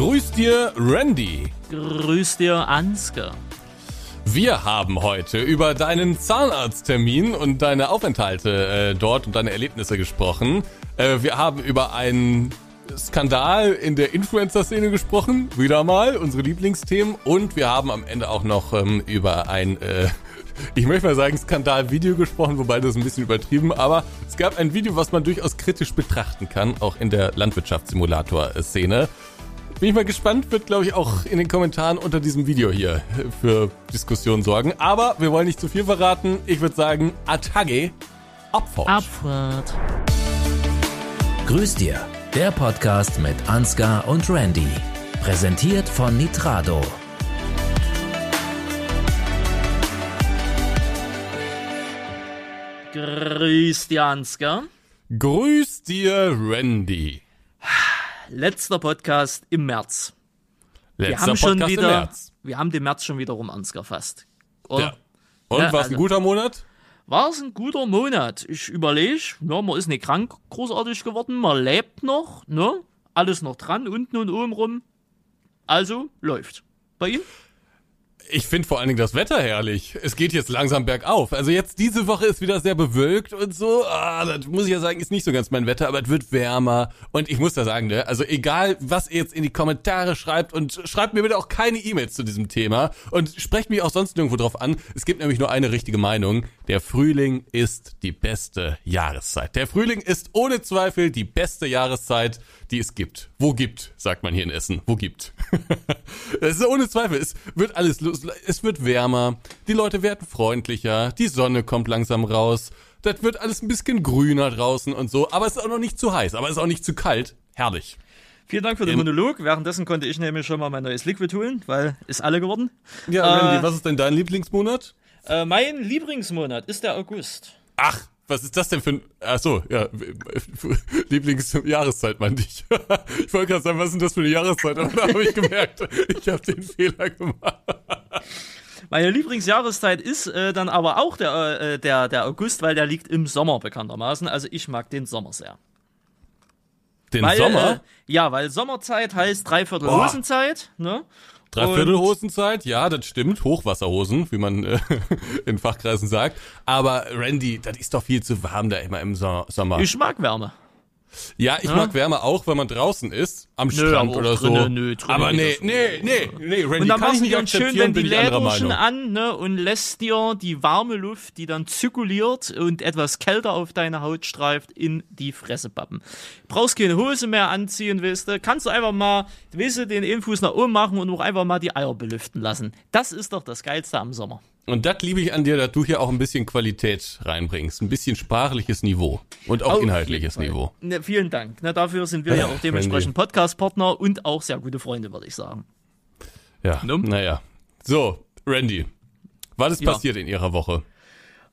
Grüß dir, Randy. Grüß dir, Ansgar. Wir haben heute über deinen Zahnarzttermin und deine Aufenthalte äh, dort und deine Erlebnisse gesprochen. Äh, wir haben über einen Skandal in der Influencer-Szene gesprochen, wieder mal, unsere Lieblingsthemen. Und wir haben am Ende auch noch ähm, über ein, äh, ich möchte mal sagen, Skandal-Video gesprochen, wobei das ein bisschen übertrieben. Aber es gab ein Video, was man durchaus kritisch betrachten kann, auch in der Landwirtschaftssimulator-Szene. Bin ich mal gespannt, wird glaube ich auch in den Kommentaren unter diesem Video hier für Diskussionen sorgen. Aber wir wollen nicht zu viel verraten. Ich würde sagen, Atage, Abfahrt. Abfahrt. Grüß dir, der Podcast mit Ansgar und Randy. Präsentiert von Nitrado. Grüß dir, Ansgar. Grüß dir, Randy. Letzter Podcast im März. Letzter wir haben schon Podcast im wieder, März. wir haben den März schon wieder rum, Ansgar, fast. Oder? Ja. Und Ja, war es also- ein guter Monat? War es ein guter Monat? Ich überlege, ja, man ist nicht krank großartig geworden, man lebt noch, ne? Alles noch dran, unten und oben rum. Also, läuft. Bei ihm? Ich finde vor allen Dingen das Wetter herrlich. Es geht jetzt langsam bergauf. Also jetzt diese Woche ist wieder sehr bewölkt und so. Ah, das muss ich ja sagen, ist nicht so ganz mein Wetter, aber es wird wärmer. Und ich muss da sagen, ne, also egal, was ihr jetzt in die Kommentare schreibt und schreibt mir bitte auch keine E-Mails zu diesem Thema und sprecht mich auch sonst nirgendwo drauf an. Es gibt nämlich nur eine richtige Meinung. Der Frühling ist die beste Jahreszeit. Der Frühling ist ohne Zweifel die beste Jahreszeit, die es gibt. Wo gibt, sagt man hier in Essen. Wo gibt. Es ist ohne Zweifel. Es wird alles los. Es wird wärmer. Die Leute werden freundlicher. Die Sonne kommt langsam raus. Das wird alles ein bisschen grüner draußen und so. Aber es ist auch noch nicht zu heiß. Aber es ist auch nicht zu kalt. Herrlich. Vielen Dank für den Im- Monolog. Währenddessen konnte ich nämlich schon mal mein neues Liquid holen, weil ist alle geworden. Ja, Äh, Randy, was ist denn dein Lieblingsmonat? Äh, mein Lieblingsmonat ist der August. Ach, was ist das denn für ein. Ach so, ja. Lieblingsjahreszeit meinte ich. Ich wollte gerade sagen, was ist denn das für eine Jahreszeit? Aber da habe ich gemerkt, ich habe den Fehler gemacht. Meine Lieblingsjahreszeit ist äh, dann aber auch der, äh, der, der August, weil der liegt im Sommer bekanntermaßen. Also ich mag den Sommer sehr. Den Weil, Sommer? Äh, ja, weil Sommerzeit heißt Dreiviertel Boah. Hosenzeit, ne? Dreiviertelhosenzeit, ja, das stimmt. Hochwasserhosen, wie man äh, in Fachkreisen sagt. Aber Randy, das ist doch viel zu warm da immer im so Sommer. Ich mag Wärme. Ja, ich mag Wärme auch, wenn man draußen ist, am Nö, Strand oder so. drinnen, nö, drinnen aber nee, das nee, nee, nee, Randy, Und dann machst du nicht dir schön Ventilätorchen Meinung. an ne, und lässt dir die warme Luft, die dann zirkuliert und etwas kälter auf deine Haut streift, in die Fresse pappen. Brauchst keine Hose mehr anziehen, weißt du. Kannst du einfach mal, weißt du, den Innenfuß nach oben machen und auch einfach mal die Eier belüften lassen. Das ist doch das Geilste am Sommer. Und das liebe ich an dir, dass du hier auch ein bisschen Qualität reinbringst. Ein bisschen sprachliches Niveau. Und auch Auf inhaltliches. Niveau. Ne, vielen Dank. Ne, dafür sind wir ja, Ja, auch dementsprechend Podcast-Partner und auch sehr gute Freunde, würde ich sagen. Ja, Ne? naja. So, Randy, was ist Ja. passiert in ihrer Woche?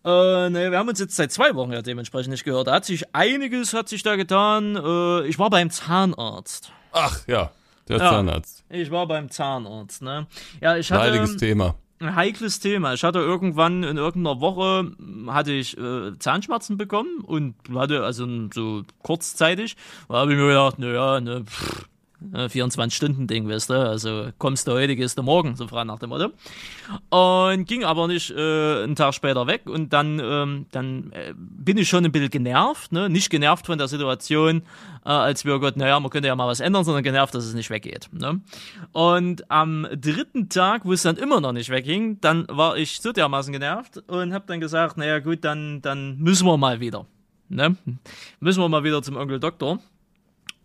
Äh, ne, wir haben uns jetzt seit zwei Wochen ja dementsprechend nicht gehört. Da hat sich einiges, hat sich da getan. Äh, ich war beim Zahnarzt. Ach, ja, der Ja. Zahnarzt. Ich war beim Zahnarzt, ne? Ja, ich hatte Leidiges Thema. Ein heikles Thema. Ich hatte irgendwann in irgendeiner Woche hm, hatte ich äh, Zahnschmerzen bekommen und hatte also so kurzzeitig. Da habe ich mir gedacht, naja, ne, pff, ne, 24 Stunden Ding, weißt du, also kommst du heute, gehst du morgen, so frei nach dem Motto. Und ging aber nicht äh, einen Tag später weg und dann, ähm, dann äh, bin ich schon ein bisschen genervt, ne? Nicht genervt von der Situation, äh, als wir Gott, naja, man könnte ja mal was ändern, sondern genervt, dass es nicht weggeht. Ne? Und am dritten Tag, wo es dann immer noch nicht wegging, dann war ich so dermaßen genervt und habe dann gesagt, naja gut, dann, dann müssen wir mal wieder. Ne? Müssen wir mal wieder zum Onkel Doktor.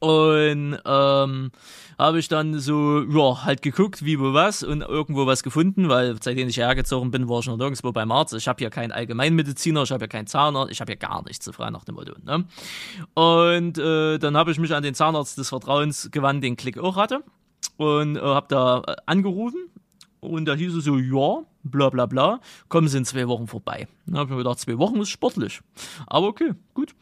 Und ähm, habe ich dann so, ja, halt geguckt, wie, wo, was und irgendwo was gefunden, weil seitdem ich hergezogen bin, war ich noch nirgendwo beim Arzt. Ich habe hier keinen Allgemeinmediziner, ich habe hier keinen Zahnarzt, ich habe hier gar nichts, so frei nach dem Motto. Ne? Und äh, dann habe ich mich an den Zahnarzt des Vertrauens gewandt, den Klick auch hatte und äh, habe da äh, angerufen und da hieß es so, ja, bla bla bla, kommen Sie in zwei Wochen vorbei. Dann habe ich mir gedacht, zwei Wochen ist sportlich. Aber okay, gut.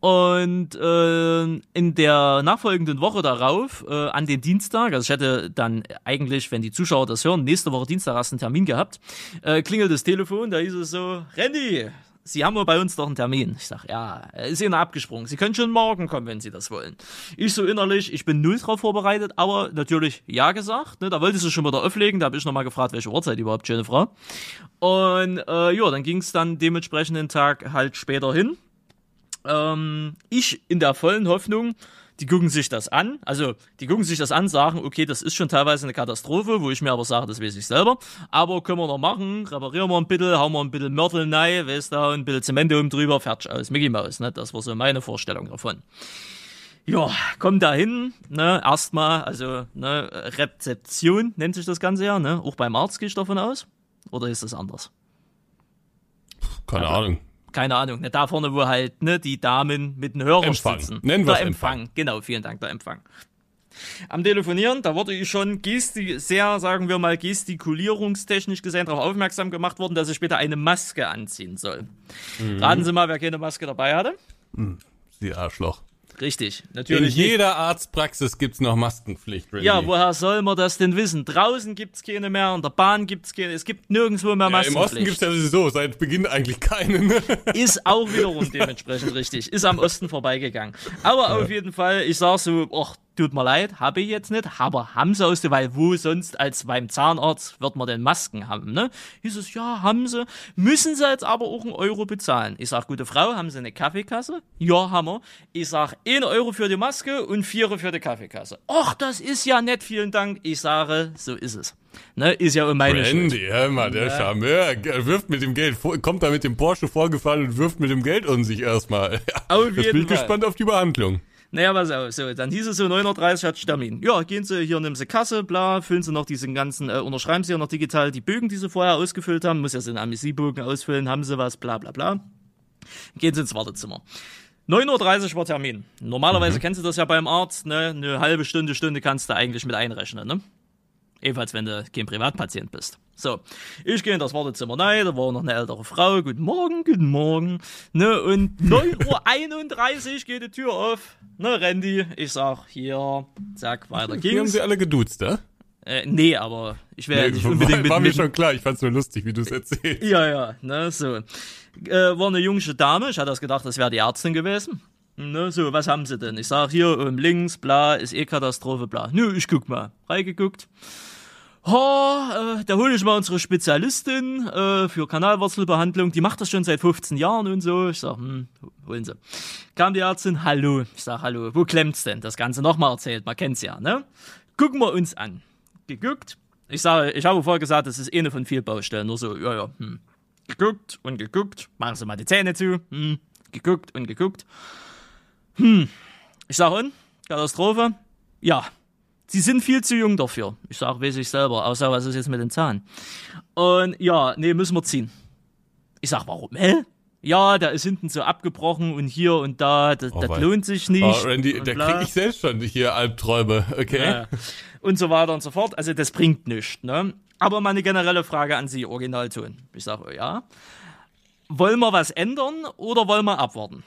Und äh, in der nachfolgenden Woche darauf, äh, an den Dienstag, also ich hätte dann eigentlich, wenn die Zuschauer das hören, nächste Woche Dienstag hast du einen Termin gehabt, äh, klingelt das Telefon, da hieß es so, Randy, Sie haben ja bei uns doch einen Termin. Ich sag, ja, ist Ihnen abgesprungen. Sie können schon morgen kommen, wenn Sie das wollen. Ich so innerlich, ich bin null drauf vorbereitet, aber natürlich ja gesagt. Ne? Da wollte sie schon wieder auflegen. Da habe ich nochmal gefragt, welche Uhrzeit überhaupt, Frau. Und äh, ja, dann ging es dann dementsprechend den Tag halt später hin. Ähm, ich in der vollen Hoffnung, die gucken sich das an, also die gucken sich das an, sagen, okay, das ist schon teilweise eine Katastrophe, wo ich mir aber sage, das weiß ich selber, aber können wir noch machen, reparieren wir ein bisschen, hauen wir ein bisschen Mörtel rein, weißt du, ein bisschen Zement oben drüber, fertig aus, Mickey Mouse, ne, das war so meine Vorstellung davon. Ja, komm da hin, ne, erstmal, also, ne, Rezeption nennt sich das Ganze ja, ne, auch beim Arzt gehe ich davon aus, oder ist das anders? Keine Ahnung keine Ahnung, ne, da vorne, wo halt ne, die Damen mit den Hörern Empfang. sitzen. Nennen wir der Empfang. Empfang. Genau, vielen Dank, der Empfang. Am Telefonieren, da wurde ich schon gesti sehr, sagen wir mal, gestikulierungstechnisch gesehen darauf aufmerksam gemacht worden, dass ich später eine Maske anziehen soll. Mhm. Raten Sie mal, wer keine Maske dabei hatte? Sie Arschloch. Richtig, In natürlich. nicht. jeder Arztpraxis gibt's noch Maskenpflicht, Randy. Ja, woher soll man das denn wissen? Draußen gibt's keine mehr, in der Bahn gibt's keine, es gibt nirgendwo mehr ja, Im Maskenpflicht. Osten gibt's ja sowieso seit Beginn eigentlich keinen. Ist auch wiederum dementsprechend richtig. Ist am Osten vorbeigegangen. Aber auf jeden Fall, ich sag so, ach, tut mir leid, habe ich jetzt nicht, aber haben sie aus der, weil wo sonst als beim Zahnarzt wird man denn Masken haben, ne? Hieß es, ja, haben sie, müssen sie jetzt aber auch einen Euro bezahlen. Ich sag, gute Frau, haben sie eine Kaffeekasse? Ja, haben wir. Ich sag, 1 Euro für die Maske und 4 für die Kaffeekasse. Ach, das ist ja nett, vielen Dank. Ich sage, so ist es. Ne, ist ja um meine Schuld. Randy, hör mal, der Charmeur er wirft mit dem Geld, kommt da mit dem Porsche vorgefahren und wirft mit dem Geld um sich erstmal. Ja, Auf Jetzt jeden bin ich Fall. gespannt auf die Behandlung. Naja, pass auf, so, dann hieß es so 9.30 Uhr hat Termin. Ja, gehen Sie hier, nehmen Sie Kasse, bla, füllen Sie noch diesen ganzen, äh, unterschreiben Sie ja noch digital die Bögen, die Sie vorher ausgefüllt haben, muss ja so einen Amnesty-Bogen ausfüllen, haben Sie was, bla, bla, bla. Gehen Sie ins Wartezimmer. 9.30 Uhr war Termin. Normalerweise kennst du das ja beim Arzt, ne, eine halbe Stunde, Stunde kannst du eigentlich mit einrechnen, ne? Ebenfalls, wenn du kein Privatpatient bist. So, ich gehe in das Wartezimmer rein, da war noch eine ältere Frau. Guten Morgen, guten Morgen. Ne, und 9.31 Uhr geht die Tür auf. Ne, Randy, ich sag, hier, zack, weiter Hier haben ging's. sie alle geduzt, ne? Äh, nee, aber ich wäre Nee, nicht unbedingt war, mit, war mir mit schon klar, ich fand's nur lustig, wie du es erzählst. Ja, ja, ne, so. Äh, war eine jüngste Dame, ich hatte das gedacht, das wäre die Ärztin gewesen. Ne, so, was haben sie denn? Ich sag hier oben links, bla, ist eh Katastrophe, bla. Nö, ich guck mal. Reingeguckt. Ha, äh, da hole ich mal unsere Spezialistin äh, für Kanalwurzelbehandlung. Die macht das schon seit 15 Jahren und so. Ich sag, hm, holen Sie. Kam die Ärztin, hallo. Ich sag, hallo, wo klemmt's denn? Das Ganze nochmal erzählt, man kennt's ja, ne? Gucken wir uns an. Geguckt. Ich sage, ich habe vorher gesagt, das ist eine von vielen Baustellen. Nur so, ja, ja, hm. Geguckt und geguckt. Machen Sie mal die Zähne zu. Hm. Geguckt und geguckt. Hm. Ich sage, und? Katastrophe? Ja. Sie sind viel zu jung dafür. Ich sage, weiß ich selber. Außer was ist jetzt mit den Zahn? Und ja, nee, müssen wir ziehen. Ich sag, warum? Hä? Ja, der ist hinten so abgebrochen und hier und da, das, das wei. lohnt sich nicht. Oh, Randy, da bla. krieg ich selbst schon hier Albträume, okay? Ja. Und so weiter und so fort. Also das bringt nichts. Ne? Aber mal eine generelle Frage an Sie, Originalton. Ich sage, oh ja. Wollen wir was ändern oder wollen wir abwarten?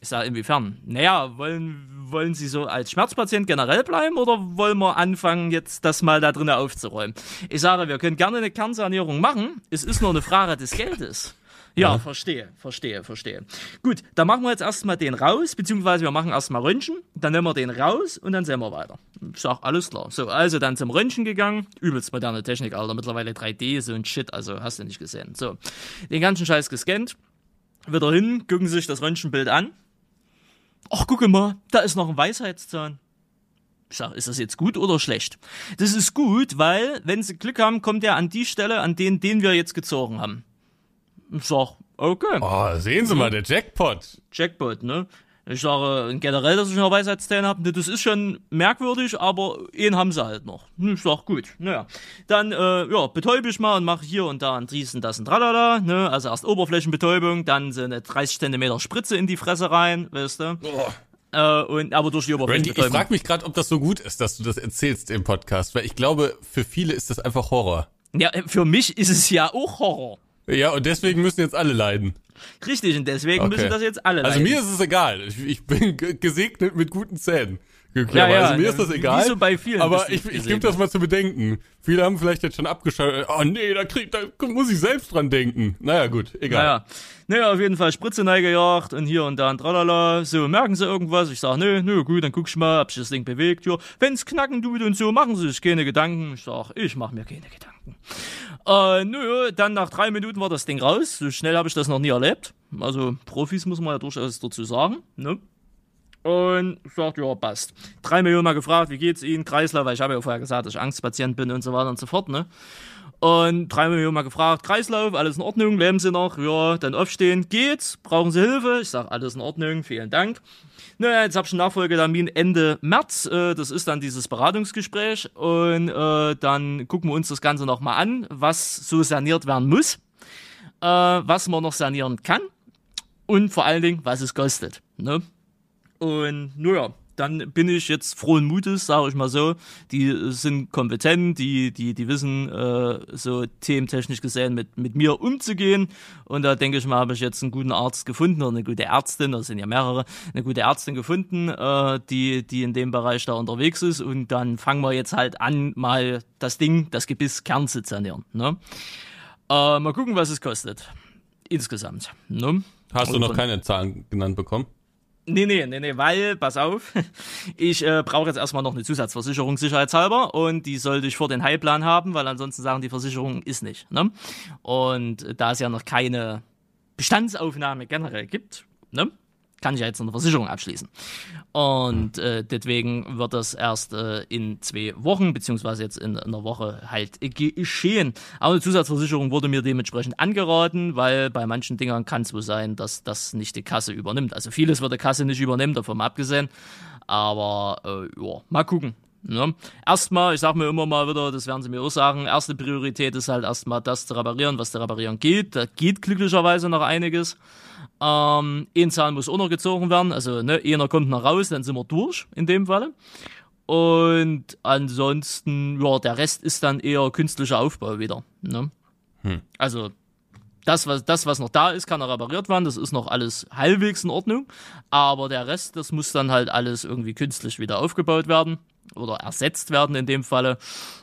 Ich sage, inwiefern? Naja, wollen, wollen Sie so als Schmerzpatient generell bleiben oder wollen wir anfangen, jetzt das mal da drinnen aufzuräumen? Ich sage, wir können gerne eine Kernsanierung machen. Es ist nur eine Frage des Geldes. Ja, verstehe, verstehe, verstehe. Gut, dann machen wir jetzt erstmal den raus, beziehungsweise wir machen erstmal Röntgen, dann nehmen wir den raus und dann sehen wir weiter. Ich sag, alles klar. So, also dann zum Röntgen gegangen. Übelst moderne Technik, Alter. Mittlerweile 3D, so ein Shit, also hast du nicht gesehen. So, den ganzen Scheiß gescannt. Wieder hin, gucken sich das Röntgenbild an. Ach, gucke mal, da ist noch ein Weisheitszahn. Ich sag, ist das jetzt gut oder schlecht? Das ist gut, weil, wenn sie Glück haben, kommt er an die Stelle, an den, den wir jetzt gezogen haben. Ich sag, okay. Oh, sehen Sie mal, der Jackpot. Jackpot, ne? Ich sage generell, dass ich noch Weisheitszähne habe, ne, das ist schon merkwürdig, aber einen haben sie halt noch. Ne, Ich sag, gut, naja. Dann, äh, ja, betäube ich mal und mache hier und da ein dies und das und tralala, ne? Also erst Oberflächenbetäubung, dann so eine 30 Zentimeter Spritze in die Fresse rein, weißt du? Äh, und, aber durch die Randy, ich frage mich gerade, ob das so gut ist, dass du das erzählst im Podcast, weil ich glaube, für viele ist das einfach Horror. Ja, für mich ist es ja auch Horror. Ja, und deswegen müssen jetzt alle leiden. Richtig, und deswegen Okay. müssen das jetzt alle Also leiden. mir ist es egal. Ich, ich bin ge- gesegnet mit guten Zähnen. Ja, ja, Mir ist das egal. so bei vielen aber ich, ich gebe das mal zu bedenken. Viele haben vielleicht jetzt schon abgeschaltet. Oh nee, da, krieg, da muss ich selbst dran denken. Naja, gut, egal. Naja. naja, auf jeden Fall Spritze neigejagt und hier und da und tralala. So, merken Sie irgendwas? Ich sag, nö, nö, gut, dann guck ich mal, ob sich das Ding bewegt. Ja, wenn's knacken tut und so, machen Sie sich keine Gedanken. Ich sag, ich mach mir keine Gedanken. Äh, nö, dann nach drei Minuten war das Ding raus. So schnell habe ich das noch nie erlebt. Also Profis muss man ja durchaus dazu sagen, ne? Und sagt, ja, passt. Drei Millionen mal gefragt, wie geht's Ihnen? Kreislauf, weil ich habe ja vorher gesagt, dass ich Angstpatient bin und so weiter und so fort, ne? Und drei Millionen mal gefragt, Kreislauf, alles in Ordnung, leben Sie noch? Ja, dann aufstehen, geht's? Brauchen Sie Hilfe? Ich sag, alles in Ordnung, vielen Dank. Naja, jetzt habe ich einen Nachfolgetermin Ende März. Äh, das ist dann dieses Beratungsgespräch. Und äh, dann gucken wir uns das Ganze nochmal an, was so saniert werden muss, äh, was man noch sanieren kann und vor allen Dingen, was es kostet. Ne? Und naja, dann bin ich jetzt frohen Mutes, sage ich mal so. Die sind kompetent, die, die, die wissen äh, so thementechnisch gesehen mit, mit mir umzugehen. Und da denke ich mal, habe ich jetzt einen guten Arzt gefunden oder eine gute Ärztin, das sind ja mehrere, eine gute Ärztin gefunden, äh, die, die in dem Bereich da unterwegs ist. Und dann fangen wir jetzt halt an, mal das Ding, das Gebiss Kern zu sanieren. Ne? Äh, mal gucken, was es kostet. Insgesamt. Ne? Hast du noch keine Zahlen genannt bekommen? Nee, nee, nee, nee, weil, pass auf, ich äh, brauche jetzt erstmal noch eine Zusatzversicherung sicherheitshalber und die sollte ich vor den Heilplan haben, weil ansonsten sagen die Versicherung ist nicht. Ne? Und da es ja noch keine Bestandsaufnahme generell gibt, ne? Kann ich ja jetzt eine Versicherung abschließen. Und äh, deswegen wird das erst äh, in zwei Wochen, beziehungsweise jetzt in einer Woche halt geschehen. Aber eine Zusatzversicherung wurde mir dementsprechend angeraten, weil bei manchen Dingern kann es wohl sein, dass das nicht die Kasse übernimmt. Also vieles wird die Kasse nicht übernehmen, davon abgesehen. Aber äh, ja, mal gucken. Ne? Erstmal, ich sage mir immer mal wieder, das werden sie mir auch sagen, erste Priorität ist halt erstmal das zu reparieren, was zu reparieren geht. Da geht glücklicherweise noch einiges. Ähm, ein Zahn muss auch noch gezogen werden, also ne, einer kommt noch raus, dann sind wir durch in dem Falle. Und ansonsten, ja, der Rest ist dann eher künstlicher Aufbau wieder. Ne? Also das was, das, was noch da ist, kann noch repariert werden. Das ist noch alles halbwegs in Ordnung. Aber der Rest, das muss dann halt alles irgendwie künstlich wieder aufgebaut werden. Oder ersetzt werden in dem Falle.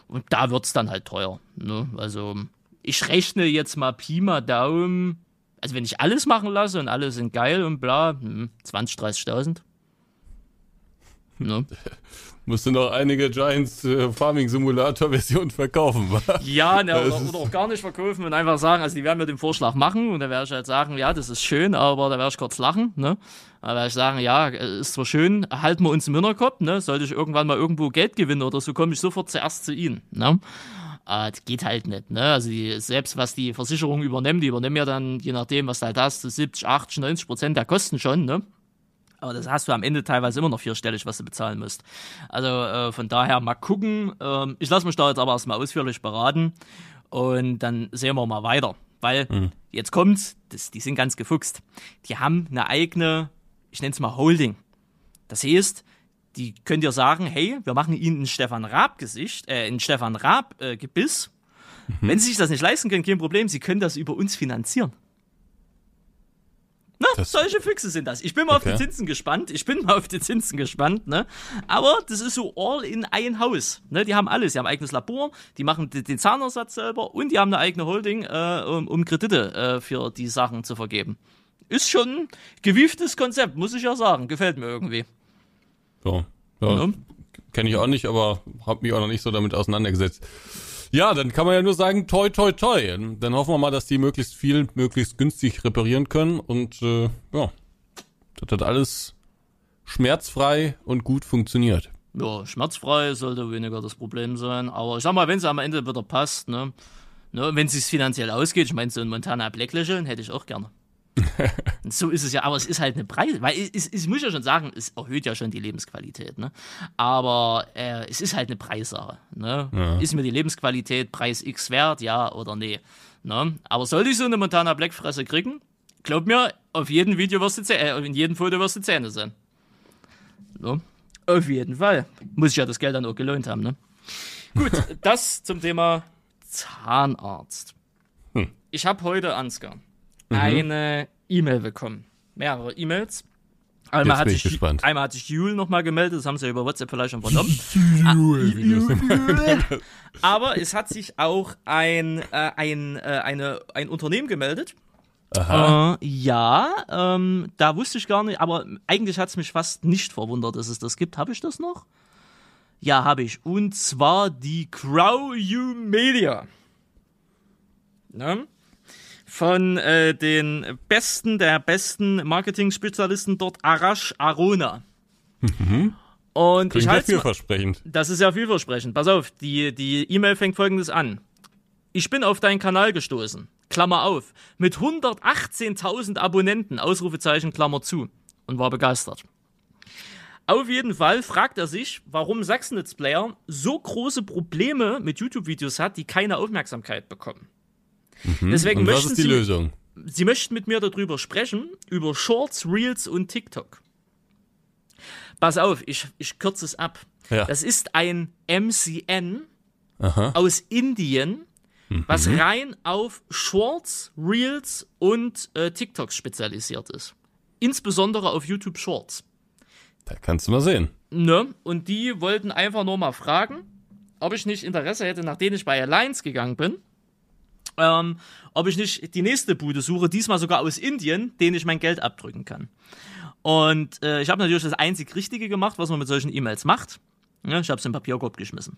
Und da wird's dann halt teuer. Ne? Also ich rechne jetzt mal Pi mal Daumen. Also wenn ich alles machen lasse und alle sind geil und bla, hm, 20, 30.000. Ne? Musst du noch einige Giants äh, Farming Simulator Version verkaufen, wa? Ja, ne, oder, oder auch gar nicht verkaufen und einfach sagen, also die werden mir den Vorschlag machen und dann werde ich halt sagen, ja, das ist schön, aber da werde ich kurz lachen, ne? Da werde ich sagen, ja, äh, ist zwar schön, halten wir uns im Hinterkopf, ne? Sollte ich irgendwann mal irgendwo Geld gewinnen oder so, komme ich sofort zuerst zu ihnen, ne? Äh, das geht halt nicht, ne? Also die, selbst was die Versicherung übernimmt, die übernehmen ja dann, je nachdem, was du halt hast, so 70, 80, 90 Prozent der Kosten schon, ne? Aber das hast du am Ende teilweise immer noch vierstellig, was du bezahlen musst. Also äh, von daher mal gucken. Ähm, ich lasse mich da jetzt aber erstmal ausführlich beraten und dann sehen wir mal weiter. Weil jetzt kommt's, das, die sind ganz gefuchst. Die haben eine eigene, ich nenne es mal Holding. Das heißt, die könnt ihr sagen, hey, wir machen ihnen ein Stefan Raab Gesicht, äh, ein Stefan Raab äh, Gebiss. Wenn sie sich das nicht leisten können, kein Problem, sie können das über uns finanzieren. Na, Das- solche Füchse sind das. Ich bin mal auf Okay. die Zinsen gespannt. Ich bin mal auf die Zinsen gespannt, ne? Aber das ist so all in ein Haus. Ne? Die haben alles. Die haben ein eigenes Labor, die machen den Zahnersatz selber und die haben eine eigene Holding, äh, um, um Kredite äh, für die Sachen zu vergeben. Ist schon ein gewieftes Konzept, muss ich ja sagen. Gefällt mir irgendwie. So. Ja, Ne? Kenne ich auch nicht, aber habe mich auch noch nicht so damit auseinandergesetzt. Ja, dann kann man ja nur sagen, toi, toi, toi. Dann hoffen wir mal, dass die möglichst viel, möglichst günstig reparieren können und äh, ja, das alles schmerzfrei und gut funktioniert. Ja, schmerzfrei sollte weniger das Problem sein. Aber ich sag mal, wenn es am Ende wieder passt, ne? ne wenn es sich finanziell ausgeht, ich meine, so ein Montana Black hätte ich auch gerne. So ist es ja, aber es ist halt eine Preis, weil es, ich muss ja schon sagen, es erhöht ja schon die Lebensqualität, ne? Aber äh, es ist halt eine Preissache, ne? Ist mir die Lebensqualität Preis X wert, ja oder nee, ne? Aber sollte ich so eine Montana Black Fresse kriegen, glaub mir, auf jedem Video wirst du Zäh- äh, in jedem Foto wirst du Zähne sehen. Ne? Auf jeden Fall. Muss ich ja das Geld dann auch gelohnt haben, ne? Gut, das zum Thema Zahnarzt. Ich habe heute, Ansgar, eine E-Mail bekommen. Mehrere E-Mails. Einmal hat, sich, gespannt. einmal hat sich Jule nochmal gemeldet, das haben sie ja über WhatsApp vielleicht schon vernommen. Aber es hat sich auch ein, äh, ein, äh, eine, ein Unternehmen gemeldet. Äh, ja, ähm, da wusste ich gar nicht, aber eigentlich hat es mich fast nicht verwundert, dass es das gibt. Habe ich das noch? Ja, habe ich. Und zwar die Crow U Media. Ne? Von äh, den besten der besten Marketing-Spezialisten dort, Arash Arona. Und Klingt ich ja halte vielversprechend. das ist ja vielversprechend. Pass auf, die die E-Mail fängt folgendes an. Ich bin auf deinen Kanal gestoßen. Klammer auf. Mit 118.000 Abonnenten, Ausrufezeichen, Klammer zu. Und war begeistert. Auf jeden Fall fragt er sich, warum Sachsen-Let's Player so große Probleme mit YouTube-Videos hat, die keine Aufmerksamkeit bekommen. Deswegen Und was möchten ist die sie, Lösung? Sie möchten mit mir darüber sprechen, über Shorts, Reels und TikTok. Pass auf, ich, ich kürze es ab. Ja. Das ist ein MCN Aha. aus Indien, was rein auf Shorts, Reels und äh, TikToks spezialisiert ist. Insbesondere auf YouTube Shorts. Da kannst du mal sehen. Ne? Und die wollten einfach nur mal fragen, ob ich nicht Interesse hätte, nachdem ich bei Alliance gegangen bin, ähm, ob ich nicht die nächste Bude suche, diesmal sogar aus Indien, denen ich mein Geld abdrücken kann. Und äh, ich habe natürlich das einzig Richtige gemacht, was man mit solchen E-Mails macht. Ja, ich habe es in den Papierkorb geschmissen.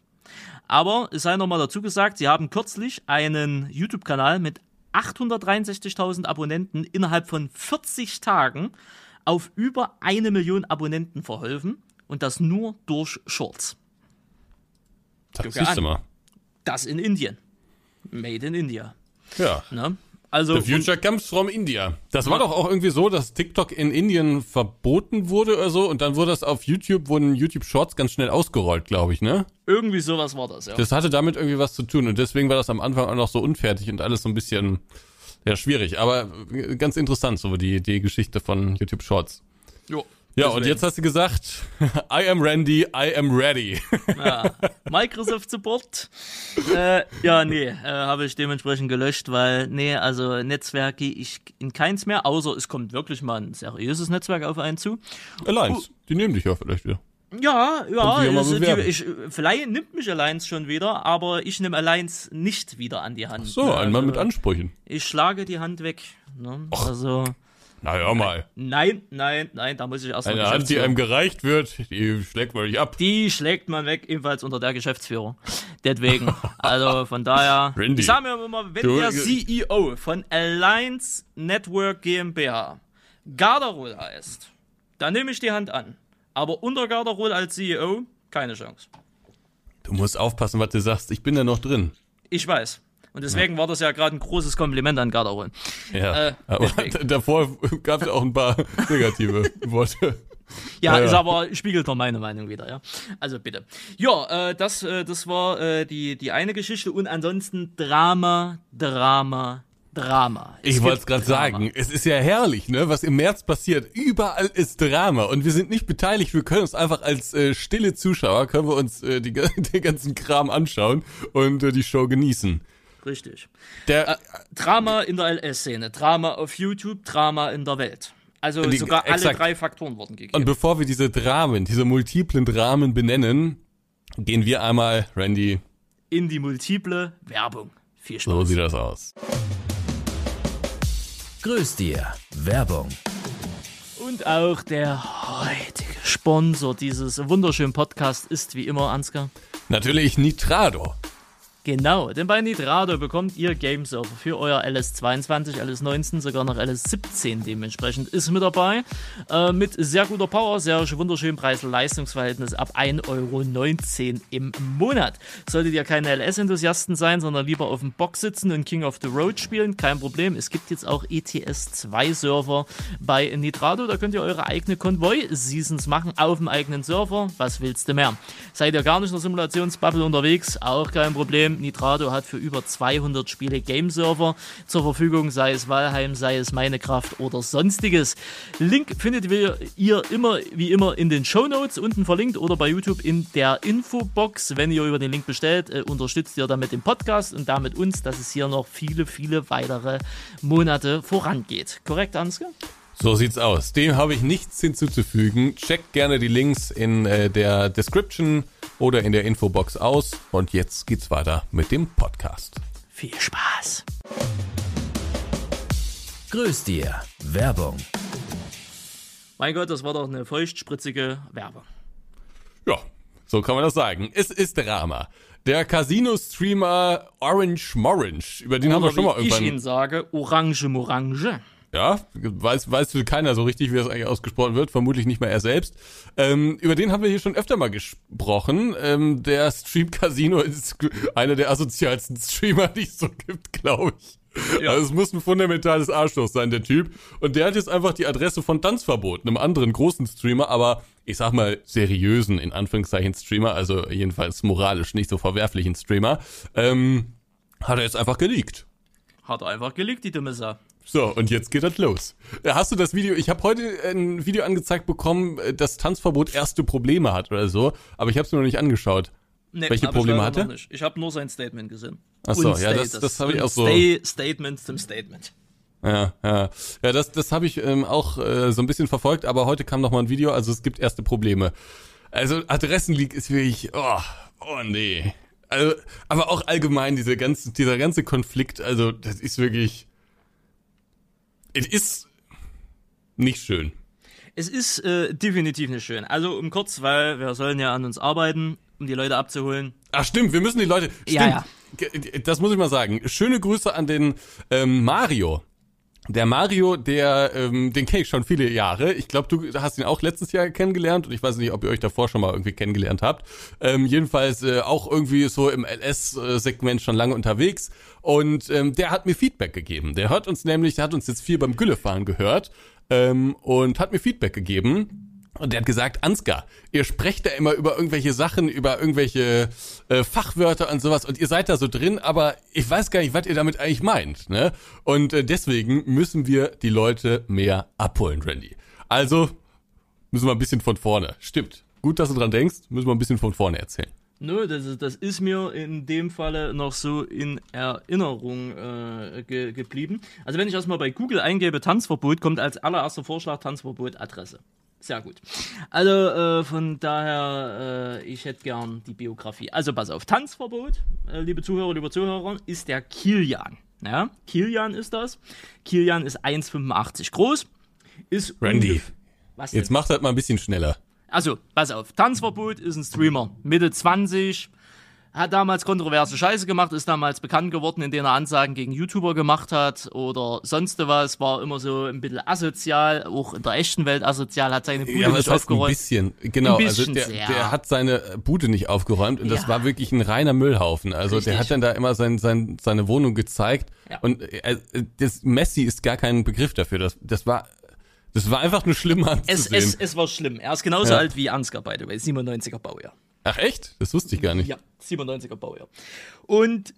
Aber es sei nochmal dazu gesagt, sie haben kürzlich einen YouTube-Kanal mit 863.000 Abonnenten innerhalb von 40 Tagen auf über eine Million Abonnenten verholfen und das nur durch Shorts. Das siehst du mal. Das in Indien. Made in India. Ja. Ne? Also, The future comes from India. Das war doch auch irgendwie so, dass TikTok in Indien verboten wurde oder so und dann wurde das auf YouTube, wurden YouTube Shorts ganz schnell ausgerollt, glaube ich, ne? irgendwie sowas war das, ja. Das hatte damit irgendwie was zu tun und deswegen war das am Anfang auch noch so unfertig und alles so ein bisschen, ja, schwierig. Aber ganz interessant, so die, die Geschichte von YouTube Shorts. jo. Ja, Deswegen. und jetzt hast du gesagt, I am Randy, I am ready. Ja. Microsoft Support. äh, ja, nee, äh, habe ich dementsprechend gelöscht, weil, nee, also Netzwerk gehe ich in keins mehr, außer es kommt wirklich mal ein seriöses Netzwerk auf einen zu. Alliance, die nehmen dich ja vielleicht wieder. Ja, ja, es- die, ich, vielleicht nimmt mich Alliance schon wieder, aber ich nehme Alliance nicht wieder an die Hand. So, ne? ein Mann Also, mit Ansprüchen. Ich schlage die Hand weg. Ne? Also, Na hör mal. nein, nein, nein, da muss ich erst mal Eine Hand, die einem gereicht wird, die schlägt man nicht ab. Die schlägt man weg, ebenfalls unter der Geschäftsführung. Deswegen, also von daher, Randy. ich sage mir immer, wenn Du- der CEO von Alliance Network GmbH Garderol heißt, dann nehme ich die Hand an. Aber unter Garderol als CEO, keine Chance. Du musst aufpassen, was du sagst. Ich bin da noch drin. Ich weiß. Und deswegen war das ja gerade ein großes Kompliment an Garderol. Ja. Äh, aber deswegen. davor gab es auch ein paar negative Worte. Ja, Ja, ist ja. aber spiegelt doch meine Meinung wieder, ja. Also bitte. Ja, äh, das, äh, das war äh, die, die eine Geschichte und ansonsten Drama, Drama, Drama. Es Ich wollte es gerade sagen. Es ist ja herrlich, ne? Was im März passiert. Überall ist Drama und wir sind nicht beteiligt. Wir können uns einfach als äh, stille Zuschauer können wir uns äh, die, den ganzen Kram anschauen und äh, die Show genießen. Richtig. Der Äh, Drama in der LS-Szene, Drama auf YouTube, Drama in der Welt. Also Die- sogar alle exakt. drei Faktoren wurden gegeben. und bevor wir diese Dramen, diese multiplen Dramen benennen, gehen wir einmal, Randy, in die multiple Werbung. Viel Spaß. so sieht das aus. Grüß dir. Werbung. Und auch der heutige Sponsor dieses wunderschönen Podcasts ist wie immer Ansgar. Natürlich Nitrado. Genau, denn bei Nitrado bekommt ihr Gameserver für euer LS22, LS19, sogar noch LS17 dementsprechend ist mit dabei. Äh, mit sehr guter Power, sehr wunderschönen Preis-Leistungsverhältnis ab 1,19 Euro im Monat. Solltet ihr keine LS-Enthusiasten sein, sondern lieber auf dem Box sitzen und King of the Road spielen, kein Problem. Es gibt jetzt auch E ETS2-Server bei Nitrado. Da könnt ihr eure eigene Konvoi-Seasons machen auf dem eigenen Server. Was willst du mehr? Seid ihr gar nicht in der Simulationsbubble unterwegs? Auch kein Problem. Nitrado hat für über 200 Spiele Game-Server zur Verfügung, sei es Valheim, sei es Meine Kraft oder sonstiges. Link findet ihr immer, wie immer, in den Show Notes unten verlinkt oder bei YouTube in der Infobox. Wenn ihr über den Link bestellt, äh, unterstützt ihr damit den Podcast und damit uns, dass es hier noch viele, viele weitere Monate vorangeht. Korrekt, Ansgar? So sieht's aus. Dem habe ich nichts hinzuzufügen. Checkt gerne die Links in äh, der Description oder in der Infobox aus. Und jetzt geht's weiter mit dem Podcast. Viel Spaß. Grüß dir. Werbung. Mein Gott, das war doch eine feuchtspritzige Werbung. Ja, so kann man das sagen. Es ist Drama. Der Casino-Streamer Orange Morange, über den haben wir Oder schon mal wie ich irgendwann. Ihnen sage, Orange Morange. Ja, weiß, weiß keiner so richtig, wie das eigentlich ausgesprochen wird, vermutlich nicht mal er selbst. Ähm, über den haben wir hier schon öfter mal gesprochen. Ähm, der Stream Casino ist einer der asozialsten Streamer, die es so gibt, glaube ich. Ja. Also es muss ein fundamentales Arschloch sein, der Typ. Und der hat jetzt einfach die Adresse von Tanzverbot, einem anderen großen Streamer, aber ich sag mal seriösen, in Anführungszeichen Streamer, also jedenfalls moralisch nicht so verwerflichen Streamer, ähm, hat er jetzt einfach geleakt. Hat er einfach gelegt, die dumme Sau. So, und jetzt geht das los. Äh, Hast du das Video? Ich habe heute ein Video angezeigt bekommen, äh, dass Tanzverbot erste Probleme hat oder so, aber ich habe es mir noch nicht angeschaut. Nee, Welche ich Probleme leider hatte? Ich habe nur sein Statement gesehen. Ach so, Und ja, das- das hab ich auch so- Stay Statement zum Statement. Ja, ja. Ja, das, das habe ich ähm, auch äh, so ein bisschen verfolgt, aber heute kam noch mal ein Video, also es gibt erste Probleme. Also Adressenleak ist wirklich, oh, oh nee. Also, aber auch allgemein diese ganze, dieser ganze Konflikt, also das ist wirklich, es ist nicht schön. Es ist äh, definitiv nicht schön. Also um kurz, weil wir sollen ja an uns arbeiten, um die Leute abzuholen. Ach stimmt, wir müssen die Leute. Stimmt, Ja, Ge- das muss ich mal sagen. Schöne Grüße an den ähm, Mario. Der Mario, der, ähm, den kenne ich schon viele Jahre. Ich glaube, du hast ihn auch letztes Jahr kennengelernt und ich weiß nicht, ob ihr euch davor schon mal irgendwie kennengelernt habt. Ähm, jedenfalls äh, auch irgendwie so im LS-Segment schon lange unterwegs und ähm, der hat mir Feedback gegeben. Der hört uns nämlich, der hat uns jetzt viel beim Güllefahren gehört ähm, und hat mir Feedback gegeben. Und der hat gesagt, Ansgar, ihr sprecht da immer über irgendwelche Sachen, über irgendwelche äh, Fachwörter und sowas und ihr seid da so drin, aber ich weiß gar nicht, was ihr damit eigentlich meint. Ne? Und äh, deswegen müssen wir die Leute mehr abholen, Randy. Also müssen wir ein bisschen von vorne. Stimmt. Gut, dass du dran denkst, müssen wir ein bisschen von vorne erzählen. Nö, das ist, das ist mir in dem Falle noch so in Erinnerung äh, ge geblieben. Also wenn ich erstmal bei Google eingebe Tanzverbot, kommt als allererster Vorschlag Tanzverbot Adresse. Sehr gut. Also äh, von daher, äh, ich hätte gern die Biografie. Also pass auf, Tanzverbot, äh, liebe Zuhörer, liebe Zuhörer, ist der Kilian. Ja, Kilian ist das. Kilian ist 1,85 groß. Ist Randy, Was denn? Jetzt macht das mal ein bisschen schneller. Also, pass auf. Tanzverbot ist ein Streamer. Mitte 20. Hat damals kontroverse Scheiße gemacht, ist damals bekannt geworden, indem er Ansagen gegen YouTuber gemacht hat oder sonst was. War immer so ein bisschen asozial, auch in der echten Welt asozial, hat seine Bude Ja, aber nicht das heißt ein aufgeräumt. bisschen. Genau, Ein also bisschen der, sehr. der hat seine Bude nicht aufgeräumt und das Ja. war wirklich ein reiner Müllhaufen. Also der Richtig. hat dann da immer sein, sein, seine Wohnung gezeigt Ja. und äh, das Messi ist gar kein Begriff dafür. Das, das war das war einfach nur schlimm Es, anzusehen. es, es war schlimm. Er ist genauso Ja. alt wie Ansgar, by the way. 97er Baujahr. Ach echt? Das wusste ich gar nicht. Ja, 97er Baujahr. Und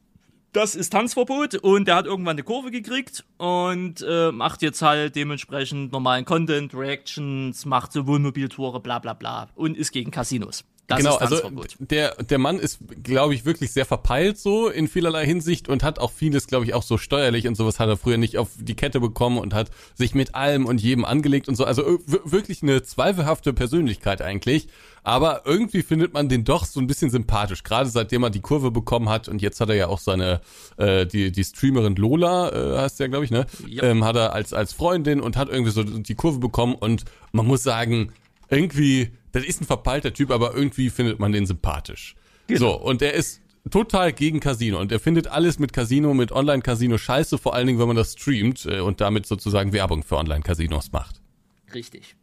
das ist Tanzverbot und der hat irgendwann eine Kurve gekriegt und äh, macht jetzt halt dementsprechend normalen Content, Reactions, macht so Wohnmobiltore, bla bla bla und ist gegen Casinos. Das genau, also der der Mann ist, glaube ich, wirklich sehr verpeilt so in vielerlei Hinsicht und hat auch vieles, glaube ich, auch so steuerlich und sowas hat er früher nicht auf die Kette bekommen und hat sich mit allem und jedem angelegt und so. Also äh, wirklich eine zweifelhafte Persönlichkeit eigentlich. Aber irgendwie findet man den doch so ein bisschen sympathisch, gerade seitdem er die Kurve bekommen hat und jetzt hat er ja auch seine äh, die die Streamerin Lola äh, heißt ja, glaube ich, ne? Ja. Ähm, hat er als als Freundin und hat irgendwie so die Kurve bekommen und man muss sagen, irgendwie, das ist ein verpeilter Typ, aber irgendwie findet man den sympathisch. Genau. So, und er ist total gegen Casino und er findet alles mit Casino, mit Online-Casino scheiße, vor allen Dingen, wenn man das streamt äh, und damit sozusagen Werbung für Online-Casinos macht. Richtig.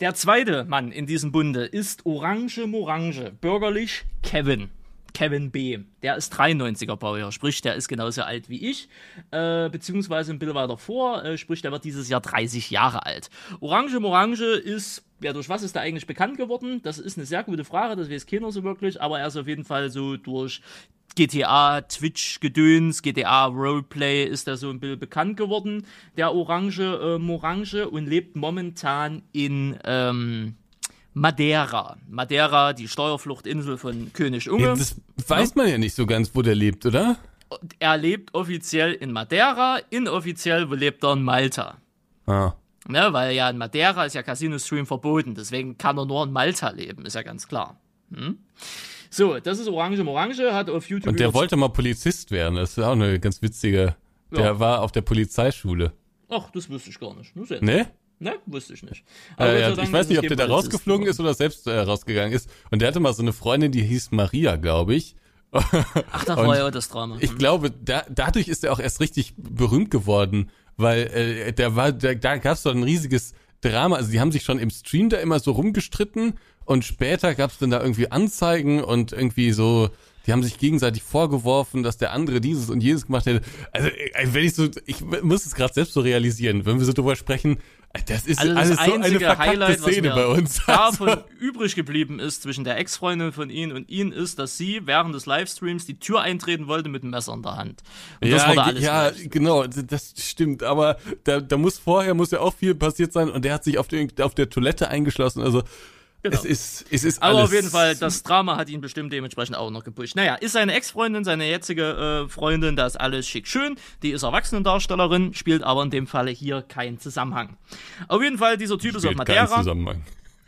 Der zweite Mann in diesem Bunde ist Orange Morange, bürgerlich Kevin. Kevin B. Der ist 93er Baujahr, sprich, der ist genauso alt wie ich, äh, beziehungsweise ein bisschen weiter vor, äh, sprich, der wird dieses Jahr 30 Jahre alt. Orange Morange ist, ja, durch was ist er eigentlich bekannt geworden? Das ist eine sehr gute Frage, das weiß keiner so wirklich, aber er ist auf jeden Fall so durch GTA, Twitch-Gedöns, GTA Roleplay ist er so ein bisschen bekannt geworden, der Orange äh, Morange und lebt momentan in ähm, Madeira. Madeira, die Steuerfluchtinsel von König Unge. Ja, das weiß man ja nicht so ganz, wo der lebt, oder? Er lebt offiziell in Madeira, inoffiziell wo lebt er in Malta. Ah. Ne, weil ja in Madeira ist ja Casino-Stream verboten, deswegen kann er nur in Malta leben, ist ja ganz klar. Hm? So, das ist Orange Orange, hat auf YouTube. Und der wollte mal Polizist werden. Das ist auch eine ganz witzige. Der Ja. war auf der Polizeischule. Ach, das wusste ich gar nicht. Nur Ne? Ne, wusste ich nicht. Äh, ja, Dank ich weiß nicht, ob der da rausgeflogen ist oder selbst äh, rausgegangen ist. Und der hatte mal so eine Freundin, die hieß Maria, glaube ich. Ach, da war ja auch das Drama. Ich glaube, da, dadurch ist er auch erst richtig berühmt geworden, weil äh, der war, da, da gab es so ein riesiges Drama. Also die haben sich schon im Stream da immer so rumgestritten und später gab es dann da irgendwie Anzeigen und irgendwie so, die haben sich gegenseitig vorgeworfen, dass der andere dieses und jenes gemacht hätte. Also äh, wenn ich so, ich muss es gerade selbst so realisieren, wenn wir so drüber sprechen, das ist Also das alles so eine einzige Highlight, was Szene mir bei uns. davon Also, übrig geblieben ist zwischen der Ex-Freundin von ihm und ihn, ist, dass sie während des Livestreams die Tür eintreten wollte mit einem Messer in der Hand. Und das ja, wurde alles ja, genau, das stimmt. Aber da, da muss vorher muss ja auch viel passiert sein und der hat sich auf, den, auf der Toilette eingeschlossen. Also Genau. es ist, es ist Aber alles. auf jeden Fall, das Drama hat ihn bestimmt dementsprechend auch noch gepusht. Naja, ist seine Ex-Freundin, seine jetzige äh, Freundin, das ist alles schick schön. Die ist Erwachsenendarstellerin, spielt aber in dem Falle hier keinen Zusammenhang. Auf jeden Fall, dieser Typ ist auf spielt keinen Madeira. Zusammenhang.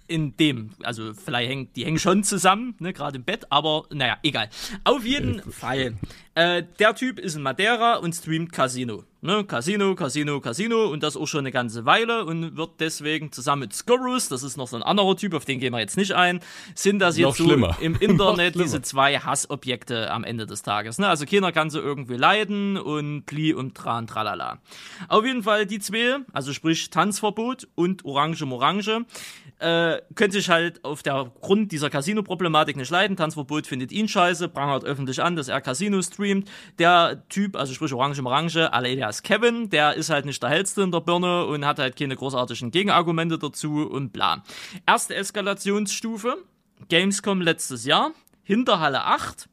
in dem, also vielleicht hängen, die hängen schon zusammen, ne, gerade im Bett, aber naja, egal. Auf jeden Fall. Äh, der Typ ist in Madeira und streamt Casino. Ne, Casino, Casino, Casino und das auch schon eine ganze Weile und wird deswegen zusammen mit Scorus, das ist noch so ein anderer Typ, auf den gehen wir jetzt nicht ein, sind das Noch jetzt so schlimmer. im Noch Internet diese zwei Hassobjekte am Ende des Tages. Ne? Also keiner kann sie irgendwie leiden und Pli und Tran, tralala. Auf jeden Fall die zwei, also sprich Tanzverbot und Orange Morange, äh, können sich halt auf der Grund dieser Casino-Problematik nicht leiden. Tanzverbot findet ihn scheiße, prangert öffentlich an, dass er Casino streamt. Der Typ, also sprich Orange Morange, alias Kevin, der ist halt nicht der hellste in der Birne und hat halt keine großartigen Gegenargumente dazu und bla. Erste Eskalationsstufe, Gamescom letztes Jahr, Hinterhalle 8,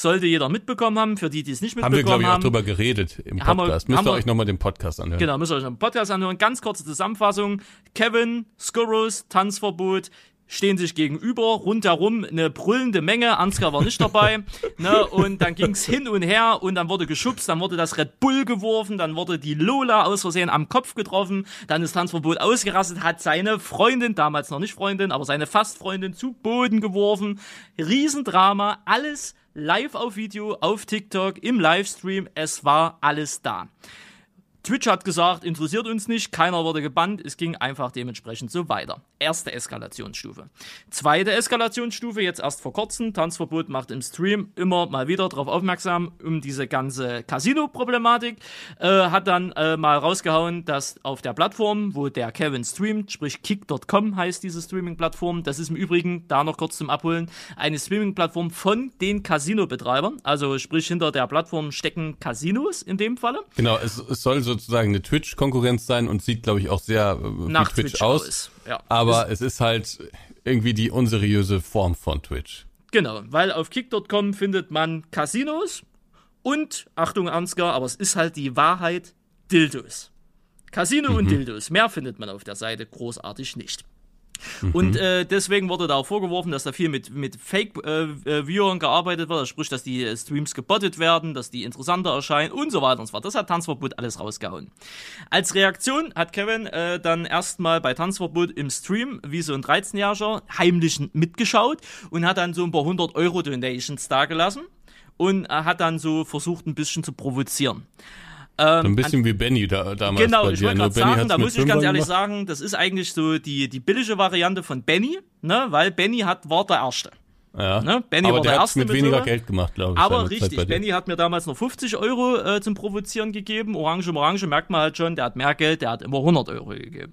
sollte jeder mitbekommen haben, für die, die es nicht Haben wir, mitbekommen glaube ich, auch drüber geredet im Haben wir- Podcast. Müsst ihr wir- euch nochmal den Podcast anhören. Genau, müsst ihr euch einen Podcast anhören. Ganz kurze Zusammenfassung. Kevin, Skurrus, Tanzverbot stehen sich gegenüber, rundherum eine brüllende Menge. Ansgar war nicht dabei. ne, und dann ging's hin und her und dann wurde geschubst, dann wurde das Red Bull geworfen, dann wurde die Lola aus Versehen am Kopf getroffen, dann ist Tanzverbot ausgerastet, hat seine Freundin, damals noch nicht Freundin, aber seine Fastfreundin zu Boden geworfen. Riesendrama, alles live auf Video, auf TikTok, im Livestream, es war alles da. Twitch hat gesagt, interessiert uns nicht, keiner wurde gebannt, es ging einfach dementsprechend so weiter. Erste Eskalationsstufe. Zweite Eskalationsstufe, jetzt erst vor kurzem, Tanzverbot macht im Stream immer mal wieder darauf aufmerksam, um diese ganze Casino-Problematik, äh, hat dann äh, mal rausgehauen, dass auf der Plattform, wo der Kevin streamt, sprich kick.com heißt diese Streaming-Plattform, das ist im Übrigen, da noch kurz zum Abholen, eine Streaming-Plattform von den Casino-Betreibern, also sprich hinter der Plattform stecken Casinos in dem Falle. Genau, es, es soll sozusagen eine Twitch-Konkurrenz sein und sieht, glaube ich, auch sehr äh, nach wie Twitch, aus. Ja. Aber es ist halt irgendwie die unseriöse Form von Twitch. Genau, weil auf kick.com findet man Casinos und, Achtung Ansgar, aber es ist halt die Wahrheit, Dildos. Casino Mhm. und Dildos. Mehr findet man auf der Seite großartig nicht. Mhm. Und äh, deswegen wurde da auch vorgeworfen, dass da viel mit, mit Fake-Viewern gearbeitet wird, sprich, dass die äh, Streams gebottet werden, dass die interessanter erscheinen und so weiter und so fort. Das hat Tanzverbot alles rausgehauen. Als Reaktion hat Kevin äh, dann erstmal bei Tanzverbot im Stream, wie so ein 13-Jähriger, heimlich mitgeschaut und hat dann so ein paar hundert Euro Donations dagelassen und äh, hat dann so versucht, ein bisschen zu provozieren. So ein bisschen wie Benny da, damals Ähm, Genau, ich wollte Nur gerade sagen, da muss ich ganz ehrlich gemacht. sagen, das ist eigentlich so die, die billige Variante von Benny, ne, weil Benny hat, war der Erste. Ja. Ne? Benny Aber war der der Erste mit weniger sowas. Geld gemacht, glaube ich. Aber richtig. Benny hat mir damals noch 50 Euro äh, zum Provozieren gegeben. Orange Orange merkt man halt schon, der hat mehr Geld, der hat immer 100 Euro gegeben.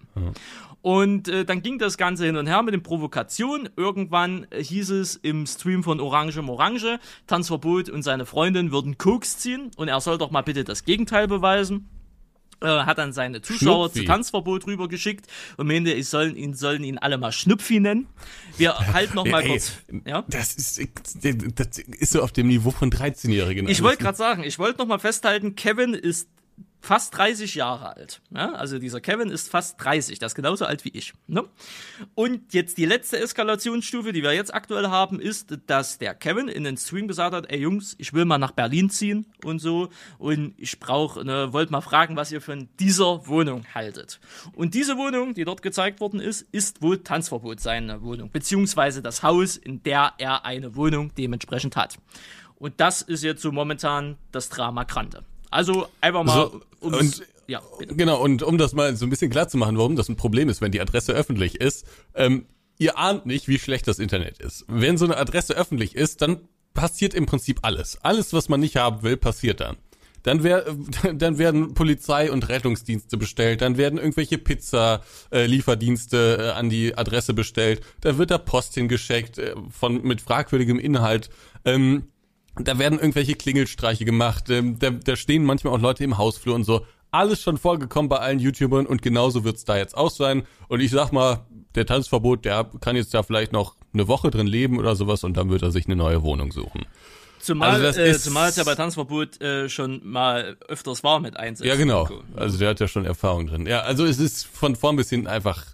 Und äh, dann ging das Ganze hin und her mit den Provokationen. Irgendwann äh, hieß es im Stream von Orange Orange, Tanzverbot und seine Freundin würden Koks ziehen und er soll doch mal bitte das Gegenteil beweisen. Äh, hat dann seine Zuschauer Schnupfi. zu Tanzverbot rübergeschickt und meinte, ich sollen ihn, sollen ihn alle mal Schnupfi nennen. Wir halten noch mal Ey, kurz. Ja? Das ist, das ist so auf dem Niveau von 13-Jährigen. Ich wollte gerade sagen, ich wollte noch mal festhalten, Kevin ist fast 30 Jahre alt. Ja? Also dieser Kevin ist fast 30, das ist genauso alt wie ich. Ne? Und jetzt die letzte Eskalationsstufe, die wir jetzt aktuell haben, ist, dass der Kevin in den Stream gesagt hat, ey Jungs, ich will mal nach Berlin ziehen und so und ich brauche, ne, wollt mal fragen, was ihr von dieser Wohnung haltet. Und diese Wohnung, die dort gezeigt worden ist, ist wohl Tanzverbot seine Wohnung, beziehungsweise das Haus, in der er eine Wohnung dementsprechend hat. Und das ist jetzt so momentan das Drama Grande. Also einfach mal. So, und, ja, bitte. Genau, und um das mal so ein bisschen klar zu machen, warum das ein Problem ist, wenn die Adresse öffentlich ist, ähm, ihr ahnt nicht, wie schlecht das Internet ist. Wenn so eine Adresse öffentlich ist, dann passiert im Prinzip alles. Alles, was man nicht haben will, passiert dann. Dann, wär, dann werden Polizei und Rettungsdienste bestellt, dann werden irgendwelche Pizza-Lieferdienste äh, an die Adresse bestellt, dann wird da Post hingeschickt äh, von mit fragwürdigem Inhalt. Ähm, da werden irgendwelche Klingelstreiche gemacht, ähm, da, da stehen manchmal auch Leute im Hausflur und so. Alles schon vorgekommen bei allen YouTubern und genauso wird's da jetzt auch sein. Und ich sag mal, der Tanzverbot, der kann jetzt da vielleicht noch eine Woche drin leben oder sowas und dann wird er sich eine neue Wohnung suchen. Zumal, also äh, zumal es ja bei Tanzverbot äh, schon mal öfters war mit Einsätzen. Ja, genau. Also der hat ja schon Erfahrung drin. Ja, also es ist von vorn bis hin einfach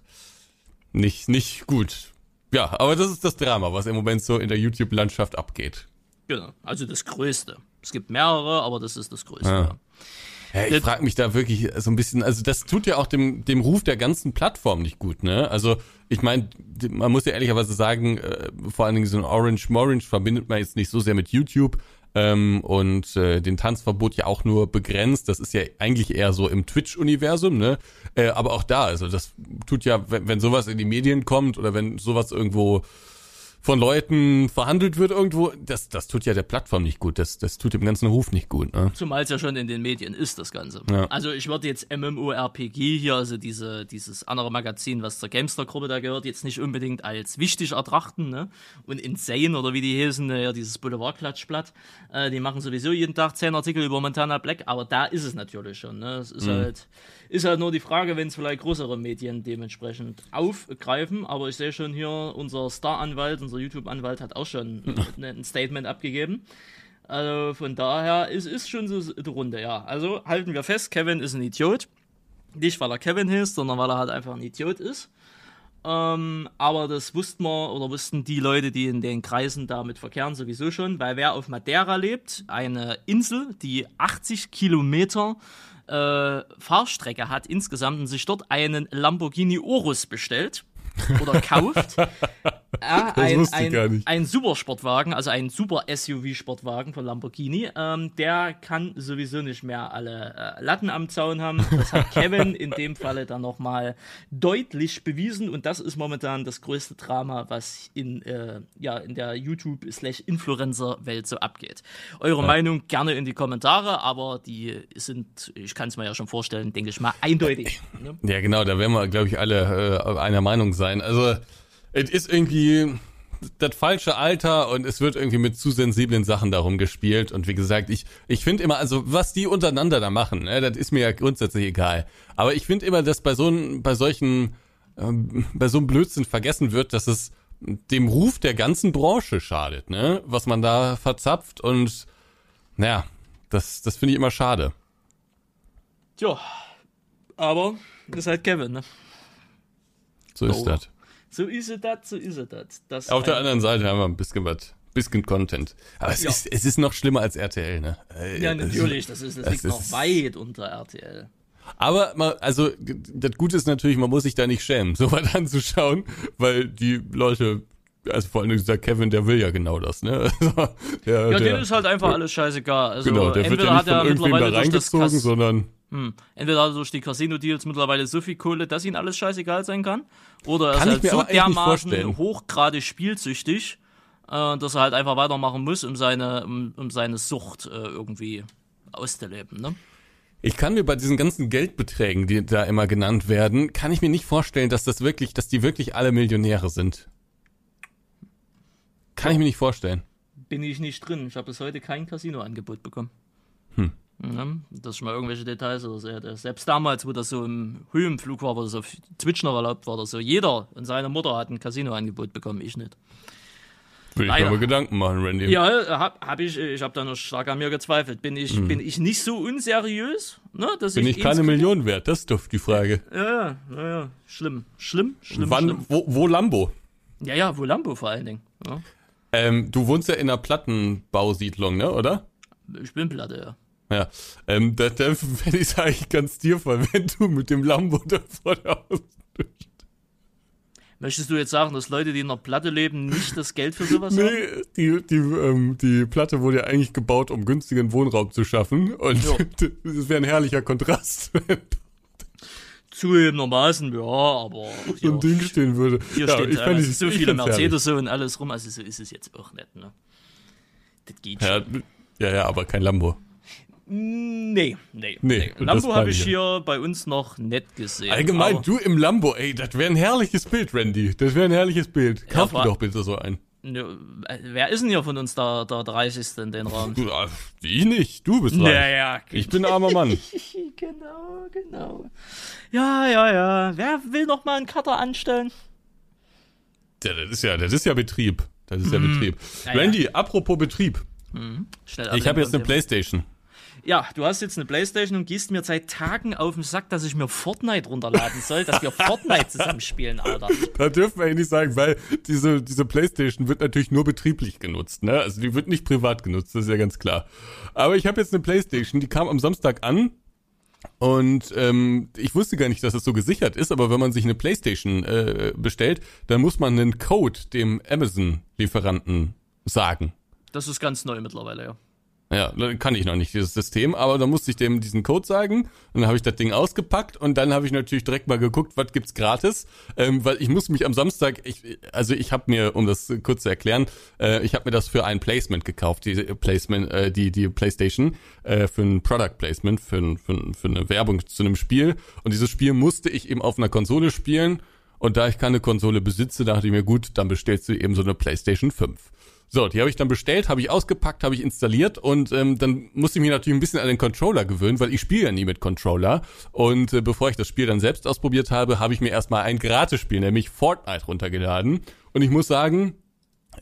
nicht, nicht gut. Ja, aber das ist das Drama, was im Moment so in der YouTube-Landschaft abgeht. Genau, also das Größte. Es gibt mehrere, aber das ist das Größte. Ja. Ja, ich frage mich da wirklich so ein bisschen, also das tut ja auch dem, dem Ruf der ganzen Plattform nicht gut, ne? Also ich meine, man muss ja ehrlicherweise sagen, äh, vor allen Dingen so ein Orange Morange verbindet man jetzt nicht so sehr mit YouTube ähm, und äh, den Tanzverbot ja auch nur begrenzt. Das ist ja eigentlich eher so im Twitch-Universum, ne? Äh, aber auch da, also das tut ja, wenn, wenn sowas in die Medien kommt oder wenn sowas irgendwo von Leuten verhandelt wird irgendwo, das, das tut ja der Plattform nicht gut. Das, das tut dem ganzen Ruf nicht gut. Ne? Zumal es ja schon in den Medien ist, das Ganze. Ja. Also ich würde jetzt MMORPG hier, also diese, dieses andere Magazin, was zur Gamester-Gruppe da gehört, jetzt nicht unbedingt als wichtig ertrachten. Ne? Und Insane oder wie die heißen, ja, dieses Boulevard-Klatschblatt, äh, die machen sowieso jeden Tag zehn Artikel über Montana Black, aber da ist es natürlich schon. Ne? Es ist mhm. halt ist halt nur die Frage, wenn es vielleicht größere Medien dementsprechend aufgreifen. Aber ich sehe schon hier, unser Star-Anwalt, unser YouTube-Anwalt hat auch schon ein Statement abgegeben. Also von daher ist es schon so die Runde, ja. Also halten wir fest, Kevin ist ein Idiot. Nicht, weil er Kevin ist, sondern weil er halt einfach ein Idiot ist. Ähm, aber das wussten wir oder wussten die Leute, die in den Kreisen damit verkehren, sowieso schon, weil wer auf Madeira lebt, eine Insel, die 80 Kilometer äh, Fahrstrecke hat insgesamt und sich dort einen Lamborghini Urus bestellt oder kauft. Ja, ein, ein, ein Supersportwagen, also ein super SUV-Sportwagen von Lamborghini, ähm, der kann sowieso nicht mehr alle äh, Latten am Zaun haben. Das hat Kevin in dem Falle dann nochmal deutlich bewiesen und das ist momentan das größte Drama, was in, äh, ja, in der YouTube-Influencer-Welt so abgeht. Eure ja. Meinung gerne in die Kommentare, aber die sind, ich kann es mir ja schon vorstellen, denke ich mal, eindeutig. Ne? Ja, genau, da werden wir, glaube ich, alle äh, einer Meinung sein. Also es ist irgendwie das falsche Alter und es wird irgendwie mit zu sensiblen Sachen darum gespielt. Und wie gesagt, ich, ich finde immer, also was die untereinander da machen, ne, das ist mir ja grundsätzlich egal. Aber ich finde immer, dass bei so bei solchen, ähm, bei so einem Blödsinn vergessen wird, dass es dem Ruf der ganzen Branche schadet, ne? Was man da verzapft und naja, das, das finde ich immer schade. Tja, aber das ist halt Kevin, ne? So ist das. So ist es das, so ist es das. Auf der anderen Seite haben wir ein bisschen was, bisschen Content. Aber es, ja. ist, es ist noch schlimmer als RTL, ne? Äh, ja, natürlich, das, ist, das, das liegt ist, noch weit unter RTL. Aber man, also das Gute ist natürlich, man muss sich da nicht schämen, so was anzuschauen, weil die Leute, also vor allem dieser Kevin, der will ja genau das, ne? Also, der, ja, dem ist halt einfach alles scheißegal. Also, genau, der wird ja nicht von irgendwem da reingezogen, sondern hm. Entweder durch die Casino-Deals mittlerweile so viel Kohle, dass ihm alles scheißegal sein kann, oder er ist halt so dermaßen hochgradig spielsüchtig, äh, dass er halt einfach weitermachen muss, um seine, um, um seine Sucht äh, irgendwie auszuleben. Ne? Ich kann mir bei diesen ganzen Geldbeträgen, die da immer genannt werden, kann ich mir nicht vorstellen, dass das wirklich, dass die wirklich alle Millionäre sind. Kann ja. ich mir nicht vorstellen. Bin ich nicht drin. Ich habe bis heute kein Casino-Angebot bekommen. Hm. Ja, das schon mal irgendwelche Details oder so. Selbst damals, wo das so im Höhenflug war, wo das auf Twitch noch erlaubt war oder so, jeder und seine Mutter hat ein Casino-Angebot bekommen, ich nicht. Will ich mir mal Gedanken machen, Randy. Ja, hab, hab ich, ich habe da noch stark an mir gezweifelt. Bin ich, bin ich nicht so unseriös, ne, dass Bin ich ich keine Million wert? Das ist doch die Frage. Ja, ja, ja, ja, schlimm, schlimm, schlimm, Wann, schlimm. wo, wo Lambo? Ja, ja, wo Lambo vor allen Dingen. Ja. Ähm, du wohnst ja in einer Plattenbausiedlung, ne, oder? Ich bin Platte, ja. Ja, ähm, da, da fände ich es eigentlich ganz stilvoll, wenn du mit dem Lambo da vor der Möchtest du jetzt sagen, dass Leute, die in einer Platte leben, nicht das Geld für sowas haben? Nee, die, die, ähm, die Platte wurde ja eigentlich gebaut, um günstigen Wohnraum zu schaffen. Und das wäre ein herrlicher Kontrast, wenn Zugegebenermaßen, ja, aber so ein Ding stehen würde. hier ja, steht ich teilweise ich- so viele. Mercedes so und alles rum, also so ist es jetzt auch nicht, ne? Das geht Ja, schon. ja, ja, aber kein Lambo. Nee, nee. Nee, das Lambo habe ich hier bei uns noch nicht gesehen. Allgemein, du im Lambo, ey, das wäre ein herrliches Bild, Randy. Das wäre ein herrliches Bild. Kauf Ja, dir doch bitte so ein. Wer ist denn hier von uns der, der 30. in den Raum? Ah, ich nicht, du bist reich. Naja, Ich bin ein armer Mann. genau, genau. Ja, ja, ja. Wer will noch mal einen Cutter anstellen? Ja, das ist ja, das ist ja Betrieb. Das ist ja Betrieb. Mhm. Ja, ja. Randy, apropos Betrieb. Schnell Ich habe jetzt eine ablenken Playstation. Ja, du hast jetzt eine Playstation und gehst mir seit Tagen auf den Sack, dass ich mir Fortnite runterladen soll, dass wir Fortnite zusammen spielen, Alter. Da dürfen wir ja nicht sagen, weil diese, diese Playstation wird natürlich nur betrieblich genutzt, ne? Also die wird nicht privat genutzt, das ist ja ganz klar. Aber ich habe jetzt eine Playstation, die kam am Samstag an und ähm, ich wusste gar nicht, dass es so gesichert ist, aber wenn man sich eine Playstation äh, bestellt, dann muss man einen Code dem Amazon-Lieferanten sagen. Das ist ganz neu mittlerweile, ja. Ja, kann ich noch nicht, dieses System, aber da musste ich dem diesen Code sagen und dann habe ich das Ding ausgepackt und dann habe ich natürlich direkt mal geguckt, was gibt's gratis, ähm, weil ich muss mich am Samstag, ich, also ich habe mir, um das kurz zu erklären, äh, ich habe mir das für ein Placement gekauft, die Placement, äh, die die PlayStation äh, für ein Product Placement, für, ein, für, ein, für eine Werbung zu einem Spiel. Und dieses Spiel musste ich eben auf einer Konsole spielen. Und da ich keine Konsole besitze, dachte ich mir, gut, dann bestellst du eben so eine PlayStation 5. So, die habe ich dann bestellt, habe ich ausgepackt, habe ich installiert und ähm, dann musste ich mich natürlich ein bisschen an den Controller gewöhnen, weil ich spiele ja nie mit Controller. Und äh, bevor ich das Spiel dann selbst ausprobiert habe, habe ich mir erstmal ein Gratisspiel, nämlich Fortnite, runtergeladen. Und ich muss sagen,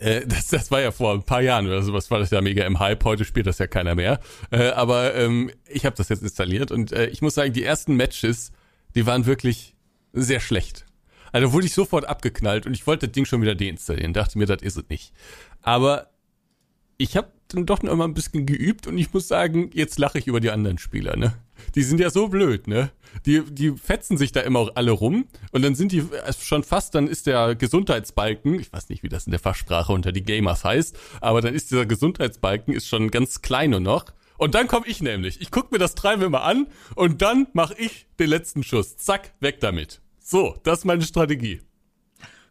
äh, das, das war ja vor ein paar Jahren oder sowas, war das ja mega im Hype. Heute spielt das ja keiner mehr. Äh, aber ähm, ich habe das jetzt installiert und äh, ich muss sagen, die ersten Matches, die waren wirklich sehr schlecht. Also wurde ich sofort abgeknallt und ich wollte das Ding schon wieder deinstallieren. Dachte mir, das ist es nicht. Aber ich habe dann doch noch mal ein bisschen geübt und ich muss sagen, jetzt lache ich über die anderen Spieler, ne? Die sind ja so blöd, ne? Die, die fetzen sich da immer auch alle rum und dann sind die schon fast, dann ist der Gesundheitsbalken, ich weiß nicht, wie das in der Fachsprache unter die Gamers heißt, aber dann ist dieser Gesundheitsbalken ist schon ganz klein nur noch. Und dann komme ich nämlich. Ich guck mir das Treiben immer an und dann mache ich den letzten Schuss. Zack, weg damit. So, das ist meine Strategie.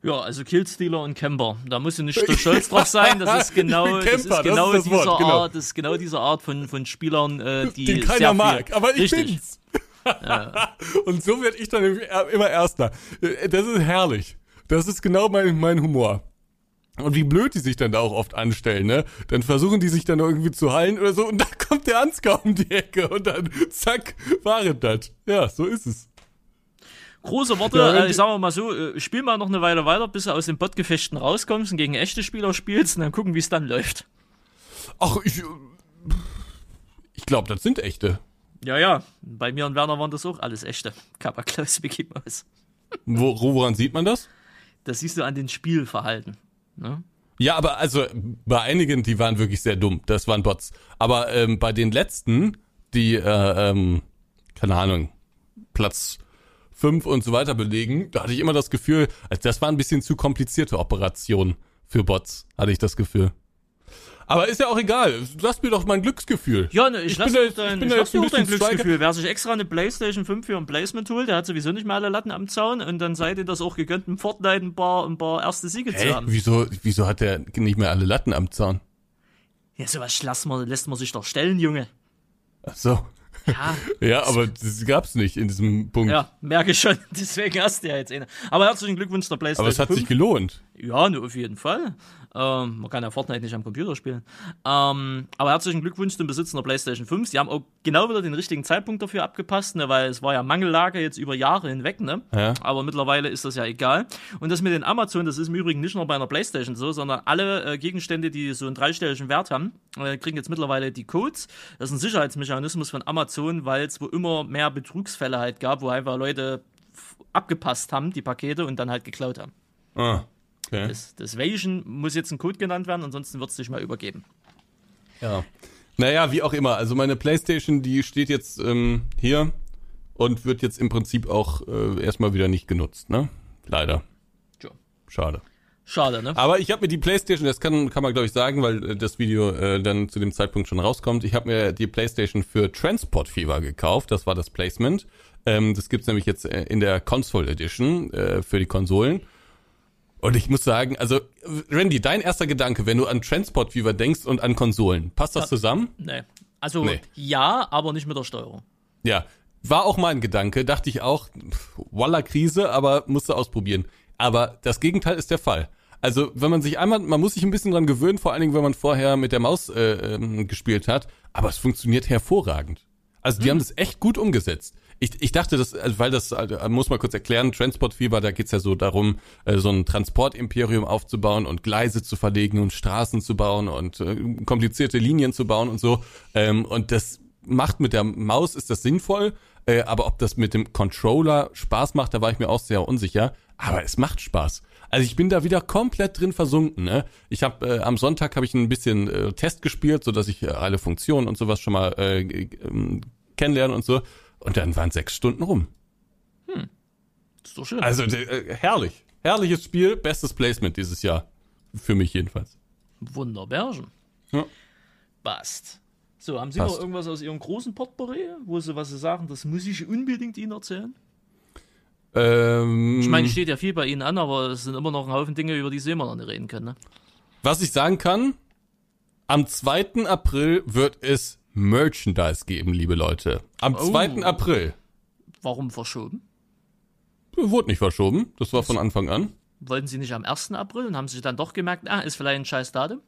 Ja, also Killstealer und Camper. Da musst du nicht stolz drauf sein. Das ist genau, das ist Camper, das genau ist das diese Wort, genau. Art, das ist genau diese Art von, von Spielern, äh, die den sehr keiner viel, mag, aber ich Richtig. bin's. Und so werde ich dann immer Erster. Das ist herrlich. Das ist genau mein, mein Humor. Und wie blöd die sich dann da auch oft anstellen, ne? Dann versuchen die sich dann irgendwie zu heilen oder so und dann kommt der Ansgar um die Ecke und dann zack, war es das. Ja, so ist es. Große Worte, Ja, äh, ich sag mal so, äh, spiel mal noch eine Weile weiter, bis du aus den Bottgefechten rauskommst und gegen echte Spieler spielst und dann gucken, wie es dann läuft. Ach, ich. Ich glaube, das sind echte. Ja, ja, bei mir und Werner waren das auch alles echte. Kappa Klaus Mickey Maus. Wo, woran sieht man das? Das siehst du an den Spielverhalten. Ne? Ja, aber also bei einigen, die waren wirklich sehr dumm. Das waren Bots. Aber ähm, bei den letzten, die, äh, ähm, keine Ahnung, Platz fünf und so weiter belegen, da hatte ich immer das Gefühl, also das war ein bisschen zu komplizierte Operation für Bots, hatte ich das Gefühl. Aber ist ja auch egal. Lass mir doch mein Glücksgefühl. Ja, ne, ich, Ich lass dir dein, ich lass auch dein Glücksgefühl. Wer sich extra eine Playstation 5 für ein Placement holt, der hat sowieso nicht mehr alle Latten am Zaun und dann seid ihr das auch gegönnt, im Fortnite ein paar, ein paar erste Siege Hä? zu haben. Wieso, wieso hat der nicht mehr alle Latten am Zaun? Ja, sowas lässt man, lässt man sich doch stellen, Junge. Ach so. Ja, Ja, aber das gab's nicht in diesem Punkt. ja, merke schon. Deswegen hast du ja jetzt eine. Aber herzlichen Glückwunsch der aber Playstation es hat 5. sich gelohnt. Ja, nur auf jeden Fall. Ähm, man kann ja Fortnite nicht am Computer spielen. Ähm, aber herzlichen Glückwunsch zum Besitzer der PlayStation 5. Sie haben auch genau wieder den richtigen Zeitpunkt dafür abgepasst, ne, weil es war ja Mangellage jetzt über Jahre hinweg. Ne? Ja. Aber mittlerweile ist das ja egal. Und das mit den Amazon, das ist im Übrigen nicht nur bei einer PlayStation so, sondern alle äh, Gegenstände, die so einen dreistelligen Wert haben, äh, kriegen jetzt mittlerweile die Codes. Das ist ein Sicherheitsmechanismus von Amazon, weil es wo immer mehr Betrugsfälle halt gab, wo einfach Leute abgepasst haben, die Pakete und dann halt geklaut haben. Ah, okay. Das, deswegen muss jetzt ein Code genannt werden, ansonsten wird es sich mal übergeben. Ja. Naja, wie auch immer. Also meine Playstation, die steht jetzt ähm, hier und wird jetzt im Prinzip auch äh, erstmal wieder nicht genutzt, ne? Leider. Tja. Schade. Schade, ne? Aber ich habe mir die Playstation, das kann, kann man glaube ich sagen, weil äh, das Video äh, dann zu dem Zeitpunkt schon rauskommt. Ich habe mir die Playstation für Transport Fever gekauft. Das war das Placement. Ähm, das gibt's nämlich jetzt äh, in der Console Edition äh, für die Konsolen. Und ich muss sagen, also Randy, dein erster Gedanke, wenn du an Transport Fever denkst und an Konsolen, passt das Ja. zusammen? Nee. Also Nee. ja, aber nicht mit der Steuerung. Ja, war auch mein Gedanke, dachte ich auch, Walla Krise, aber musste ausprobieren. Aber das Gegenteil ist der Fall. Also, wenn man sich einmal, man muss sich ein bisschen dran gewöhnen, vor allen Dingen, wenn man vorher mit der Maus äh, ähm, gespielt hat, aber es funktioniert hervorragend. Also, die haben das echt gut umgesetzt. Ich, ich dachte, das, also, weil das, also, muss mal kurz erklären, Transportfieber, da geht's ja so darum, äh, so ein Transportimperium aufzubauen und Gleise zu verlegen und Straßen zu bauen und äh, komplizierte Linien zu bauen und so. Ähm, und das macht mit der Maus, ist das sinnvoll, äh, aber ob das mit dem Controller Spaß macht, da war ich mir auch sehr unsicher. Aber es macht Spaß. Also ich bin da wieder komplett drin versunken. Ne? Ich habe äh, am Sonntag habe ich ein bisschen äh, Test gespielt, so dass ich äh, alle Funktionen und sowas schon mal äh, ähm, kennenlernen und so. Und dann waren sechs Stunden rum. ist doch schön. Also äh, herrlich, herrliches Spiel, bestes Placement dieses Jahr für mich jedenfalls. Wunderbärchen. Ja. Passt. So, haben Sie Passt. noch irgendwas aus Ihrem großen Potpourri, wo Sie was Sie sagen, das muss ich unbedingt Ihnen erzählen? Ähm, Ich meine, steht ja viel bei Ihnen an, aber es sind immer noch ein Haufen Dinge, über die Sie immer noch nicht reden können. Ne? Was ich sagen kann, am 2. April wird es Merchandise geben, liebe Leute. Am Oh. 2. April. Warum verschoben? Wurde nicht verschoben, das war von Anfang an. Wollten Sie nicht am 1. April und haben sich dann doch gemerkt, ah, ist vielleicht ein scheiß Datum?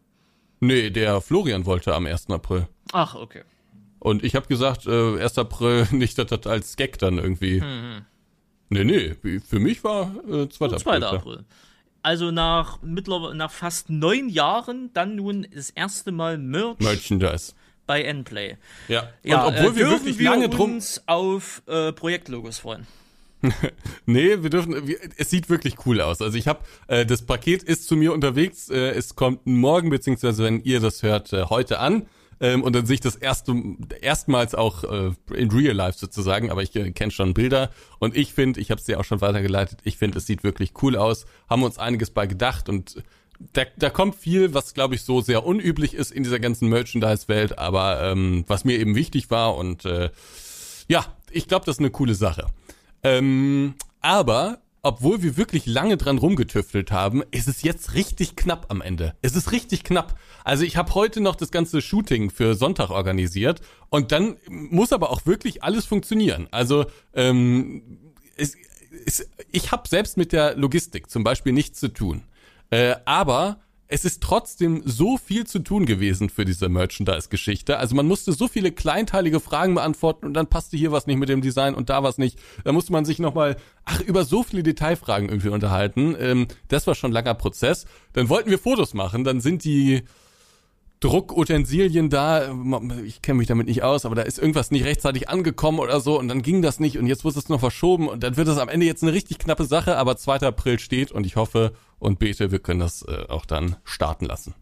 Nee, der Florian wollte am 1. April. Ach, okay. Und ich habe gesagt, äh, 1. April nicht, dass das als Gag dann irgendwie. Nee, nee, wie- für mich war äh, 2. April. 2. klar. April. Also nach mittlerweile nach fast neun Jahren dann nun das erste Mal Merch Merchandise. Bei Nplay. Ja. Ja, Und obwohl äh, wir wirklich wir lange drum. uns auf äh, Projektlogos freuen. Nee, wir dürfen. Wir, es sieht wirklich cool aus. Also ich habe äh, das Paket ist zu mir unterwegs. Äh, es kommt morgen beziehungsweise wenn ihr das hört äh, heute an. Ähm, und dann sehe ich das erste, erstmals auch äh, in Real Life sozusagen, aber ich äh, kenne schon Bilder und ich finde, ich habe es dir auch schon weitergeleitet, ich finde, es sieht wirklich cool aus, haben uns einiges bei gedacht und da, da kommt viel, was glaube ich so sehr unüblich ist in dieser ganzen Merchandise-Welt, aber ähm, was mir eben wichtig war und äh, ja, ich glaube, das ist eine coole Sache. Ähm, aber obwohl wir wirklich lange dran rumgetüftelt haben, ist es jetzt richtig knapp am Ende. Es ist richtig knapp. Also ich habe heute noch das ganze Shooting für Sonntag organisiert und dann muss aber auch wirklich alles funktionieren. Also ähm, es, es, ich habe selbst mit der Logistik zum Beispiel nichts zu tun. Äh, aber es ist trotzdem so viel zu tun gewesen für diese Merchandise-Geschichte. Also man musste so viele kleinteilige Fragen beantworten und dann passte hier was nicht mit dem Design und da was nicht. Da musste man sich nochmal, ach, über so viele Detailfragen irgendwie unterhalten. Ähm, das war schon ein langer Prozess. Dann wollten wir Fotos machen, dann sind die Druckutensilien da, ich kenne mich damit nicht aus, aber da ist irgendwas nicht rechtzeitig angekommen oder so und dann ging das nicht und jetzt wird es noch verschoben und dann wird es am Ende jetzt eine richtig knappe Sache, aber 2. April steht und ich hoffe und bete, wir können das äh, auch dann starten lassen.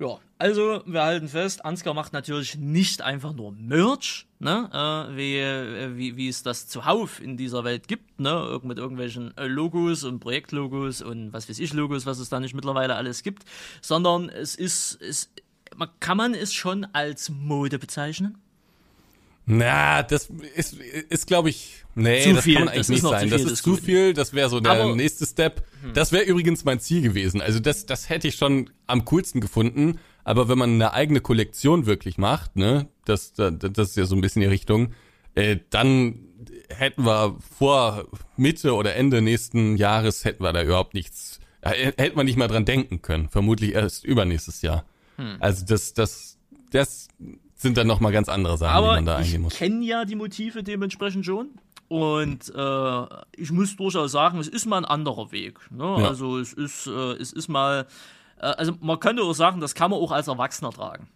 Ja, also wir halten fest, Ansgar macht natürlich nicht einfach nur Merch, ne, äh, wie, äh, wie, wie es das zuhauf in dieser Welt gibt, ne, mit irgendwelchen äh, Logos und Projektlogos und was weiß ich Logos, was es da nicht mittlerweile alles gibt, sondern es ist, es, kann man es schon als Mode bezeichnen? Na, das ist, ist glaube ich, nee, Zu das viel, kann man eigentlich nicht sein. viel das ist zu Guten. viel, das wäre so der Aber- nächste Step. Das wäre übrigens mein Ziel gewesen. Also das, das hätte ich schon am coolsten gefunden. Aber wenn man eine eigene Kollektion wirklich macht, ne, das, das, das ist ja so ein bisschen die Richtung, äh, dann hätten wir vor Mitte oder Ende nächsten Jahres hätten wir da überhaupt nichts Ja, hätte man nicht mal dran denken können. Vermutlich erst übernächstes Jahr. Hm. Also das, das, das sind dann nochmal ganz andere Sachen, die Aber man da eingehen muss. ich kenne ja die Motive dementsprechend schon. Und äh, ich muss durchaus sagen, es ist mal ein anderer Weg. Ne? Ja. Also es ist, äh, es ist mal, äh, also man könnte auch sagen, das kann man auch als Erwachsener tragen.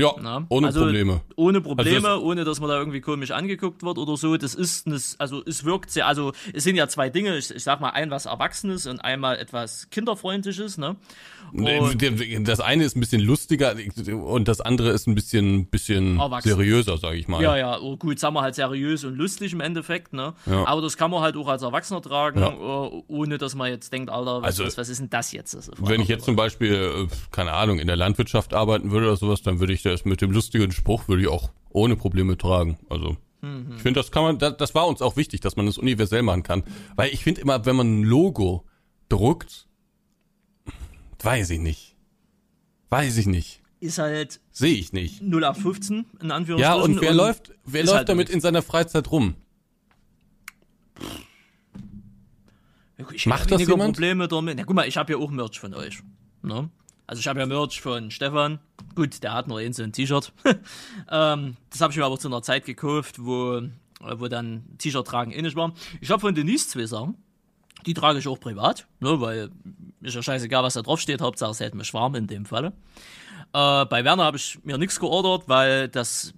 Ja, Ne? ohne also, Probleme. Ohne Probleme, Also ohne dass man da irgendwie komisch angeguckt wird oder so. Das ist, eine, also es wirkt sehr, also es sind ja zwei Dinge. Ich, ich sag mal, ein was Erwachsenes und einmal etwas Kinderfreundliches. Ne? Und- Das eine ist ein bisschen lustiger und das andere ist ein bisschen, bisschen Erwachsen. seriöser, sage ich mal. Ja, ja, oh, gut, sagen wir halt seriös und lustig im Endeffekt, ne? Ja. Aber das kann man halt auch als Erwachsener tragen, Ja. äh, ohne dass man jetzt denkt, Alter, was, Also, was, was ist denn das jetzt? Das Wenn ich jetzt zum Beispiel, äh, keine Ahnung, in der Landwirtschaft arbeiten würde oder sowas, dann würde ich das mit dem lustigen Spruch würde ich auch ohne Probleme tragen. Also Mhm. ich finde, das kann man, das, das war uns auch wichtig, dass man das universell machen kann. Weil ich finde immer, wenn man ein Logo druckt, weiß ich nicht. Weiß ich nicht. ist halt Sehe ich nicht. 0 auf 15, in Ja, Anführungsstrichen. und wer läuft, wer läuft halt damit nix. in seiner Freizeit rum? Ich Macht das jemand? Probleme damit. Na guck mal, ich habe ja auch Merch von euch. Ne? Also ich habe ja Merch von Stefan. Gut, der hat nur ein so ein T-Shirt. ähm, das habe ich mir aber zu einer Zeit gekauft, wo, wo dann T-Shirt tragen ähnlich war. Ich habe von Denise zwei Sachen. Die trage ich auch privat, ne, weil ist ja scheißegal, was da drauf steht. Hauptsache es hält mich warm in dem Falle. Äh, bei Werner habe ich mir nichts geordert, weil das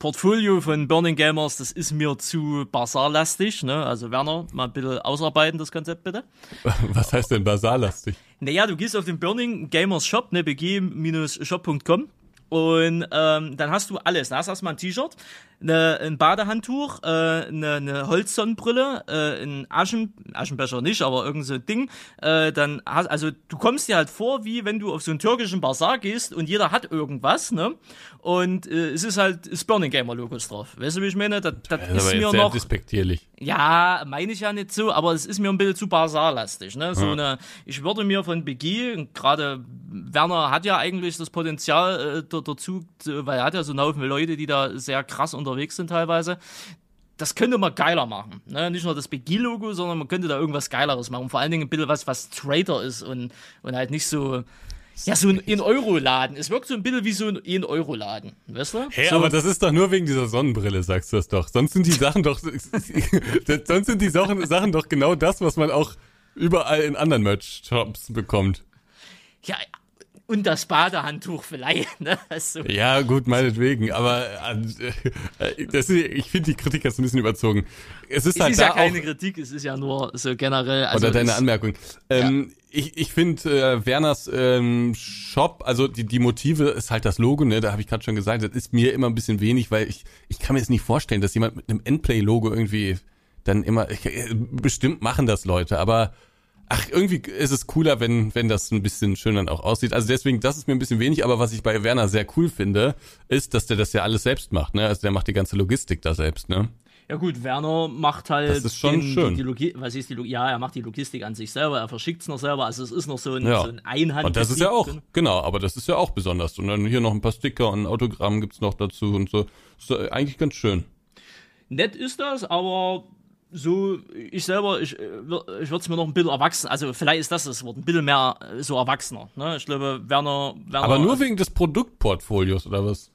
Portfolio von Burning Gamers, das ist mir zu basarlastig. Ne? Also Werner, mal ein bisschen ausarbeiten, das Konzept bitte. Was heißt denn basarlastig? Naja, du gehst auf den Burning Gamers Shop, ne, bg-shop.com und ähm, dann hast du alles. Da hast du erstmal ein T-Shirt, ne, ein Badehandtuch, äh, eine, eine Holzsonnenbrille, äh, ein Aschen, Aschenbecher nicht, aber irgend so ein Ding. Äh, dann hast, also du kommst dir halt vor, wie wenn du auf so einen türkischen Bazar gehst und jeder hat irgendwas, ne? Und äh, es ist halt das Burning Gamer Logos drauf. Weißt du, wie ich meine? Das, das Das ist ist mir noch despektierlich. ja, meine ich ja nicht so, aber es ist mir ein bisschen zu basarlastig. Ne? So eine, ich würde mir von BG, und gerade Werner hat ja eigentlich das Potenzial äh, da- dazu, weil er hat ja so einen Haufen Leute, die da sehr krass unterwegs sind teilweise. Das könnte man geiler machen. Ne? Nicht nur das BG-Logo, sondern man könnte da irgendwas Geileres machen. Vor allen Dingen ein bisschen was, was Trader ist und, und halt nicht so. Ja, so ein 1-Euro-Laden. Es wirkt so ein bisschen wie so ein 1-Euro-Laden. Weißt du? Hä, so, aber das ist doch nur wegen dieser Sonnenbrille, sagst du das doch. Sonst sind die Sachen doch, sonst sind die Sachen, Sachen doch genau das, was man auch überall in anderen Merch-Shops bekommt. ja, und das Badehandtuch vielleicht. Ne? Also, Ja, gut, meinetwegen, aber äh, das, ist- ich finde die Kritik jetzt ein bisschen überzogen. Es ist Es halt ist ja keine auch, Kritik, es ist ja nur so generell. Also oder deine es- Anmerkung. Ähm, Ich, ich finde äh, Werners ähm, Shop, also die, die Motive ist halt das Logo, ne, da habe ich gerade schon gesagt, das ist mir immer ein bisschen wenig, weil ich, ich kann mir jetzt nicht vorstellen, dass jemand mit einem Endplay-Logo irgendwie dann immer, ich, äh, bestimmt machen das Leute, aber ach, irgendwie ist es cooler, wenn, wenn das ein bisschen schön dann auch aussieht. Also deswegen, das ist mir ein bisschen wenig, aber was ich bei Werner sehr cool finde, ist, dass der das ja alles selbst macht, ne, also der macht die ganze Logistik da selbst, ne. Ja gut, Werner macht halt. Das ist schon den, schön. Die, Logi was ist die Log Ja, er macht die Logistik an sich selber, er verschickt es noch selber. Also es ist noch so ein, Ja. so ein Einhand. Und das ist ja auch, genau, aber das ist ja auch besonders. Und dann hier noch ein paar Sticker und ein Autogramm gibt's noch dazu und so. Ist eigentlich ganz schön. Nett ist das, aber so, ich selber, ich, äh, ich würde es mir noch ein bisschen erwachsen, also vielleicht ist das das Wort, ein bisschen mehr äh, so erwachsener. Ne? Ich glaube, Werner, Werner. Aber nur wegen des Produktportfolios oder was?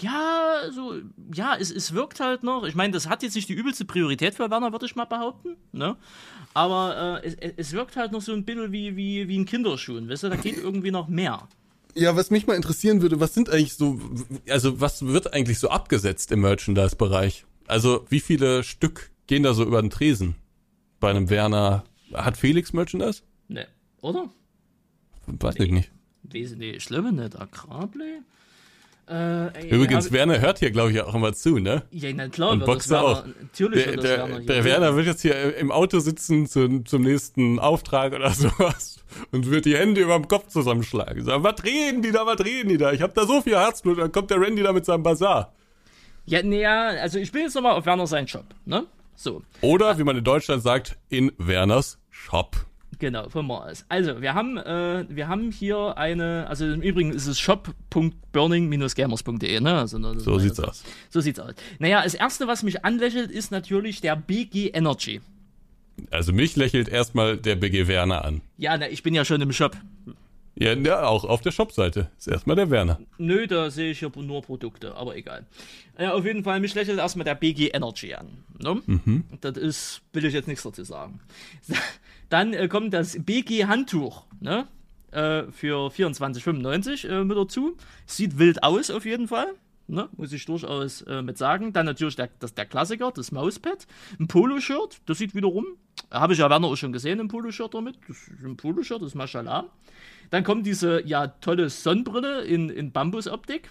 Ja, so, ja, es, es wirkt halt noch. Ich meine, das hat jetzt nicht die übelste Priorität für Werner, würde ich mal behaupten. Ne? Aber äh, es, es wirkt halt noch so ein bisschen wie, wie, wie ein Kinderschuhen, weißt du, da geht irgendwie noch mehr. Ja, was mich mal interessieren würde, was sind eigentlich so, also was wird eigentlich so abgesetzt im Merchandise-Bereich? Also wie viele Stück gehen da so über den Tresen bei einem Werner? Hat Felix Merchandise? Ne, oder? Weiß ich nicht. Wesentlich, ich glaube nicht, Agrarplay. Äh, Übrigens, ja, Werner hört hier, glaube ich, auch immer zu, ne? ja, na klar, Und wird das Boxer Werner, auch. natürlich Der, der, Werner hier der Werner wird jetzt hier im Auto sitzen zum, zum nächsten Auftrag oder sowas und wird die Hände über dem Kopf zusammenschlagen. Sagen, was reden die da, was reden die da? Ich hab da so viel Herzblut, dann kommt der Randy da mit seinem Bazar. Ja, naja, also ich bin jetzt nochmal auf Werner seinen Shop, ne? So, Oder, wie man in Deutschland sagt, in Werners Shop. genau, von mir aus. Also, wir haben, äh, wir haben hier eine, also im Übrigen ist es shop.burning-gamers.de, ne? Also, ist So meine sieht's Seite. aus. So sieht's aus. Naja, das erste, was mich anlächelt, ist natürlich der BG Energy. Also mich lächelt erstmal der BG Werner an. Ja, na, ich bin ja schon im Shop. Ja, ja auch auf der Shopseite ist erstmal der Werner. Nö, da sehe ich hier nur Produkte, aber egal. Ja, auf jeden Fall, mich lächelt erstmal der BG Energy an. Ne? Das ist, will ich jetzt nichts dazu sagen. Dann äh, kommt das BG Handtuch, ne? Äh, für 24,95 äh, mit dazu. Sieht wild aus auf jeden Fall. Ne, muss ich durchaus äh, mit sagen. Dann natürlich der, das, der Klassiker, das Mauspad. Ein Poloshirt, das sieht wiederum. Habe ich ja Werner auch schon gesehen, ein Poloshirt damit. Das ist ein Poloshirt, das ist Mashallah. Dann kommt diese ja tolle Sonnenbrille in, in Bambusoptik.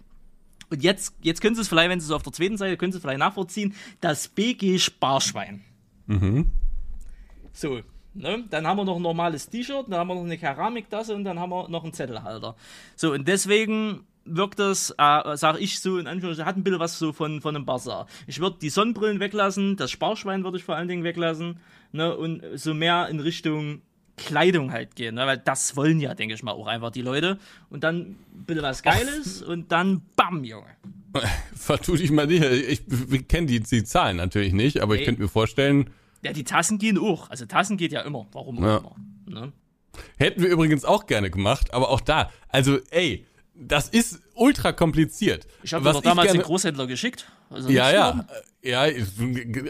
Und jetzt, jetzt können Sie es vielleicht, wenn Sie es auf der zweiten Seite, können Sie es vielleicht nachvollziehen, das BG Sparschwein. So, ne? Dann haben wir noch ein normales T-Shirt, dann haben wir noch eine Keramiktasse und dann haben wir noch einen Zettelhalter. So, und deswegen wirkt das, äh, sage ich so in Anführungszeichen, hat ein bisschen was so von, von einem Bazar. Ich würde die Sonnenbrillen weglassen, das Sparschwein würde ich vor allen Dingen weglassen, ne? Und so mehr in Richtung Kleidung halt gehen, ne? weil das wollen ja, denke ich mal, auch einfach die Leute. Und dann bisschen was Geiles und dann BAM, Junge. Vertu dich mal nicht. Ich, ich kenne die, die Zahlen natürlich nicht, aber ich Ey. könnte mir vorstellen, Ja, die Tassen gehen auch. Also Tassen geht ja immer. Warum auch Ja. immer. Ne? hätten wir übrigens auch gerne gemacht, aber auch da, also ey, das ist ultra kompliziert. Ich habe doch damals gerne- den Großhändler geschickt. Also Ja, ja. schlimm. Ja,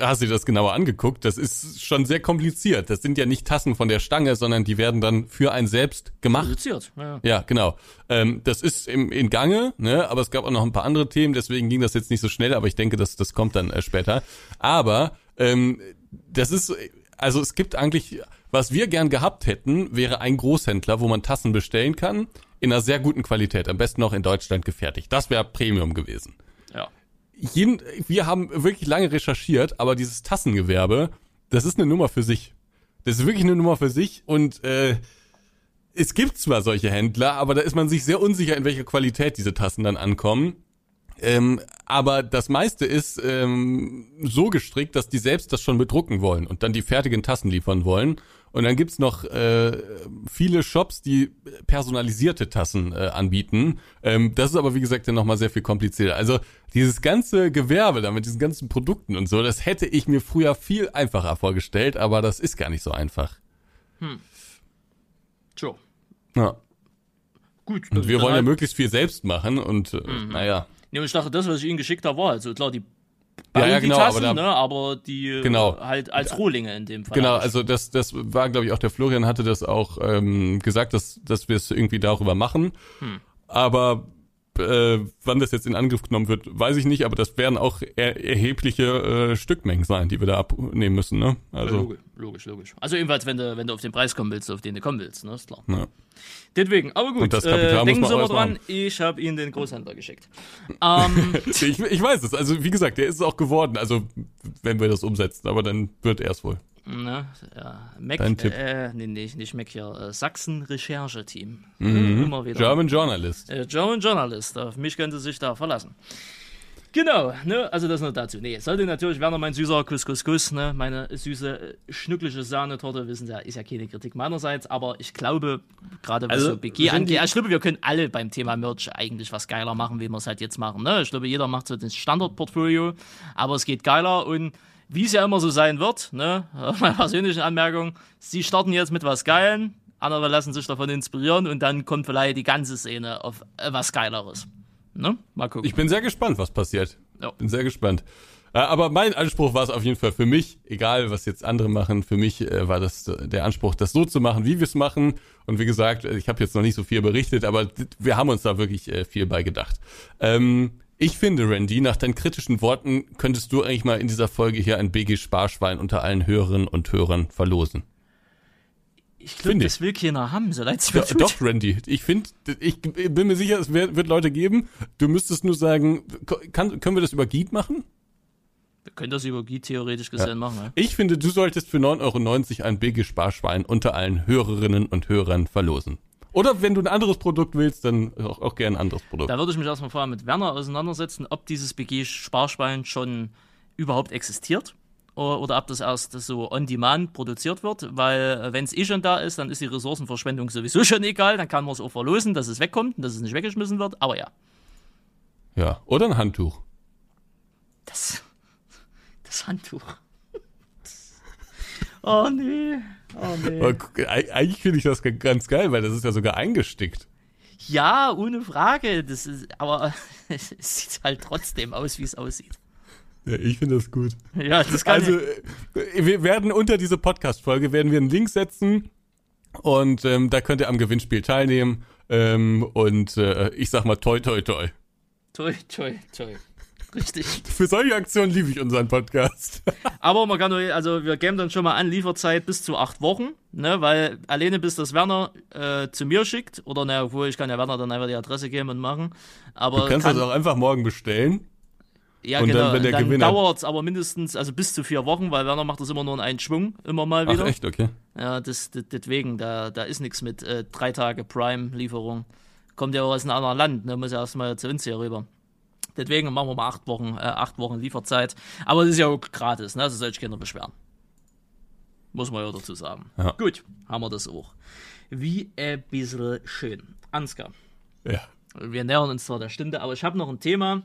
hast du dir das genauer angeguckt? Das ist schon sehr kompliziert. Das sind ja nicht Tassen von der Stange, sondern die werden dann für einen selbst gemacht. Produziert. Ja. Ja, genau. Ähm, das ist im, in Gange, ne? aber es gab auch noch ein paar andere Themen, deswegen ging das jetzt nicht so schnell, aber ich denke, das, das kommt dann äh, später. Aber ähm, das ist, also es gibt eigentlich, was wir gern gehabt hätten, wäre ein Großhändler, wo man Tassen bestellen kann, in einer sehr guten Qualität, am besten noch in Deutschland gefertigt. Das wäre Premium gewesen. Jeden, wir haben wirklich lange recherchiert, aber dieses Tassengewerbe, das ist eine Nummer für sich. Das ist wirklich eine Nummer für sich und äh, es gibt zwar solche Händler, aber da ist man sich sehr unsicher, in welcher Qualität diese Tassen dann ankommen. Ähm, aber das meiste ist ähm, so gestrickt, dass die selbst das schon bedrucken wollen und dann die fertigen Tassen liefern wollen. Und dann gibt's noch äh, viele Shops, die personalisierte Tassen äh, anbieten. Ähm, das ist aber, wie gesagt, dann nochmal sehr viel komplizierter. Also dieses ganze Gewerbe da mit diesen ganzen Produkten und so, das hätte ich mir früher viel einfacher vorgestellt, aber das ist gar nicht so einfach. So. Ja. Gut. Und wir wollen ja halt- möglichst viel selbst machen und äh, naja. Ja, und ich dachte, das, was ich Ihnen geschickt habe, war also klar, die Ja, ja, die genau, Tassen, aber da- ne, aber die äh, Genau. halt als Rohlinge in dem Fall. Genau, also das, das war, glaube ich, auch der Florian hatte das auch ähm, gesagt, dass, dass wir es irgendwie darüber machen. Aber äh, wann das jetzt in Angriff genommen wird, weiß ich nicht, aber das werden auch er erhebliche äh, Stückmengen sein, die wir da abnehmen müssen. Ne? Also, logisch, logisch, logisch. Also ebenfalls, wenn du, wenn du auf den Preis kommen willst, auf den du kommen willst, ne, ist klar. ja. Deswegen, aber gut, äh, denken Sie mal dran, machen. ich habe Ihnen den Großhändler geschickt. Ähm, ich, ich weiß es, also wie gesagt, der ist es auch geworden, also wenn wir das umsetzen, aber dann wird er es wohl. ne, ja, Mac, Dein Tipp. äh, nee, nee, nicht Mac hier, äh, Sachsen Rechercheteam. Mhm. Immer wieder. German Journalist. Äh, German Journalist, auf mich könnte sich da verlassen. Genau, ne, also das nur dazu. Nee, sollte natürlich Werner mein süßer Kuss, Kuss, Kuss, ne, meine süße, äh, schnucklige Sahnetorte, wissen Sie ja, ist ja keine Kritik meinerseits, aber ich glaube, gerade was Also, so BG angeht, ich glaube, wir können alle beim Thema Merch eigentlich was geiler machen, wie wir es halt jetzt machen, ne. Ich glaube, jeder macht so das Standardportfolio, aber es geht geiler und wie es ja immer so sein wird, ne, meine persönlichen Anmerkung, Sie starten jetzt mit was Geilen, andere lassen sich davon inspirieren und dann kommt vielleicht die ganze Szene auf äh, was Geileres. Ne? Mal gucken. Ich bin sehr gespannt, was passiert. Ja. Bin sehr gespannt. Äh, Aber mein Anspruch war es auf jeden Fall für mich, egal was jetzt andere machen, für mich äh, war das äh, der Anspruch, das so zu machen, wie wir es machen. Und wie gesagt, ich habe jetzt noch nicht so viel berichtet, aber wir haben uns da wirklich viel bei gedacht. Ähm, ich finde, Randy, nach deinen kritischen Worten könntest du eigentlich mal in dieser Folge hier ein BG Sparschwein unter allen Hörerinnen und Hörern verlosen. Ich glaube, finde das will keiner haben, so leid es mir tut. doch, Randy. Ich finde, ich bin mir sicher, es wird, Leute geben. Du müsstest nur sagen, kann, können wir das über Giet machen? Wir können das über Guy theoretisch gesehen machen. Ja? Ich finde, du solltest für 9,90 Euro ein BG Sparschwein unter allen Hörerinnen und Hörern verlosen. Oder wenn du ein anderes Produkt willst, dann auch, auch gerne ein anderes Produkt. Da würde ich mich erstmal vorher mit Werner auseinandersetzen, ob dieses BG-Sparschwein schon überhaupt existiert oder, ob das erst so on demand produziert wird, weil wenn es eh schon da ist, dann ist die Ressourcenverschwendung sowieso schon egal, dann kann man es auch verlosen, dass es wegkommt und dass es nicht weggeschmissen wird, aber ja. Ja. Oder ein Handtuch. Oh nee. Oh nee. Gu- eig- Eigentlich finde ich das ganz geil, weil das ist ja sogar eingestickt. Ja, ohne Frage. Das ist, aber es sieht halt trotzdem aus, wie es aussieht. Ich finde das gut. Ja, das kann Also, äh, wir werden unter diese Podcast-Folge werden wir einen Link setzen und ähm, da könnt ihr am Gewinnspiel teilnehmen. Ähm, und äh, ich sag mal toi toi toi. Toi, toi, toi. Richtig. Für solche Aktionen liebe ich unseren Podcast. Aber man kann nur, also wir geben dann schon mal an, Lieferzeit bis zu acht Wochen, ne, weil alleine bis das Werner äh, zu mir schickt, oder ne, obwohl ich kann ja Werner dann einfach die Adresse geben und machen. Aber Du kannst kann, das auch einfach morgen bestellen. Ja, und dann, genau, wenn der dann Gewinner- dauert es aber mindestens, also bis zu vier Wochen, weil Werner macht das immer nur in einen Schwung, immer mal Ach wieder. echt, okay. Ja, das, das, deswegen, da, da ist nichts mit äh, drei Tage Prime-Lieferung. Kommt ja auch aus einem anderen Land, ne? muss ja erstmal zu uns hier rüber. Deswegen machen wir mal acht Wochen, äh, acht Wochen Lieferzeit. Aber es ist ja auch gratis, ne? Also soll sich keiner beschweren. Muss man ja dazu sagen. Ja. Gut, haben wir das auch. Wie ein bisschen schön. Ansgar, Ja. wir nähern uns zwar der Stunde, aber ich habe noch ein Thema.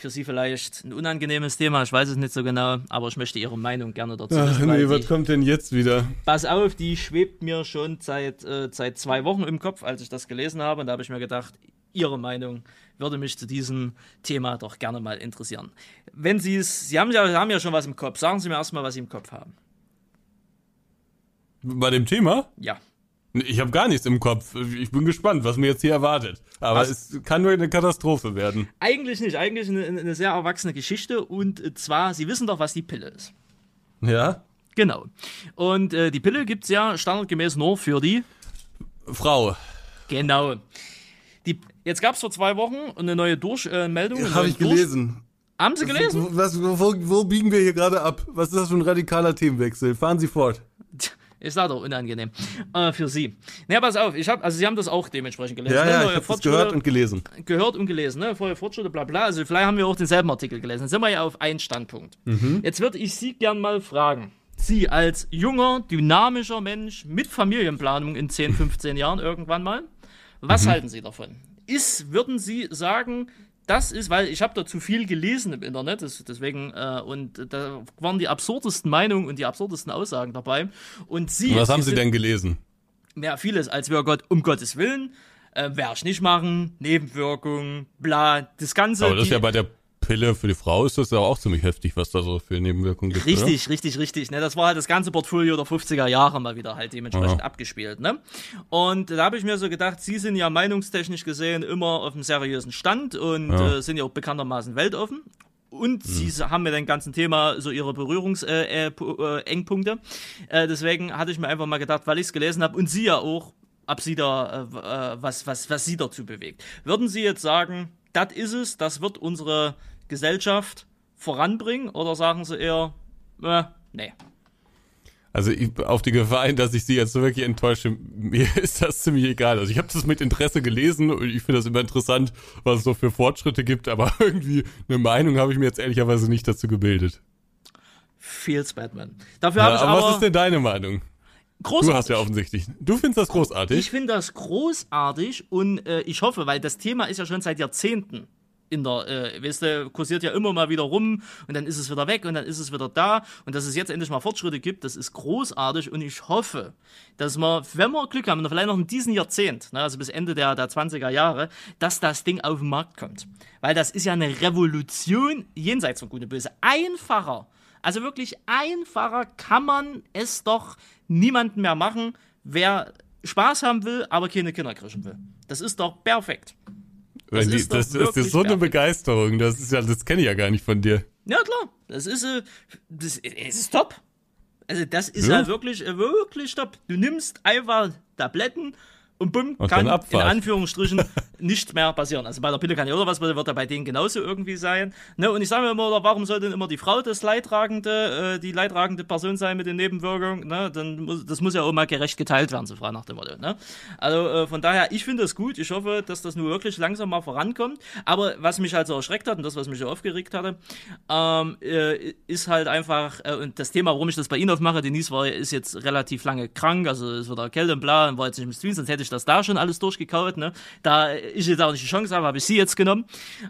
Für Sie vielleicht ein unangenehmes Thema, ich weiß es nicht so genau, aber ich möchte Ihre Meinung gerne dazu Ach wissen. nee, die- was kommt denn jetzt wieder? Pass auf, die schwebt mir schon seit, äh, seit zwei Wochen im Kopf, als ich das gelesen habe. Und da habe ich mir gedacht, Ihre Meinung würde mich zu diesem Thema doch gerne mal interessieren. Wenn Sie es, Sie haben ja, Sie haben ja schon was im Kopf. Sagen Sie mir erstmal, was Sie im Kopf haben. Bei dem Thema? Ja. Ich habe gar nichts im Kopf. Ich bin gespannt, was mir jetzt hier erwartet. Aber Was? es kann nur eine Katastrophe werden. Eigentlich nicht. Eigentlich eine, eine sehr erwachsene Geschichte. Und äh, zwar, Sie wissen doch, was die Pille ist. Ja? Genau. Und äh, die Pille gibt es ja standardgemäß nur für die Frau. Genau. Die, jetzt gab es vor zwei Wochen eine neue Durchmeldung. äh, einen Habe ich Durch- gelesen. Haben Sie gelesen? Was, wo, wo biegen wir hier gerade ab? Was ist das für ein radikaler Themenwechsel? Fahren Sie fort. Ist da doch unangenehm. Äh, für Sie. Naja, pass auf, ich habe, also Sie haben das auch dementsprechend gelesen. Ja, ne? ja, Neue ich habe das gehört und gelesen. gehört und gelesen, ne? Vorher Fortschritte, bla bla. Also vielleicht haben wir auch denselben Artikel gelesen. Dann sind wir ja auf einen Standpunkt. Mhm. Jetzt würde ich Sie gern mal fragen. Sie als junger, dynamischer Mensch mit Familienplanung in 10, 15 Jahren irgendwann mal, was Mhm. halten Sie davon? Ist, würden Sie sagen, das ist, weil ich habe da zu viel gelesen im Internet, das, deswegen, äh, und da waren die absurdesten Meinungen und die absurdesten Aussagen dabei. Und Sie, Was haben Sie denn gelesen? ja, vieles, als wäre Gott, um Gottes Willen, äh, werde ich nicht machen, Nebenwirkungen, bla, das Ganze. Aber das ist die- ja bei der Pille für die Frau ist das ja auch ziemlich heftig, was da so für Nebenwirkungen gibt. Richtig, richtig, richtig. Ne? Das war halt das ganze Portfolio der 50er Jahre mal wieder halt dementsprechend Ja. abgespielt. Ne? Und da habe ich mir so gedacht, Sie sind ja meinungstechnisch gesehen immer auf einem seriösen Stand und Ja. äh, sind ja auch bekanntermaßen weltoffen. Und sie haben mit dem ganzen Thema so ihre Berührungsengpunkte. Äh, äh, Engpunkte. äh, deswegen hatte ich mir einfach mal gedacht, weil ich es gelesen habe und Sie ja auch, ob Sie da, äh, äh, was, was, was Sie dazu bewegt. Würden Sie jetzt sagen, das ist es, das wird unsere Gesellschaft voranbringen? Oder sagen Sie eher, äh, nee. Also ich, auf die Gefahr hin, dass ich Sie jetzt so wirklich enttäusche, mir ist das ziemlich egal. Also ich habe das mit Interesse gelesen und ich finde das immer interessant, was es so für Fortschritte gibt, aber irgendwie eine Meinung habe ich mir jetzt ehrlicherweise nicht dazu gebildet. Feels Batman. Dafür Ja, ich aber aber, was ist denn deine Meinung? Du großartig. hast ja offensichtlich. Du findest das großartig? Ich finde das großartig und äh, ich hoffe, weil das Thema ist ja schon seit Jahrzehnten in der, äh, weißt du, kursiert ja immer mal wieder rum und dann ist es wieder weg und dann ist es wieder da und dass es jetzt endlich mal Fortschritte gibt, das ist großartig und ich hoffe, dass wir, wenn wir Glück haben, vielleicht noch in diesem Jahrzehnt, ne, also bis Ende der, der 20er Jahre, dass das Ding auf den Markt kommt. Weil das ist ja eine Revolution jenseits von Gut und Böse. Einfacher, also wirklich einfacher kann man es doch niemandem mehr machen, wer Spaß haben will, aber keine Kinder kriegen will. Das ist doch perfekt. Wenn die, ist das, das ist so eine perfekt. Begeisterung. Das ist ja, das kenne ich ja gar nicht von dir. Ja, klar. Das ist, äh, das, ist top. Also, das ist Ja. ja, wirklich, äh, wirklich top. Du nimmst einfach Tabletten und bumm, Und kann in. Anführungsstrichen nicht mehr passieren. Also bei der Pille kann ja oder was, wird ja bei denen genauso irgendwie sein. Ne? Und ich sage mir immer, warum soll denn immer die Frau das leidtragende, äh, die leidtragende Person sein mit den Nebenwirkungen? Ne? Dann muss, das muss ja auch mal gerecht geteilt werden, so frei nach dem Motto. Ne? Also äh, von daher, ich finde das gut. Ich hoffe, dass das nur wirklich langsam mal vorankommt. Aber was mich halt so erschreckt hat und das, was mich so aufgeregt hatte, ähm, äh, ist halt einfach, äh, und das Thema, warum ich das bei Ihnen aufmache, Denise war, ist jetzt relativ lange krank, also es wird erkältet und bla, und war jetzt nicht im Stream, sonst hätte ich das da schon alles durchgekaut, ne? Da ich jetzt auch nicht die Chance habe, habe ich sie jetzt genommen.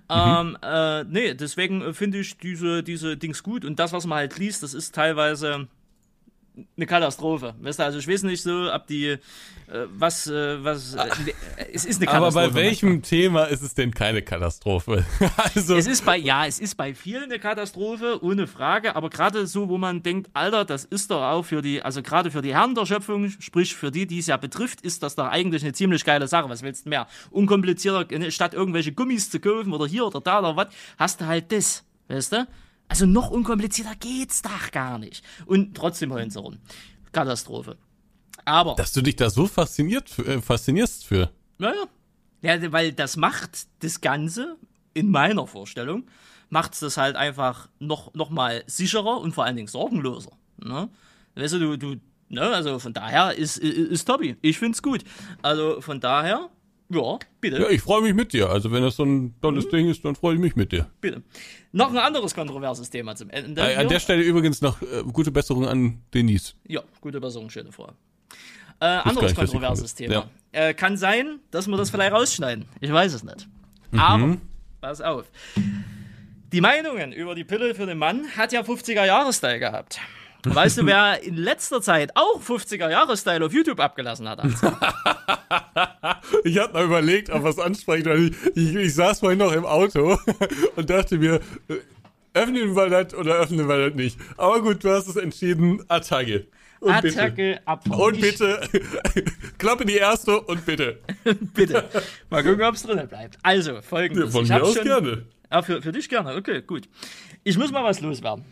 Ähm, äh, nee, deswegen äh, finde ich diese, diese Dings gut und das, was man halt liest, das ist teilweise eine Katastrophe. Weißt du, also ich weiß nicht so, ob die, äh, was, äh, was, äh, es ist eine Aber Katastrophe. bei welchem Thema ist es denn keine Katastrophe? also, Es ist bei, ja, es ist bei vielen eine Katastrophe, ohne Frage, aber gerade so, wo man denkt, Alter, das ist doch auch für die, also gerade für die Herren der Schöpfung, sprich für die, die es ja betrifft, ist das doch eigentlich eine ziemlich geile Sache. Was willst du mehr? Unkomplizierter, äh, statt irgendwelche Gummis zu kaufen oder hier oder da oder was, hast du halt das, weißt du? Also noch unkomplizierter geht's doch gar nicht. Und trotzdem heulen sie rum. Katastrophe. Aber. dass du dich da so fasziniert, äh, faszinierst für. Naja. Ja, weil das macht das Ganze, in meiner Vorstellung, macht es das halt einfach noch, noch mal sicherer und vor allen Dingen sorgenloser. Ne? Weißt du, du, du, ne, also von daher ist, ist, ist Tobi. Ich find's gut. Also von daher, ja, bitte, Ja, ich freue mich mit dir. Also wenn das so ein tolles Mhm. Ding ist, dann freue ich mich mit dir. bitte. Noch ein anderes kontroverses Thema zum Ende. Äh, an der Stelle übrigens noch äh, gute Besserung an Denise. Ja, gute Besserung, schöne vor. Äh, anderes kontroverses. Thema. Äh, kann sein, dass wir das vielleicht rausschneiden. Ich weiß es nicht. Aber, pass auf. Die Meinungen über die Pille für den Mann hat ja 50er-Jahre-Style gehabt. Und Weißt du, wer in letzter Zeit auch 50er-Jahre-Style auf YouTube abgelassen hat? Ich hatte mal überlegt, ob was ansprechen, weil ich, ich, ich saß vorhin noch im Auto und dachte mir, äh, öffnen wir das oder öffnen wir das nicht. Aber gut, du hast es entschieden, Attacke. Und bitte. Attacke Abfall. Und bitte, Klappe die erste und bitte. bitte. Mal gucken, ob es drinnen bleibt. Also, folgendes. Von ich mir aus schon, gerne. Ah, für, für dich gerne. Okay, gut. Ich muss mal was loswerden.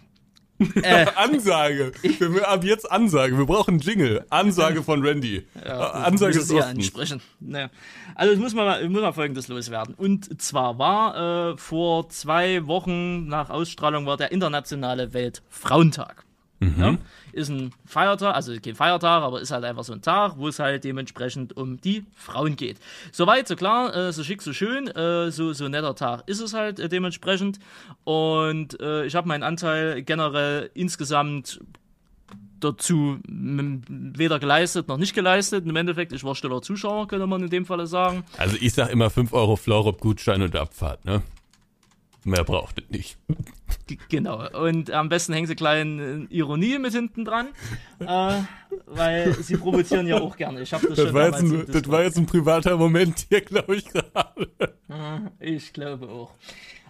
Ansage. Wir müssen ab jetzt Ansage. Wir brauchen Jingle. Ansage von Randy. Äh, Ansage des es eher Ostens. ansprechen. Naja. Also ich muss mal, ich muss mal folgendes loswerden. Und zwar war äh, vor zwei Wochen nach Ausstrahlung war der internationale Weltfrauentag. Mhm. Ja? Ist ein Feiertag, also kein Feiertag, aber ist halt einfach so ein Tag, wo es halt dementsprechend um die Frauen geht. Soweit, so klar, äh, so schick, so schön, äh, so, so netter Tag ist es halt äh, dementsprechend. Und äh, ich habe meinen Anteil generell insgesamt dazu weder geleistet noch nicht geleistet. Im Endeffekt, ich war stiller Zuschauer, könnte man in dem Falle sagen. Also ich sag immer 5 Euro Florop Gutschein und Abfahrt, ne? Mehr braucht es nicht. Genau. Und am besten hängen sie kleine Ironie mit hinten dran, äh, weil sie provozieren ja auch gerne. Ich das, Das schon war, jetzt ein, das war jetzt ein privater Moment hier, glaube ich, gerade. Ich glaube auch.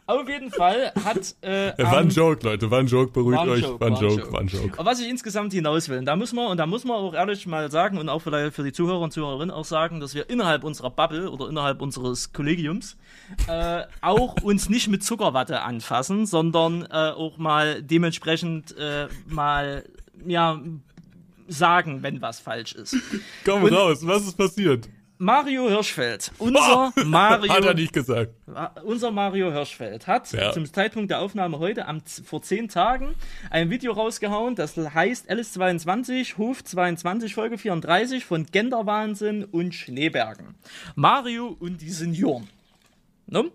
Auf jeden Fall hat äh, War ein Joke, Leute, war ein Joke, beruhigt euch. Joke, war ein Joke, Joke. war ein Joke. Auf was ich insgesamt hinaus will, und da muss man, und da muss man auch ehrlich mal sagen und auch vielleicht für die Zuhörer und Zuhörerinnen auch sagen, dass wir innerhalb unserer Bubble oder innerhalb unseres Kollegiums äh, auch uns nicht mit Zuckerwatte anfassen, sondern äh, auch mal dementsprechend äh, mal, ja, sagen, wenn was falsch ist. Komm Und- raus, was ist passiert? Mario Hirschfeld, unser Mario, Hat er nicht gesagt. unser Mario Hirschfeld hat Ja. zum Zeitpunkt der Aufnahme heute, am, vor zehn Tagen, ein Video rausgehauen, das heißt LS22, Hof 22, Folge 34 von Genderwahnsinn und Schneebergen. Mario und die Senioren. Ne?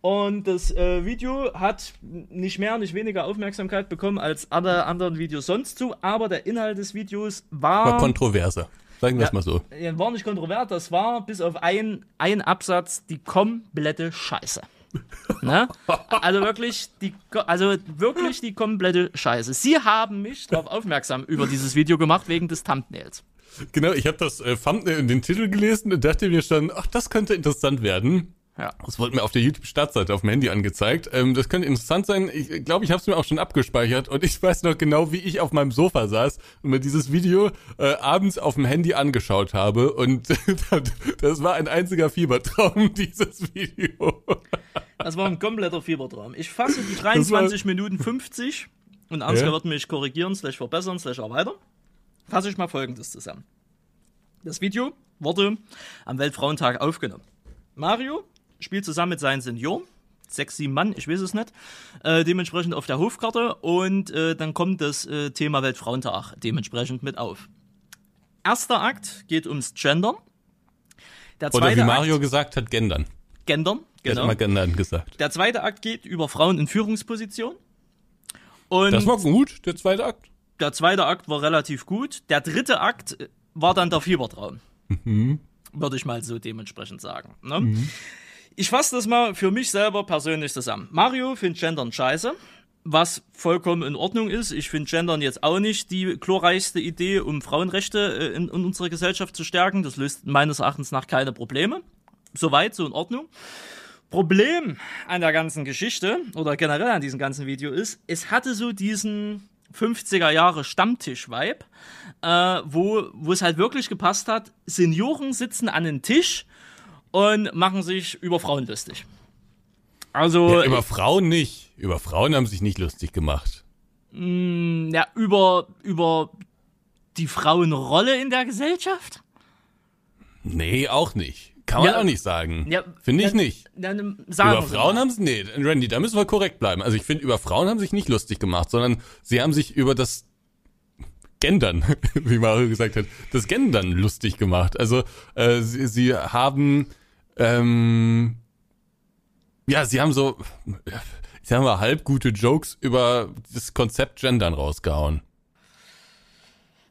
Und das äh, Video hat nicht mehr, nicht weniger Aufmerksamkeit bekommen als alle anderen Videos sonst zu, aber der Inhalt des Videos war War kontroverser. Sagen wir es mal so. war nicht kontrovers, das war bis auf ein, ein Absatz die komplette Scheiße. ne? Also wirklich die, also wirklich die komplette Scheiße. Sie haben mich darauf aufmerksam über dieses Video gemacht wegen des Thumbnails. Genau, ich habe das äh, Thumbnail und den Titel gelesen und dachte mir schon, ach, das könnte interessant werden. Ja. Das wurde mir auf der YouTube-Startseite auf dem Handy angezeigt. Ähm, das könnte interessant sein. Ich glaube, ich habe es mir auch schon abgespeichert und ich weiß noch genau, wie ich auf meinem Sofa saß und mir dieses Video äh, abends auf dem Handy angeschaut habe und das war ein einziger Fiebertraum, dieses Video. Das war ein kompletter Fiebertraum. Ich fasse die 23 Minuten 50 und Ansgar Ja. wird mich korrigieren, slash verbessern, slash erweitern. Fasse ich mal folgendes zusammen. Das Video wurde am Weltfrauentag aufgenommen. Mario spielt zusammen mit seinen Senioren, sechs, sieben Mann, ich weiß es nicht, äh, dementsprechend auf der Hofkarte und äh, dann kommt das äh, Thema Weltfrauentag dementsprechend mit auf. Erster Akt geht ums Gendern. Der Oder zweite wie Mario Akt, gesagt hat, gendern. Gendern, Er hat genau. immer gendern gesagt. Der zweite Akt geht über Frauen in Führungspositionen. Und Das war gut, der zweite Akt. der zweite Akt war relativ gut. Der dritte Akt äh, war dann der Fiebertraum. Würde ich mal so dementsprechend sagen. Ne? Ich fasse das mal für mich selber persönlich zusammen. Mario findet Gendern scheiße. was vollkommen in Ordnung ist. Ich finde Gendern jetzt auch nicht die glorreichste Idee, um Frauenrechte äh, in, in unserer Gesellschaft zu stärken. Das löst meines Erachtens nach keine Probleme. Soweit, so in Ordnung. Problem an der ganzen Geschichte oder generell an diesem ganzen Video ist, es hatte so diesen 50er Jahre Stammtisch-Vibe, äh, wo, wo es halt wirklich gepasst hat, Senioren sitzen an einem Tisch und machen sich über Frauen lustig. Also. Ja, über Frauen nicht. Über Frauen haben sich nicht lustig gemacht. Mh, mm, ja, über, über die Frauenrolle in der Gesellschaft? Nee, auch nicht. Kann man ja, auch nicht sagen. Ja, finde ich nicht. sagen über Frauen haben sie, nee, Randy, da müssen wir korrekt bleiben. Also ich finde, über Frauen haben sich nicht lustig gemacht, sondern sie haben sich über das Gendern, wie Mario gesagt hat, das Gendern lustig gemacht. Also äh, sie, sie haben ähm, ja, sie haben so, ich sag mal, halb gute Jokes über das Konzept Gendern rausgehauen.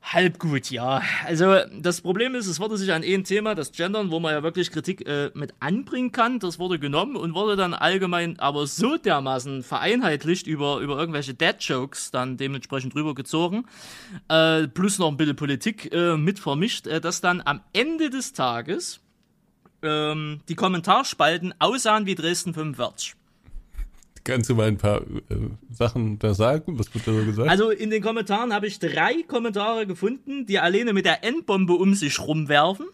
Halb gut, ja. Also das Problem ist, es wurde sich an ein Thema, das Gendern, wo man ja wirklich Kritik äh, mit anbringen kann, das wurde genommen und wurde dann allgemein aber so dermaßen vereinheitlicht über, über irgendwelche Dad-Jokes dann dementsprechend drüber gezogen, äh, plus noch ein bisschen Politik äh, mit vermischt, äh, dass dann am Ende des Tages ähm, die Kommentarspalten aussahen wie Dresden 45. Kannst du mal ein paar äh, Sachen da sagen? Was wird da so gesagt? Also in den Kommentaren habe ich drei Kommentare gefunden, die alleine mit der Endbombe um sich rumwerfen.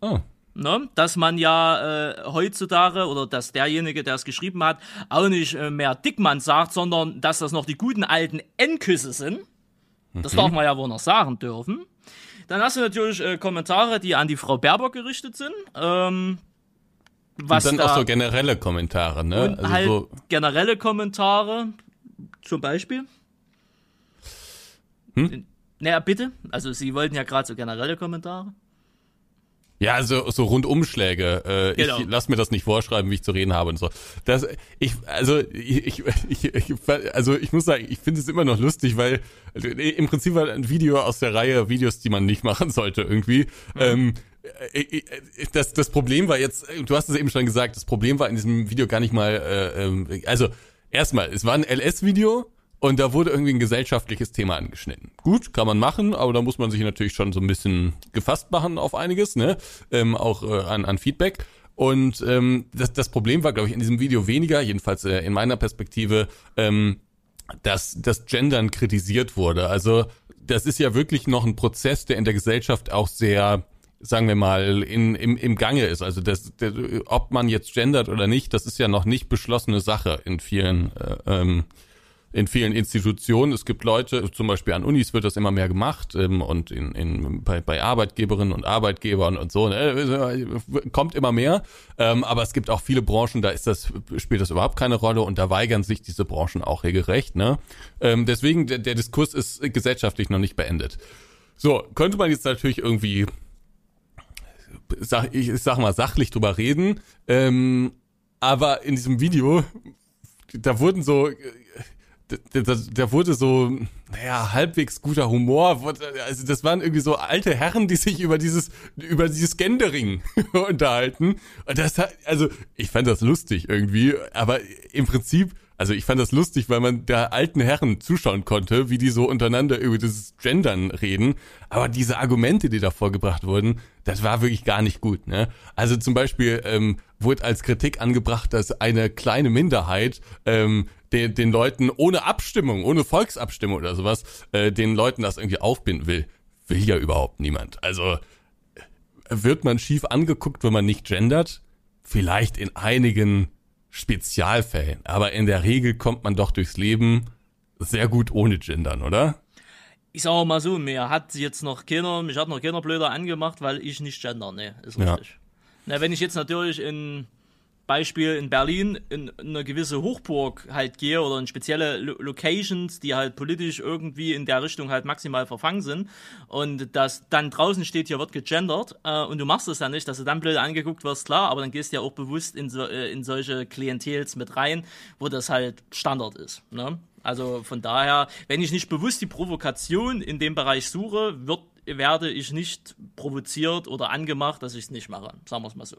Oh. Ne, dass man ja äh, heutzutage oder dass derjenige, der es geschrieben hat, auch nicht äh, mehr Dickmann sagt, sondern dass das noch die guten alten Endküsse sind. Das mhm. darf man ja wohl noch sagen dürfen. Dann hast du natürlich äh, Kommentare, die an die Frau Baerbock gerichtet sind. Ähm, was und dann da, auch so generelle Kommentare, ne? Und also halt so generelle Kommentare, zum Beispiel. Hm? Naja, bitte. Also Sie wollten ja gerade so generelle Kommentare. Ja, also so Rundumschläge. Äh, genau. Ich lass mir das nicht vorschreiben, wie ich zu reden habe und so. Das, ich, also ich, ich, ich also ich muss sagen, ich finde es immer noch lustig, weil also, im Prinzip war ein Video aus der Reihe Videos, die man nicht machen sollte irgendwie. Mhm. Ähm, äh, äh, das, das Problem war jetzt, du hast es eben schon gesagt, das Problem war in diesem Video gar nicht mal, äh, äh, also erstmal, es war ein LS-Video und da wurde irgendwie ein gesellschaftliches Thema angeschnitten. Gut, kann man machen, aber da muss man sich natürlich schon so ein bisschen gefasst machen auf einiges, ne? Ähm, auch äh, an, an Feedback. Und ähm, das, das Problem war, glaube ich, in diesem Video weniger, jedenfalls äh, in meiner Perspektive, ähm, dass das Gendern kritisiert wurde. Also das ist ja wirklich noch ein Prozess, der in der Gesellschaft auch sehr sagen wir mal, in, im, im Gange ist. Also das, der, ob man jetzt gendert oder nicht, das ist ja noch nicht beschlossene Sache in vielen äh, ähm, in vielen Institutionen. Es gibt Leute, zum Beispiel an Unis wird das immer mehr gemacht ähm, und in, in, bei, bei Arbeitgeberinnen und Arbeitgebern und so, ne, kommt immer mehr. Ähm, aber es gibt auch viele Branchen, da ist das, spielt das überhaupt keine Rolle und da weigern sich diese Branchen auch regelrecht. Ne? Ähm, deswegen, der, der Diskurs ist gesellschaftlich noch nicht beendet. So, könnte man jetzt natürlich irgendwie, sag, ich sag mal, sachlich drüber reden, ähm, aber in diesem Video, da wurden so da, wurde so, naja, halbwegs guter Humor. Also das waren irgendwie so alte Herren, die sich über dieses, über dieses Gendering unterhalten. Und das hat, also ich fand das lustig irgendwie, aber im Prinzip also ich fand das lustig, weil man da alten Herren zuschauen konnte, wie die so untereinander über dieses Gendern reden. Aber diese Argumente, die da vorgebracht wurden, das war wirklich gar nicht gut. Ne? Also zum Beispiel ähm, wurde als Kritik angebracht, dass eine kleine Minderheit ähm, den, den Leuten ohne Abstimmung, ohne Volksabstimmung oder sowas, äh, den Leuten das irgendwie aufbinden will. Will ja überhaupt niemand. Also wird man schief angeguckt, wenn man nicht gendert? Vielleicht in einigen Spezialfällen. Aber in der Regel kommt man doch durchs Leben sehr gut ohne Gendern, oder? Ich sag mal so, mir hat jetzt noch keiner, mich hat noch keiner blöder angemacht, weil ich nicht gender, ne, ist richtig. Ja. Na, wenn ich jetzt natürlich in Beispiel in Berlin in, eine gewisse Hochburg halt gehe oder in spezielle Lo Locations, die halt politisch irgendwie in der Richtung halt maximal verfangen sind und das dann draußen steht, hier wird gegendert äh, und du machst es dann nicht, dass du dann blöd angeguckt wirst, klar, aber dann gehst du ja auch bewusst in, so, äh, in solche Klientels mit rein, wo das halt Standard ist. Ne? Also von daher, wenn ich nicht bewusst die Provokation in dem Bereich suche, wird, werde ich nicht provoziert oder angemacht, dass ich es nicht mache. Sagen wir es mal so.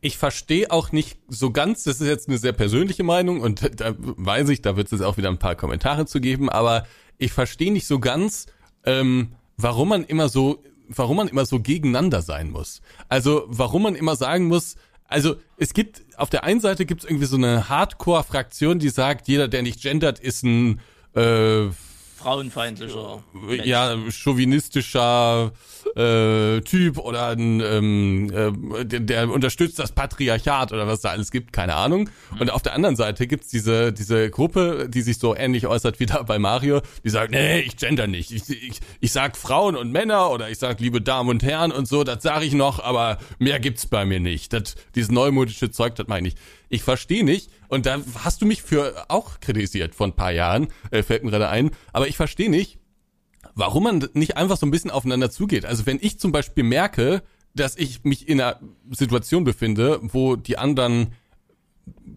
Ich verstehe auch nicht so ganz, das ist jetzt eine sehr persönliche Meinung und da weiß ich, da wird es auch wieder ein paar Kommentare zu geben, aber ich verstehe nicht so ganz, ähm, warum man immer so, warum man immer so gegeneinander sein muss. Also warum man immer sagen muss, also es gibt, auf der einen Seite gibt es irgendwie so eine Hardcore-Fraktion, die sagt, jeder, der nicht gendert, ist ein äh, frauenfeindlicher. Ja, chauvinistischer äh, Typ oder ein, ähm, äh, der, der unterstützt das Patriarchat oder was da alles gibt, keine Ahnung. Und auf der anderen Seite gibt's diese, diese Gruppe, die sich so ähnlich äußert wie da bei Mario, die sagt, nee, ich gender nicht. Ich, ich, ich sag Frauen und Männer oder ich sag liebe Damen und Herren und so, das sage ich noch, aber mehr gibt's bei mir nicht. Das, dieses neumodische Zeug, das meine ich. Ich verstehe nicht, und da hast du mich für auch kritisiert vor ein paar Jahren, äh, fällt mir gerade ein, aber ich verstehe nicht, warum man nicht einfach so ein bisschen aufeinander zugeht. Also wenn ich zum Beispiel merke, dass ich mich in einer Situation befinde, wo die anderen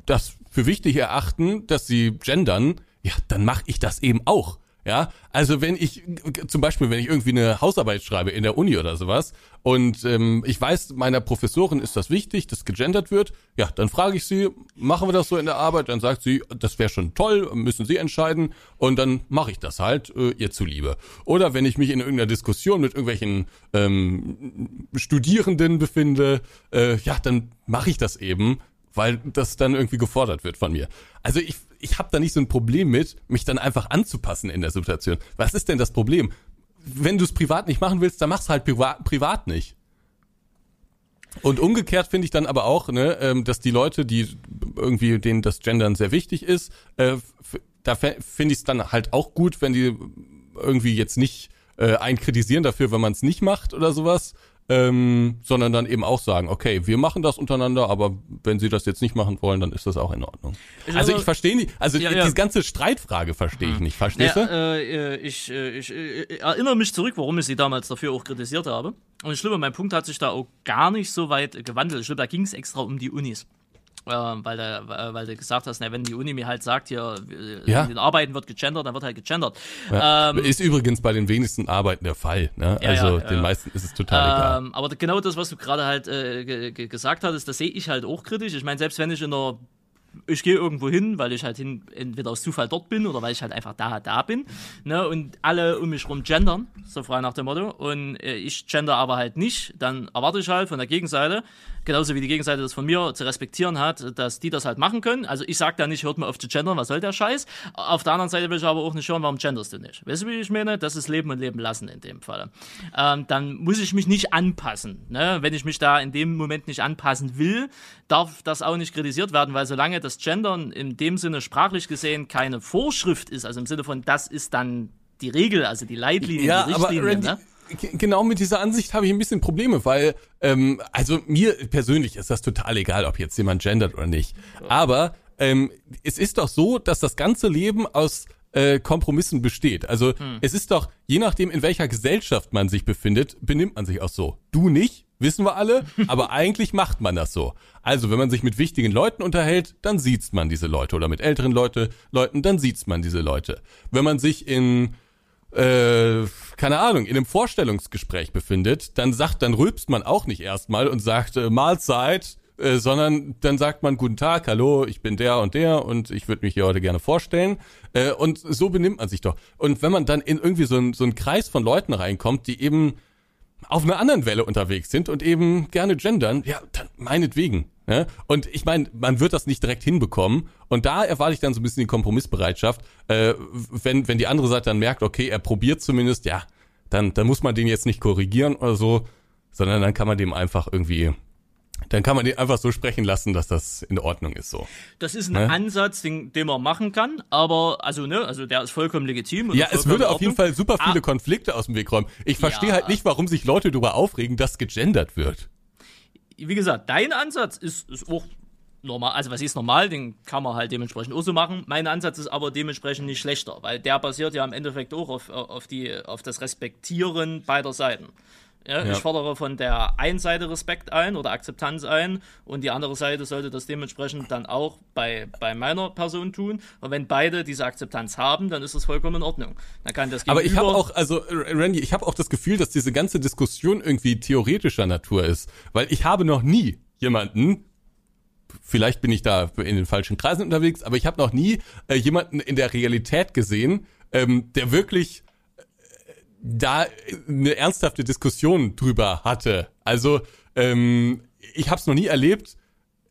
das für wichtig erachten, dass sie gendern, ja, dann mache ich das eben auch. Ja, also wenn ich zum Beispiel, wenn ich irgendwie eine Hausarbeit schreibe in der Uni oder sowas und ähm, ich weiß, meiner Professorin ist das wichtig, dass gegendert wird, ja, dann frage ich sie, machen wir das so in der Arbeit? Dann sagt sie, das wäre schon toll, müssen Sie entscheiden und dann mache ich das halt äh, ihr zuliebe. Oder wenn ich mich in irgendeiner Diskussion mit irgendwelchen ähm, Studierenden befinde, äh, ja, dann mache ich das eben, weil das dann irgendwie gefordert wird von mir. Also ich ich habe da nicht so ein Problem mit, mich dann einfach anzupassen in der Situation. Was ist denn das Problem? Wenn du es privat nicht machen willst, dann mach's halt privat, privat nicht. Und umgekehrt finde ich dann aber auch, ne, ähm, dass die Leute, die irgendwie denen das Gendern sehr wichtig ist, äh, da finde ich es dann halt auch gut, wenn die irgendwie jetzt nicht äh, einen kritisieren dafür, wenn man es nicht macht oder sowas, ähm, sondern dann eben auch sagen, okay, wir machen das untereinander, aber wenn sie das jetzt nicht machen wollen, dann ist das auch in Ordnung. Also, also ich verstehe nicht, also ja, ja. diese ganze Streitfrage verstehe ich nicht, verstehst ja, du? Äh, ich, äh, ich äh, erinnere mich zurück, warum ich sie damals dafür auch kritisiert habe. Und ich glaube, mein Punkt hat sich da auch gar nicht so weit gewandelt. Ich glaube, da ging es extra um die Unis. Äh, weil, du, weil du gesagt hast, na, wenn die Uni mir halt sagt, hier ja. in den Arbeiten wird gegendert, dann wird halt gegendert. Ja. Ähm, ist übrigens bei den wenigsten Arbeiten der Fall. Ne? Ja, also den meisten ist es total ähm, egal. Aber genau das, was du gerade halt äh, gesagt hattest, das sehe ich halt auch kritisch. Ich meine, selbst wenn ich in einer ich gehe irgendwo hin, weil ich halt hin, entweder aus Zufall dort bin oder weil ich halt einfach da, da bin. Ne? Und alle um mich rum gendern, so frei nach dem Motto. Und äh, ich gender aber halt nicht. Dann erwarte ich halt von der Gegenseite, genauso wie die Gegenseite das von mir zu respektieren hat, dass die das halt machen können. Also ich sage da nicht, hört mal auf zu gendern, was soll der Scheiß? Auf der anderen Seite will ich aber auch nicht hören, warum genderst du nicht? Weißt du, wie ich meine? Das ist Leben und Leben lassen in dem Fall. Ähm, dann muss ich mich nicht anpassen. Ne? Wenn ich mich da in dem Moment nicht anpassen will, darf das auch nicht kritisiert werden, weil solange das Gendern in dem Sinne sprachlich gesehen keine Vorschrift ist, also im Sinne von, das ist dann die Regel, also die Leitlinie, ja, die Richtlinie, aber Randy, ne? Genau mit dieser Ansicht habe ich ein bisschen Probleme, weil, ähm, also mir persönlich ist das total egal, ob jetzt jemand gendert oder nicht. Aber ähm, es ist doch so, dass das ganze Leben aus äh, Kompromissen besteht. Also hm. es ist doch, je nachdem, in welcher Gesellschaft man sich befindet, benimmt man sich auch so. Du nicht, wissen wir alle, aber eigentlich macht man das so. Also, wenn man sich mit wichtigen Leuten unterhält, dann sieht man diese Leute oder mit älteren Leute, Leuten, dann sieht man diese Leute. Wenn man sich in äh, keine Ahnung, in einem Vorstellungsgespräch befindet, dann sagt, dann rülpst man auch nicht erstmal und sagt äh, Mahlzeit, äh, sondern dann sagt man guten Tag, hallo, ich bin der und der und ich würde mich hier heute gerne vorstellen. Äh, und so benimmt man sich doch. Und wenn man dann in irgendwie so, ein, so einen Kreis von Leuten reinkommt, die eben auf einer anderen Welle unterwegs sind und eben gerne gendern, ja, dann meinetwegen. Ne? Und ich meine, man wird das nicht direkt hinbekommen. Und da erwarte ich dann so ein bisschen die Kompromissbereitschaft. Äh, wenn, wenn die andere Seite dann merkt, okay, er probiert zumindest, ja, dann, dann muss man den jetzt nicht korrigieren oder so, sondern dann kann man dem einfach irgendwie dann kann man den einfach so sprechen lassen, dass das in Ordnung ist so. Das ist ein ne? Ansatz, den, den man machen kann, aber also ne, also der ist vollkommen legitim. Ja, es würde auf jeden Fall super viele ah. Konflikte aus dem Weg räumen. Ich verstehe ja. halt nicht, warum sich Leute darüber aufregen, dass gegendert wird wie gesagt, dein Ansatz ist, ist auch normal, also was ist normal, den kann man halt dementsprechend auch so machen. Mein Ansatz ist aber dementsprechend nicht schlechter, weil der basiert ja im Endeffekt auch auf, auf, die, auf das Respektieren beider Seiten. Ja, ja. Ich fordere von der einen Seite Respekt ein oder Akzeptanz ein und die andere Seite sollte das dementsprechend dann auch bei, bei meiner Person tun. Und wenn beide diese Akzeptanz haben, dann ist das vollkommen in Ordnung. Dann kann das Aber ich habe auch, also Randy, ich habe auch das Gefühl, dass diese ganze Diskussion irgendwie theoretischer Natur ist, weil ich habe noch nie jemanden vielleicht bin ich da in den falschen Kreisen unterwegs, aber ich habe noch nie äh, jemanden in der Realität gesehen, ähm, der wirklich da eine ernsthafte Diskussion drüber hatte. Also ähm, ich habe es noch nie erlebt,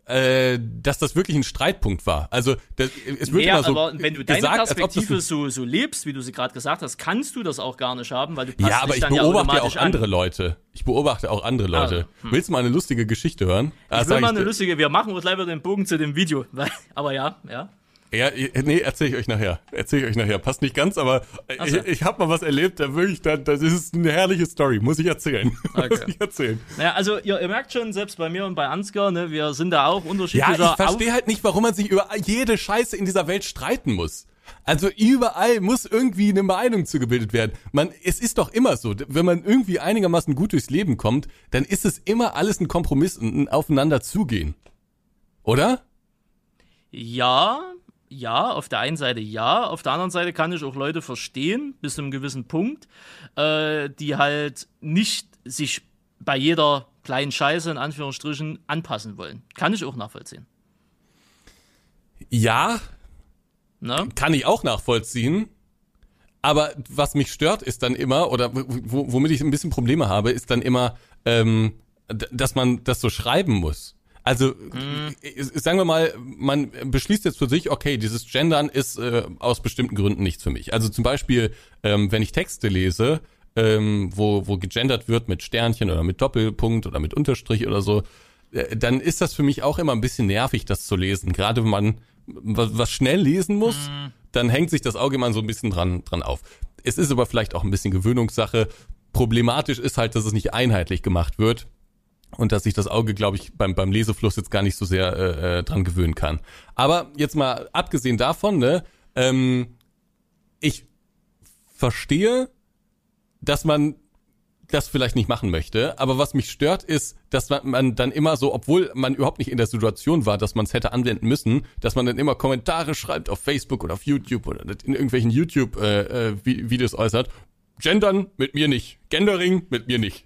äh, dass das wirklich ein Streitpunkt war. Also das, es wird Ja, immer so aber wenn du deine gesagt, Perspektive so, so lebst, wie du sie gerade gesagt hast, kannst du das auch gar nicht haben, weil du passt Ja, aber ich beobachte ja auch andere an. Leute. Ich beobachte auch andere Leute. Willst du mal eine lustige Geschichte hören? Ah, Ich will sag mal eine lustige, wir machen uns leider den Bogen zu dem Video. Aber ja, ja. Ja, nee, erzähl ich euch nachher. Erzähl ich euch nachher. Passt nicht ganz, aber so. ich, ich habe mal was erlebt, da wirklich, da, das ist eine herrliche Story, muss ich erzählen. Muss Okay. ich erzählen. Naja, also ihr, ihr merkt schon, selbst bei mir und bei Ansgar, ne, wir sind da auch Ja, unterschiedlicher ich verstehe halt nicht, warum man sich über jede Scheiße in dieser Welt streiten muss. Also überall muss irgendwie eine Meinung zugebildet werden. Man, es ist doch immer so, wenn man irgendwie einigermaßen gut durchs Leben kommt, dann ist es immer alles ein Kompromiss und ein Aufeinander zugehen. Oder? Ja, ja, auf der einen Seite ja, auf der anderen Seite kann ich auch Leute verstehen, bis zu einem gewissen Punkt, äh, die halt nicht sich bei jeder kleinen Scheiße in Anführungsstrichen anpassen wollen. Kann ich auch nachvollziehen. Ja, Ne? kann ich auch nachvollziehen. Aber was mich stört, ist dann immer, oder wo, womit ich ein bisschen Probleme habe, ist dann immer, ähm, dass man das so schreiben muss. Also äh, sagen wir mal, man beschließt jetzt für sich, okay, dieses Gendern ist äh, aus bestimmten Gründen nichts für mich. Also zum Beispiel, ähm, wenn ich Texte lese, ähm, wo, wo gegendert wird mit Sternchen oder mit Doppelpunkt oder mit Unterstrich oder so, äh, dann ist das für mich auch immer ein bisschen nervig, das zu lesen. Gerade wenn man was, was schnell lesen muss, dann hängt sich das Auge immer so ein bisschen dran, dran auf. Es ist aber vielleicht auch ein bisschen Gewöhnungssache. Problematisch ist halt, dass es nicht einheitlich gemacht wird und dass sich das Auge, glaube ich, beim, beim Lesefluss jetzt gar nicht so sehr äh, äh, dran gewöhnen kann. Aber jetzt mal abgesehen davon, ne, ähm, ich verstehe, dass man das vielleicht nicht machen möchte, aber was mich stört ist, dass man, man dann immer so, obwohl man überhaupt nicht in der Situation war, dass man es hätte anwenden müssen, dass man dann immer Kommentare schreibt auf Facebook oder auf YouTube oder in irgendwelchen YouTube-Videos äußert, gendern mit mir nicht, Gendering mit mir nicht.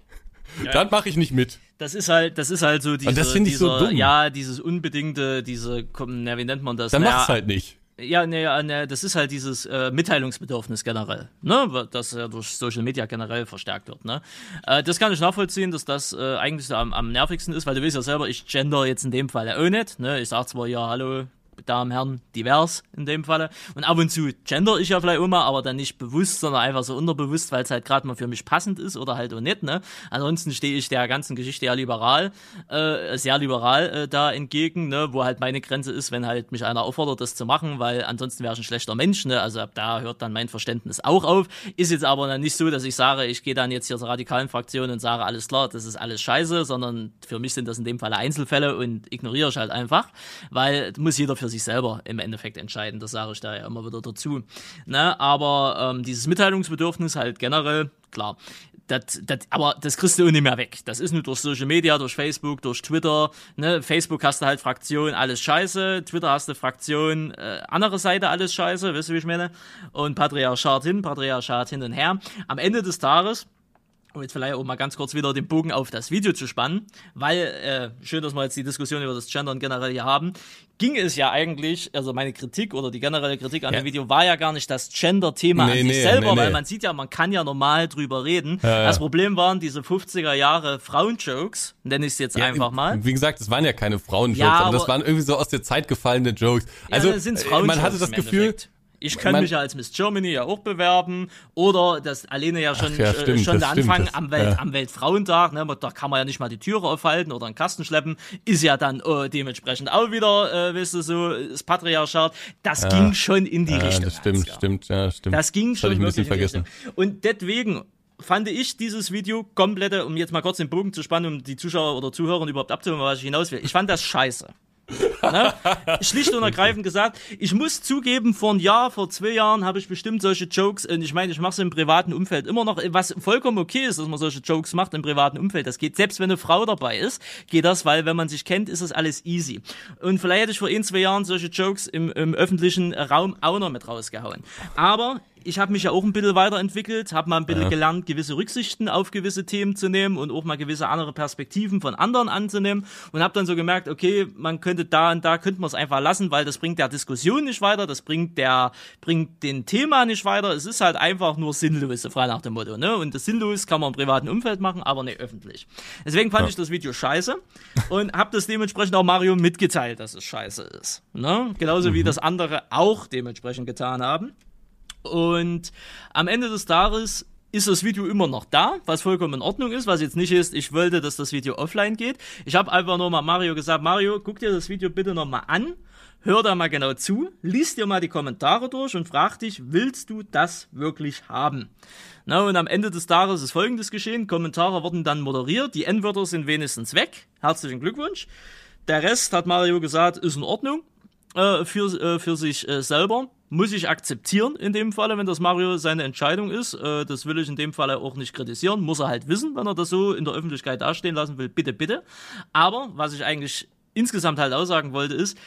Dann mache ich nicht mit. Das ist halt, das ist halt so diese, das finde ich so dieser, dumm. ja, dieses unbedingte, diese, na, wie nennt man das? Dann Naja, mach's halt nicht. Ja, ne, ja, ne, das ist halt dieses äh, Mitteilungsbedürfnis generell, ne, das ja durch Social Media generell verstärkt wird, ne. Äh, das kann ich nachvollziehen, dass das äh, eigentlich so am, am nervigsten ist, weil du weißt ja selber, ich gender jetzt in dem Fall ja auch nicht, ne. Ich sag zwar ja, hallo, Damen, Herren, divers in dem Falle. Und ab und zu gender ich ja vielleicht immer, aber dann nicht bewusst, sondern einfach so unterbewusst, weil es halt gerade mal für mich passend ist oder halt auch nicht, ne? Ansonsten stehe ich der ganzen Geschichte ja liberal, äh, sehr liberal äh, da entgegen, ne? Wo halt meine Grenze ist, wenn halt mich einer auffordert, das zu machen, weil ansonsten wäre ich ein schlechter Mensch, ne? Also ab da hört dann mein Verständnis auch auf. Ist jetzt aber dann nicht so, dass ich sage, ich gehe dann jetzt hier zur radikalen Fraktion und sage, alles klar, das ist alles scheiße, sondern für mich sind das in dem Falle Einzelfälle und ignoriere ich halt einfach, weil muss jeder für sich selber im Endeffekt entscheiden. Das sage ich da ja immer wieder dazu. Ne? Aber ähm, dieses Mitteilungsbedürfnis halt generell, klar. Das, das, aber das kriegst du auch nicht mehr weg. Das ist nur durch Social Media, durch Facebook, durch Twitter. Ne? Facebook hast du halt Fraktion, alles scheiße. Twitter hast du Fraktion, äh, andere Seite, alles scheiße. Weißt du, wie ich meine? Und Patriarchat hin, Patriarchat hin und her. Am Ende des Tages um jetzt vielleicht auch mal ganz kurz wieder den Bogen auf das Video zu spannen, weil, äh, schön, dass wir jetzt die Diskussion über das Gendern generell hier haben, ging es ja eigentlich, also meine Kritik oder die generelle Kritik an Ja. dem Video war ja gar nicht das Gender-Thema Nee, an sich nee, selber, nee, weil man sieht ja, man kann ja normal drüber reden. Ja, ja. Das Problem waren diese 50er Jahre Frauenjokes, nenne ich es jetzt einfach mal. Wie gesagt, es waren ja keine Frauenjokes, Ja, aber das aber- waren irgendwie so aus der Zeit gefallene Jokes. Also ja, äh, man hatte das Gefühl, Endeffekt. Ich kann man- mich ja als Miss Germany ja auch bewerben oder das alleine ja schon, ja, äh, stimmt, schon der Anfang stimmt, das- am, Welt, ja. am Weltfrauentag, ne, da kann man ja nicht mal die Türe aufhalten oder einen Kasten schleppen, ist ja dann äh, dementsprechend auch wieder, äh, weißt du, so das Patriarchat. Das ging schon in die ja, Richtung. das stimmt, Ansgar. stimmt, ja, stimmt. Das ging Das schon ich ein bisschen vergessen. Und deswegen fand ich dieses Video komplette, um jetzt mal kurz den Bogen zu spannen, um die Zuschauer oder Zuhörer überhaupt abzuholen, was ich hinaus will. Ich fand das scheiße. Ne? Schlicht und ergreifend gesagt, ich muss zugeben, vor ein Jahr, vor zwei Jahren habe ich bestimmt solche Jokes, und ich meine, ich mache es im privaten Umfeld immer noch, was vollkommen okay ist, dass man solche Jokes macht im privaten Umfeld. Das geht, selbst wenn eine Frau dabei ist, geht das, weil wenn man sich kennt, ist das alles easy. Und vielleicht hätte ich vor ein, zwei Jahren solche Jokes im, im öffentlichen Raum auch noch mit rausgehauen. Aber ich habe mich ja auch ein bisschen weiterentwickelt, habe mal ein bisschen Ja. gelernt, gewisse Rücksichten auf gewisse Themen zu nehmen und auch mal gewisse andere Perspektiven von anderen anzunehmen und habe dann so gemerkt, okay, man könnte da und da könnte man es einfach lassen, weil das bringt der Diskussion nicht weiter, das bringt der bringt den Thema nicht weiter. Es ist halt einfach nur sinnlos, so frei nach dem Motto, ne? Und das sinnlos kann man im privaten Umfeld machen, aber nicht öffentlich. Deswegen fand Ja. ich das Video scheiße und habe das dementsprechend auch Mario mitgeteilt, dass es scheiße ist, ne? Genauso wie das andere auch dementsprechend getan haben. Und am Ende des Tages ist das Video immer noch da, was vollkommen in Ordnung ist, was jetzt nicht ist, ich wollte, dass das Video offline geht. Ich habe einfach nur mal Mario gesagt, Mario, guck dir das Video bitte nochmal an, hör da mal genau zu, lies dir mal die Kommentare durch und frag dich, willst du das wirklich haben? Na, und am Ende des Tages ist folgendes geschehen, Kommentare wurden dann moderiert, die N-Wörter sind wenigstens weg, herzlichen Glückwunsch. Der Rest, hat Mario gesagt, ist in Ordnung äh, für, äh, für sich äh, selber. Muss ich akzeptieren in dem Falle, wenn das Mario seine Entscheidung ist. Äh, das will ich in dem Falle auch nicht kritisieren. Muss er halt wissen, wenn er das so in der Öffentlichkeit dastehen lassen will. Bitte, bitte. Aber was ich eigentlich insgesamt halt aussagen wollte, ist,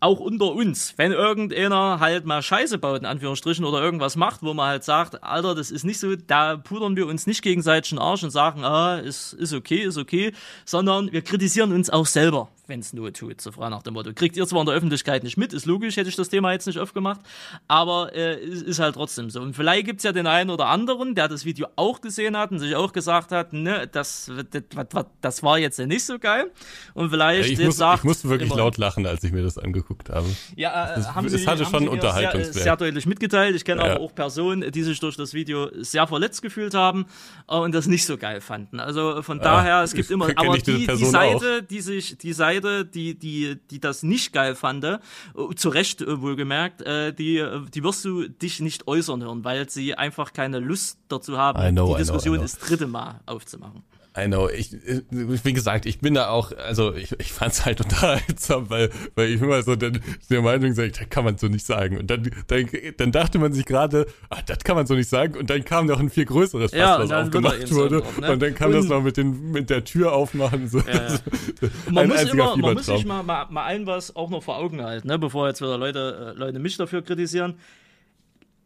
auch unter uns, wenn irgendeiner halt mal Scheiße baut, in Anführungsstrichen, oder irgendwas macht, wo man halt sagt, Alter, das ist nicht so, da pudern wir uns nicht gegenseitig den Arsch und sagen, ah, ist, ist okay, ist okay, sondern wir kritisieren uns auch selber, wenn es nur tut, so frei nach dem Motto. Kriegt ihr zwar in der Öffentlichkeit nicht mit, ist logisch, hätte ich das Thema jetzt nicht aufgemacht, aber äh, ist, ist halt trotzdem so. Und vielleicht gibt's ja den einen oder anderen, der das Video auch gesehen hat und sich auch gesagt hat, ne, das, das, das, das war jetzt ja nicht so geil. Und vielleicht ich, jetzt muss, sagt, ich musste wirklich laut lachen, als ich mir das angeguckt habe. ja, äh, Es- haben es Sie, hatte haben schon Unterhaltungswert. Sehr, sehr deutlich mitgeteilt. Ich kenne Ja. aber auch Personen, die sich durch das Video sehr verletzt gefühlt haben äh, und das nicht so geil fanden. Also von daher, es gibt ich immer, aber ich die, die Seite, die sich, die Seite, die, die, die das nicht geil fand, äh, zu Recht äh, wohlgemerkt, äh, die, die wirst du dich nicht äußern hören, weil sie einfach keine Lust dazu haben, know, die Diskussion das dritte Mal aufzumachen. I know, ich, wie gesagt, ich bin da auch, also ich, ich fand's halt unterhaltsam, weil, weil ich immer so der, der Meinung sage, das kann man so nicht sagen. Und dann, dann, dann dachte man sich gerade, ah, das kann man so nicht sagen. Und dann kam noch ein viel größeres Fass, Ja, was aufgemacht so wurde. drauf, ne? Und dann kam das Und- noch mit, den, mit der Tür aufmachen. So. Und man ein muss immer, man muss sich mal, mal, mal ein was auch noch vor Augen halten, ne, bevor jetzt wieder Leute, äh, Leute mich dafür kritisieren.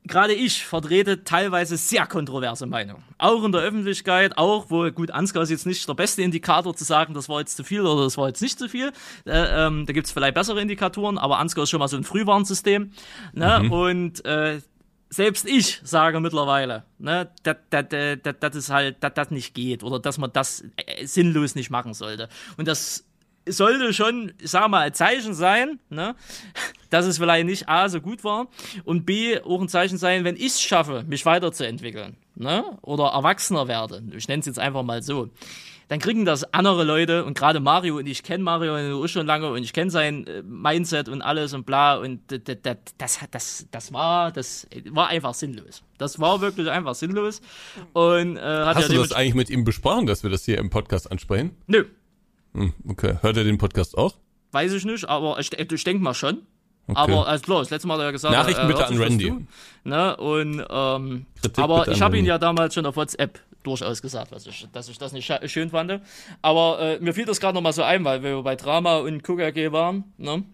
Gerade ich vertrete teilweise sehr kontroverse Meinungen. Auch in der Öffentlichkeit, auch wo, gut, Ansgar ist jetzt nicht der beste Indikator zu sagen, das war jetzt zu viel oder das war jetzt nicht zu viel. Äh, ähm, da gibt's vielleicht bessere Indikatoren, aber Ansgar ist schon mal so ein Frühwarnsystem. Ne? Mhm. Und äh, selbst ich sage mittlerweile, ne, dass das, das ist halt, dass das nicht geht oder dass man das äh, sinnlos nicht machen sollte. Und das sollte schon, sag mal, ein Zeichen sein, ne, dass es vielleicht nicht A so gut war und B auch ein Zeichen sein, wenn ich es schaffe, mich weiterzuentwickeln, ne, oder erwachsener werde. Ich nenne es jetzt einfach mal so. Dann kriegen das andere Leute und gerade Mario und ich kenne Mario auch schon lange und ich kenne sein äh, Mindset und alles und bla und d- d- d- das das das war das war einfach sinnlos. Das war wirklich einfach sinnlos und äh, hat Hast ja du das eigentlich mit ihm besprochen, dass wir das hier im Podcast ansprechen? Nö, okay. Hört er den Podcast auch? Weiß ich nicht, aber ich, ich denke mal schon. Aber also klar, das letzte Mal hat er gesagt, Nachrichten er bitte an Randy. zu, Ne? Und ähm, Kritik aber ich habe ihn ja damals schon auf WhatsApp durchaus gesagt, was ich, dass ich das nicht schön fand. Aber äh, mir fiel das gerade noch mal so ein, weil wir bei Drama und KKG waren. Ne?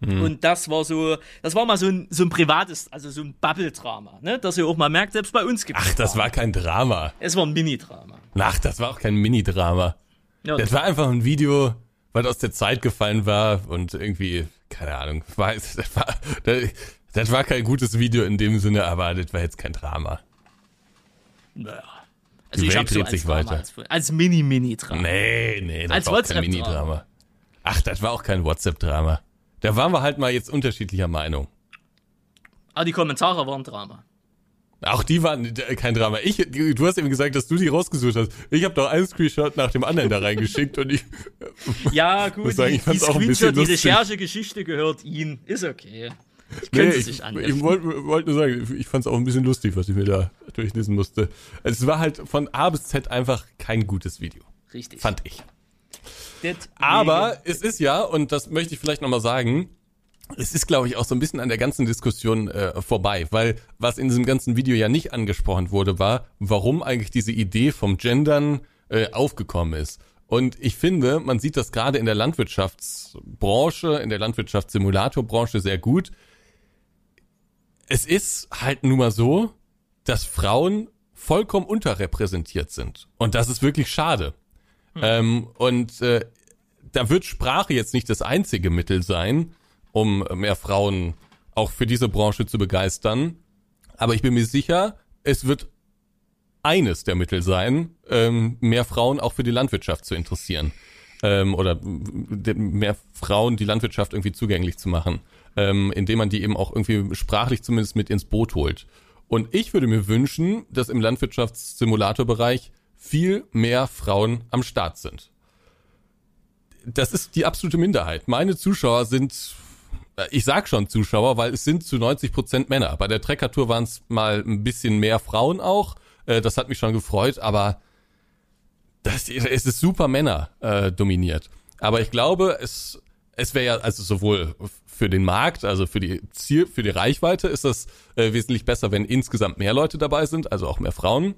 Mhm. Und das war so, das war mal so ein, so ein privates, also so ein Bubble-Drama, ne? Dass ihr auch mal merkt, selbst bei uns gibt Ach, das war kein Drama. Es war ein Mini-Drama. Ach, das war auch kein Mini-Drama. Ja, Das war einfach ein Video, was aus der Zeit gefallen war und irgendwie, keine Ahnung, war, das, war, das, war kein gutes Video in dem Sinne, aber das war jetzt kein Drama. naja. Also Die ich Welt so dreht als sich Drama, weiter. Als, als Mini-Mini-Drama. Nee, nee, das Als war auch kein WhatsApp-Drama. Mini-Drama. Ach, das war auch kein WhatsApp-Drama. Da waren wir halt mal jetzt unterschiedlicher Meinung. Aber die Kommentare waren Drama. Auch die waren äh, kein Drama. Ich, du hast eben gesagt, dass du die rausgesucht hast. Ich habe doch einen Screenshot nach dem anderen da reingeschickt und ich, Ja, gut, muss sagen, die, ich die fand's auch ein bisschen Screenshot, die. Recherchegeschichte gehört ihm. Ist okay. Ich nee, könnte ich, sich ich anheften. wollte wollt nur sagen, ich fand es auch ein bisschen lustig, was ich mir da durchlesen musste. Es war halt von A bis Z einfach kein gutes Video, Richtig. fand ich. Det- Aber es ist ja, und das möchte ich vielleicht nochmal sagen, es ist, glaube ich, auch so ein bisschen an der ganzen Diskussion äh, vorbei, weil was in diesem ganzen Video ja nicht angesprochen wurde, war, warum eigentlich diese Idee vom Gendern äh, aufgekommen ist. Und ich finde, man sieht das gerade in der Landwirtschaftsbranche, in der Landwirtschaftssimulatorbranche sehr gut. es ist halt nun mal so, dass Frauen vollkommen unterrepräsentiert sind. Und das ist wirklich schade. Hm. Ähm, und äh, da wird Sprache jetzt nicht das einzige Mittel sein, um mehr Frauen auch für diese Branche zu begeistern. Aber ich bin mir sicher, es wird eines der Mittel sein, ähm, mehr Frauen auch für die Landwirtschaft zu interessieren. Ähm, oder mehr Frauen die Landwirtschaft irgendwie zugänglich zu machen, ähm, indem man die eben auch irgendwie sprachlich zumindest mit ins Boot holt. Und ich würde mir wünschen, dass im Landwirtschaftssimulatorbereich viel mehr Frauen am Start sind. Das ist die absolute Minderheit. Meine Zuschauer sind, ich sag schon Zuschauer, weil es sind zu 90 Prozent Männer. Bei der Treckertour waren es mal ein bisschen mehr Frauen auch. Äh, das hat mich schon gefreut, aber das, es ist super Männer äh, dominiert. Aber ich glaube, es, es wäre ja, also sowohl für den Markt, also für die Ziel, für die Reichweite ist das äh, wesentlich besser, wenn insgesamt mehr Leute dabei sind, also auch mehr Frauen.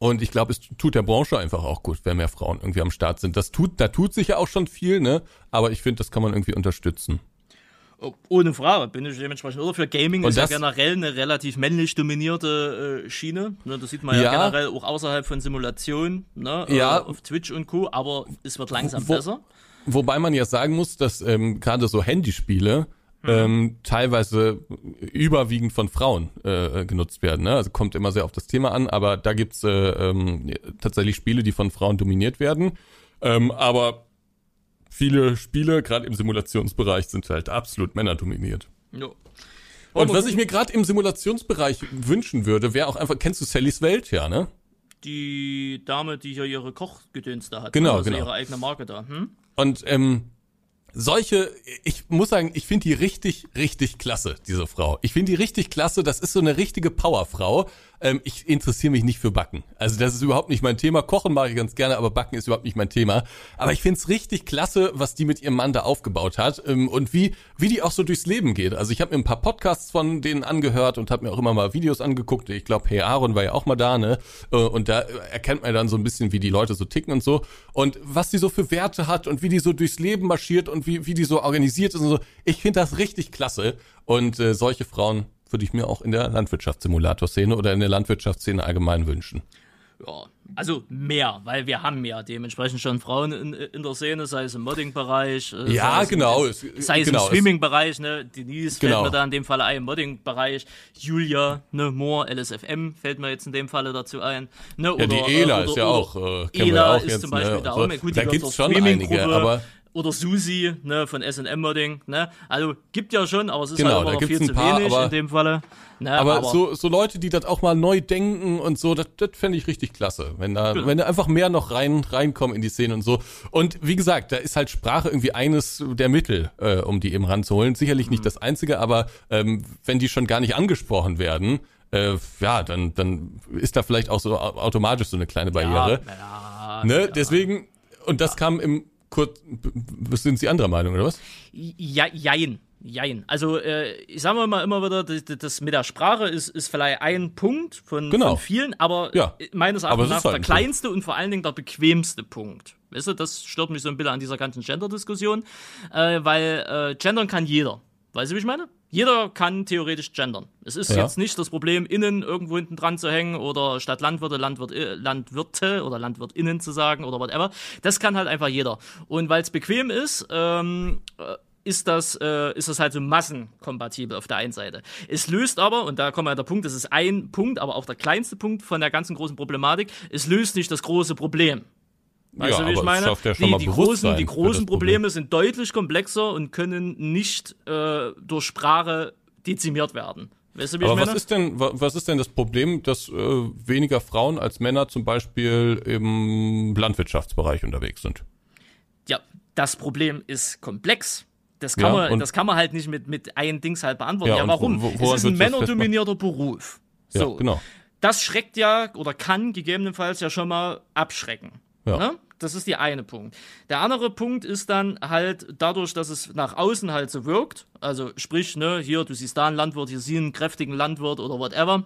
Und ich glaube, es tut der Branche einfach auch gut, wenn mehr Frauen irgendwie am Start sind. Das tut, da tut sich ja auch schon viel, ne? Aber ich finde, das kann man irgendwie unterstützen. Oh, ohne Frage bin ich dementsprechend. Oder für Gaming und ist ja generell eine relativ männlich dominierte äh, Schiene. Ne, das sieht man ja, ja, generell auch außerhalb von Simulationen, ne, ja. Äh, auf Twitch und Co. Aber es wird langsam wo, besser. Wobei man ja sagen muss, dass ähm, gerade so Handyspiele mhm. ähm, teilweise überwiegend von Frauen äh, genutzt werden. Ne? Also kommt immer sehr auf das Thema an, aber da gibt's äh, ähm, tatsächlich Spiele, die von Frauen dominiert werden. Ähm, aber viele Spiele, gerade im Simulationsbereich, sind halt absolut männerdominiert. Ja. Und was ich mir gerade im Simulationsbereich wünschen würde, wäre auch einfach, kennst du Sallys Welt, ja, ne? Die Dame, die hier ihre Kochgedönste hat. Genau, also genau. ihre eigene Marke da. Hm? Und ähm, solche, ich muss sagen, ich finde die richtig, richtig klasse, diese Frau. Ich finde die richtig klasse. Das ist so eine richtige Powerfrau. Ähm, ich interessiere mich nicht für Backen. Also das ist überhaupt nicht mein Thema. Kochen mache ich ganz gerne, aber Backen ist überhaupt nicht mein Thema. Aber ich finde es richtig klasse, was die mit ihrem Mann da aufgebaut hat ähm, und wie wie die auch so durchs Leben geht. Also ich habe mir ein paar Podcasts von denen angehört und habe mir auch immer mal Videos angeguckt. Ich glaube, Hey Aaron war ja auch mal da, ne? Äh, und da erkennt man dann so ein bisschen, wie die Leute so ticken und so. Und was die so für Werte hat und wie die so durchs Leben marschiert und wie, wie die so organisiert ist und so. Ich finde das richtig klasse. Und äh, solche Frauen würde ich mir auch in der Landwirtschaftssimulator-Szene oder in der Landwirtschaftsszene allgemein wünschen. Ja, also mehr, weil wir haben ja dementsprechend schon Frauen in, in der Szene, sei es im Modding-Bereich, äh, ja, sei genau, es, sei es genau, im Streaming-Bereich, ne, Denise genau. fällt mir da in dem Falle ein, im Modding-Bereich, Julia, ne, Moore, LSFM fällt mir jetzt in dem Falle dazu ein, ne, oder, ja, die Ela oder, ist ja auch, äh, Ela auch ist jetzt, zum Beispiel ne, da auch, so, gut, da gibt's schon einige, aber oder Susi ne, von SM Modding. Ne? Also gibt ja schon, aber es ist genau, halt immer viel zu paar, wenig aber, in dem Falle. Ne, aber, aber, so, so Leute, die das auch mal neu denken und so, das, das fände ich richtig klasse. Wenn da, genau. wenn da einfach mehr noch rein reinkommen in die Szene und so. Und wie gesagt, da ist halt Sprache irgendwie eines der Mittel, äh, um die eben ranzuholen. Sicherlich nicht mhm. das einzige, aber ähm, wenn die schon gar nicht angesprochen werden, äh, ja, dann, dann ist da vielleicht auch so automatisch so eine kleine Barriere. Ja, ja, ne? Ja. Deswegen, und das kam im kurz, sind Sie anderer Meinung, oder was? Ja, jein. Jein. Also, äh, ich sage mal immer wieder, das, das, mit der Sprache ist, ist vielleicht ein Punkt von, genau. von vielen, aber ja. meines Erachtens nach halt der kleinste Punkt. und vor allen Dingen der bequemste Punkt. Weißt du, das stört mich so ein bisschen an dieser ganzen Gender-Diskussion, äh, weil äh, gendern kann jeder. Weißt du, wie ich meine? Jeder kann theoretisch gendern. Es ist ja. jetzt nicht das Problem, innen irgendwo hinten dran zu hängen oder statt Landwirte, Landwirt, äh, Landwirte oder Landwirtinnen zu sagen oder whatever. Das kann halt einfach jeder. Und weil es bequem ist, ähm, äh, ist das, äh, ist das halt so massenkompatibel auf der einen Seite. Es löst aber, und da kommt mal der Punkt, das ist ein Punkt, aber auch der kleinste Punkt von der ganzen großen Problematik, es löst nicht das große Problem. Weißt ja, du, wie ich meine? Ja die, die großen, die großen Probleme Problem. sind deutlich komplexer und können nicht äh, durch Sprache dezimiert werden. Weißt du, wie Aber ich meine? was ist denn, was ist denn das Problem, dass äh, weniger Frauen als Männer zum Beispiel im Landwirtschaftsbereich unterwegs sind? Ja, das Problem ist komplex. Das kann, ja, man, das kann man halt nicht mit, mit ein Dings halt beantworten. Ja, ja warum? Wo, wo es ist ein männerdominierter Beruf. So. Ja, genau. Das schreckt ja oder kann gegebenenfalls ja schon mal abschrecken. Ja. Ne? Das ist der eine Punkt. Der andere Punkt ist dann halt dadurch, dass es nach außen halt so wirkt, also sprich, ne, hier, du siehst da einen Landwirt, hier siehst einen kräftigen Landwirt oder whatever,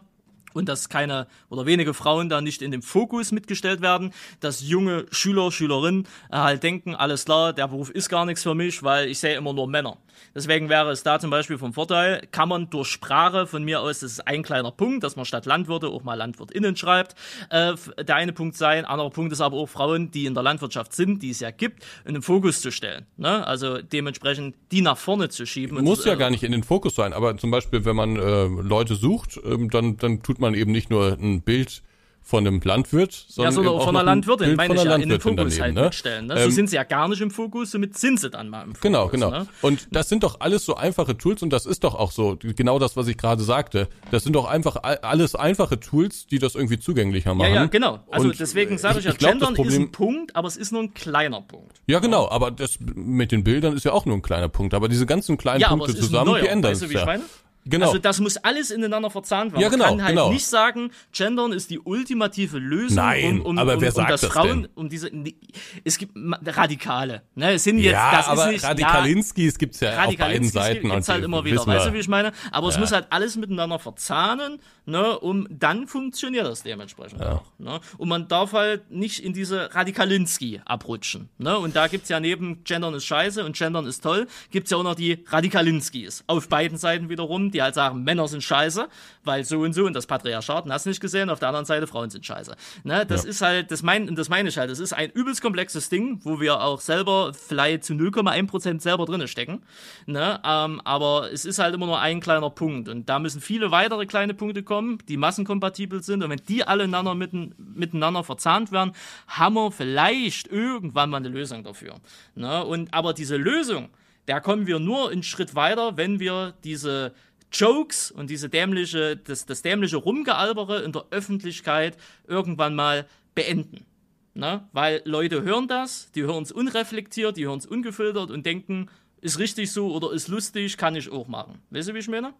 und dass keine oder wenige Frauen da nicht in den Fokus mitgestellt werden, dass junge Schüler, Schülerinnen halt denken, alles klar, der Beruf ist gar nichts für mich, weil ich sehe immer nur Männer. Deswegen wäre es da zum Beispiel vom Vorteil, kann man durch Sprache von mir aus, das ist ein kleiner Punkt, dass man statt Landwirte auch mal LandwirtInnen schreibt, äh, der eine Punkt sein. Anderer Punkt ist aber auch Frauen, die in der Landwirtschaft sind, die es ja gibt, in den Fokus zu stellen. Ne? Also dementsprechend die nach vorne zu schieben. und Muss zu- ja gar nicht in den Fokus sein, aber zum Beispiel, wenn man äh, Leute sucht, ähm, dann, dann tut man eben nicht nur ein Bild von einem Landwirt, Ja, sondern, sondern eben auch von einer Landwirtin, meine von ich ja, in den Landwirtin Fokus daneben, halt ne? mitstellen. Ne? Ähm, so sind sie ja gar nicht im Fokus, somit sind sie dann mal im Fokus. Genau, genau. Ne? Und das sind doch alles so einfache Tools und das ist doch auch so, genau das, was ich gerade sagte. Das sind doch einfach all- alles einfache Tools, die das irgendwie zugänglicher Ja, machen. ja, genau. Also Und deswegen sage ich ja, ich glaub, Gendern ist Problem- ein Punkt, aber es ist nur ein kleiner Punkt. Ja, genau, aber das mit den Bildern ist ja auch nur ein kleiner Punkt. Aber diese ganzen kleinen Ja, Punkte ist zusammen, neuer, die ändern weißt du, sich ich ja. Genau. Also das muss alles ineinander verzahnt werden. Ja, genau, Man kann halt genau. nicht sagen, Gendern ist die ultimative Lösung, Nein, um, um, aber um, wer um sagt das das Frauen, denn? um diese. nee, Es gibt Radikale. Ne, es sind jetzt, ja, das aber ist nicht. ja, Radikalinskis gibt's ja auf beiden Radikalinskis Seiten. gibt's halt immer wieder, weißt du, wie ich meine? Aber es Ja. muss halt alles miteinander verzahnen, ne, um dann funktioniert das dementsprechend auch. Ne? Und man darf halt nicht in diese Radikalinski abrutschen. Ne? Und da gibt's ja neben Gendern ist scheiße und Gendern ist toll, gibt's ja auch noch die Radikalinskis. Auf beiden Seiten wiederum, die halt sagen, Männer sind scheiße, weil so und so und das Patriarchat, hast du nicht gesehen, auf der anderen Seite Frauen sind scheiße. Ne? Das ist halt, das mein, das meine ich halt, das ist ein übelst komplexes Ding, wo wir auch selber vielleicht zu 0,1% selber drinne stecken. Ne? Ähm, aber es ist halt immer nur ein kleiner Punkt. Und da müssen viele weitere kleine Punkte kommen, die massenkompatibel sind. Und wenn die alle miteinander, mitten, miteinander verzahnt werden, haben wir vielleicht irgendwann mal eine Lösung dafür. Ne? Und, aber diese Lösung, da kommen wir nur einen Schritt weiter, wenn wir diese Jokes und diese dämliche, das, das dämliche Rumgealbere in der Öffentlichkeit irgendwann mal beenden. Ne? Weil Leute hören das, die hören es unreflektiert, die hören es ungefiltert und denken, ist richtig so oder ist lustig, kann ich auch machen. Weißt du, wie ich meine?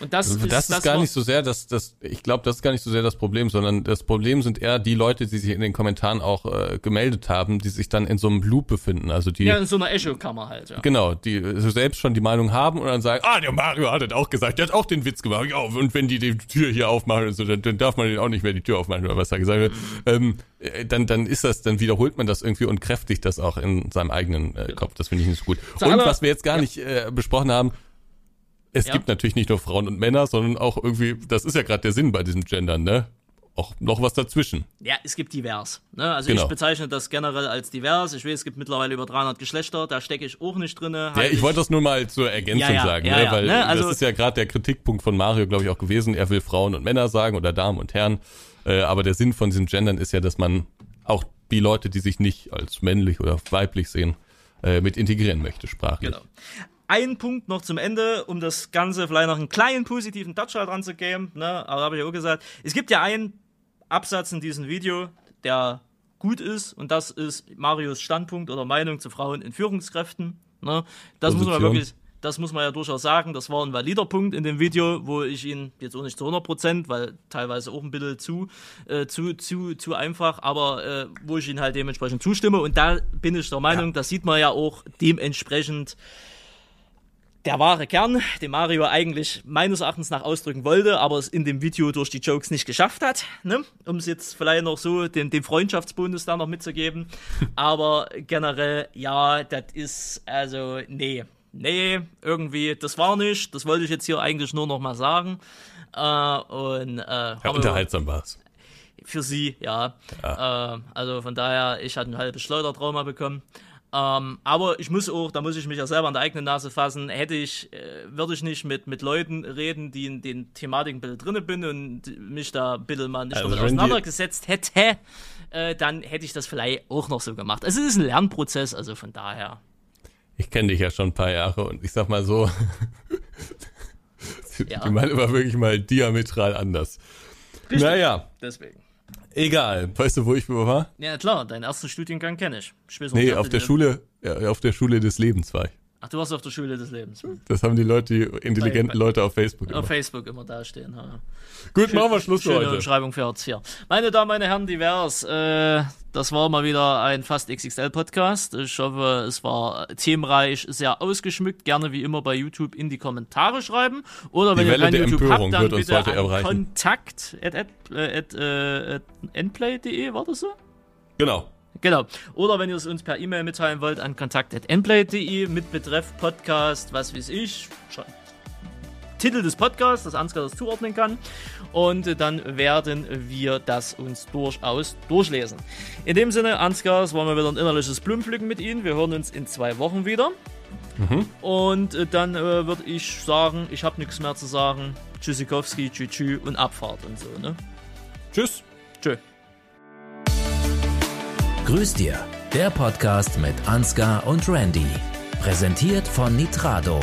Und das, Also Das ist gar war- nicht so sehr, das, das, ich glaube, das ist gar nicht so sehr das Problem, sondern das Problem sind eher die Leute, die sich in den Kommentaren auch äh, gemeldet haben, die sich dann in so einem Loop befinden. Also die, Ja, in so einer Echo-Kammer halt, ja. genau, die so selbst schon die Meinung haben und dann sagen, ah, der Mario hat das auch gesagt, der hat auch den Witz gemacht. Ja, und wenn die die Tür hier aufmachen und so, dann, dann darf man den auch nicht mehr die Tür aufmachen oder was er gesagt hat. Ähm, äh, dann, dann ist das, dann wiederholt man das irgendwie und kräftigt das auch in seinem eigenen äh, Kopf. Das finde ich nicht so gut. Und was wir jetzt gar nicht äh, besprochen haben, es Ja. gibt natürlich nicht nur Frauen und Männer, sondern auch irgendwie, das ist ja gerade der Sinn bei diesem Gendern, ne? Auch noch was dazwischen. Ja, es gibt divers. Ne? Also Genau. ich bezeichne das generell als divers. Ich weiß, es gibt mittlerweile über 300 Geschlechter, da stecke ich auch nicht drinne. Ja, ich wollte das nur mal zur Ergänzung Ja, ja, sagen, ja, ne? weil ne? Also- das ist ja gerade der Kritikpunkt von Mario, glaube ich, auch gewesen. Er will Frauen und Männer sagen oder Damen und Herren. Äh, aber der Sinn von diesem Gendern ist ja, dass man auch die Leute, die sich nicht als männlich oder weiblich sehen, äh, mit integrieren möchte, sprachlich. Genau. Ein Punkt noch zum Ende, um das Ganze vielleicht noch einen kleinen positiven Touch halt dran zu geben. Ne? Aber habe ich auch gesagt, es gibt ja einen Absatz in diesem Video, der gut ist und das ist Marios Standpunkt oder Meinung zu Frauen in Führungskräften. Ne? Das muss man Position. wirklich, das muss man ja durchaus sagen. Das war ein valider Punkt in dem Video, wo ich ihn jetzt auch nicht zu 100 Prozent, weil teilweise auch ein bisschen zu, äh, zu, zu, zu einfach, aber äh, wo ich ihn halt dementsprechend zustimme. Und da bin ich der Meinung, das sieht man ja auch dementsprechend der wahre Kern, den Mario eigentlich meines Erachtens nach ausdrücken wollte, aber es in dem Video durch die Jokes nicht geschafft hat, ne? um es jetzt vielleicht noch so den, den Freundschaftsbonus da noch mitzugeben. aber generell, ja, das ist, also, nee, nee, irgendwie, das war nicht, das wollte ich jetzt hier eigentlich nur noch mal sagen. Äh, und, äh, Ja, unterhaltsam war's. für sie, ja. Äh, also von daher, ich hatte ein halbes Schleudertrauma bekommen. Ähm, aber ich muss auch, da muss ich mich ja selber an der eigenen Nase fassen, hätte ich, äh, würde ich nicht mit, mit Leuten reden, die in den Thematiken ein bisschen drinne bin und mich da ein bisschen mal nicht Also damit auseinandergesetzt hätte, äh, dann hätte ich das vielleicht auch noch so gemacht. Also es ist ein Lernprozess, also von daher. Ich kenne dich ja schon ein paar Jahre und ich sag mal so, Ja. die Meinung war wirklich mal diametral anders. Richtig. Naja, Deswegen. Egal. Weißt du, wo ich war? Ja klar, deinen ersten Studiengang kenne ich. ich weiß Nee, auf der Schule, ja, auf der Schule des Lebens war ich. Ach, du warst auf der Schule des Lebens. Das haben die Leute, die intelligenten Bei- Leute auf Facebook Auf gemacht. Facebook immer dastehen. Ha. Gut, machen wir Schluss für Schöne heute. Umschreibung für Hartz IV. Meine Damen, meine Herren, divers. Äh, das war mal wieder ein fast XXL-Podcast. Ich hoffe, es war themenreich, sehr ausgeschmückt. Gerne wie immer bei YouTube in die Kommentare schreiben. Oder wenn Die ihr Welle kein der YouTube Empörung habt, dann bitte an kontakt at, at, äh, at, äh, at nplay.de, war das so? Genau. Genau. Oder wenn ihr es uns per E-Mail mitteilen wollt, an kontakt.nplay.de mit Betreff Podcast, was weiß ich. Titel des Podcasts, dass Ansgar das zuordnen kann. Und dann werden wir das uns durchaus durchlesen. In dem Sinne, Ansgar, es war mal wieder ein innerliches Blumenpflücken mit Ihnen. Wir hören uns in zwei Wochen wieder. Mhm. Und äh, dann äh, würde ich sagen, ich habe nichts mehr zu sagen. Tschüssikowski, tschü tschü und Abfahrt und so, ne? Tschüss. Tschö. Grüß dir, der Podcast mit Ansgar und Randy. Präsentiert von Nitrado.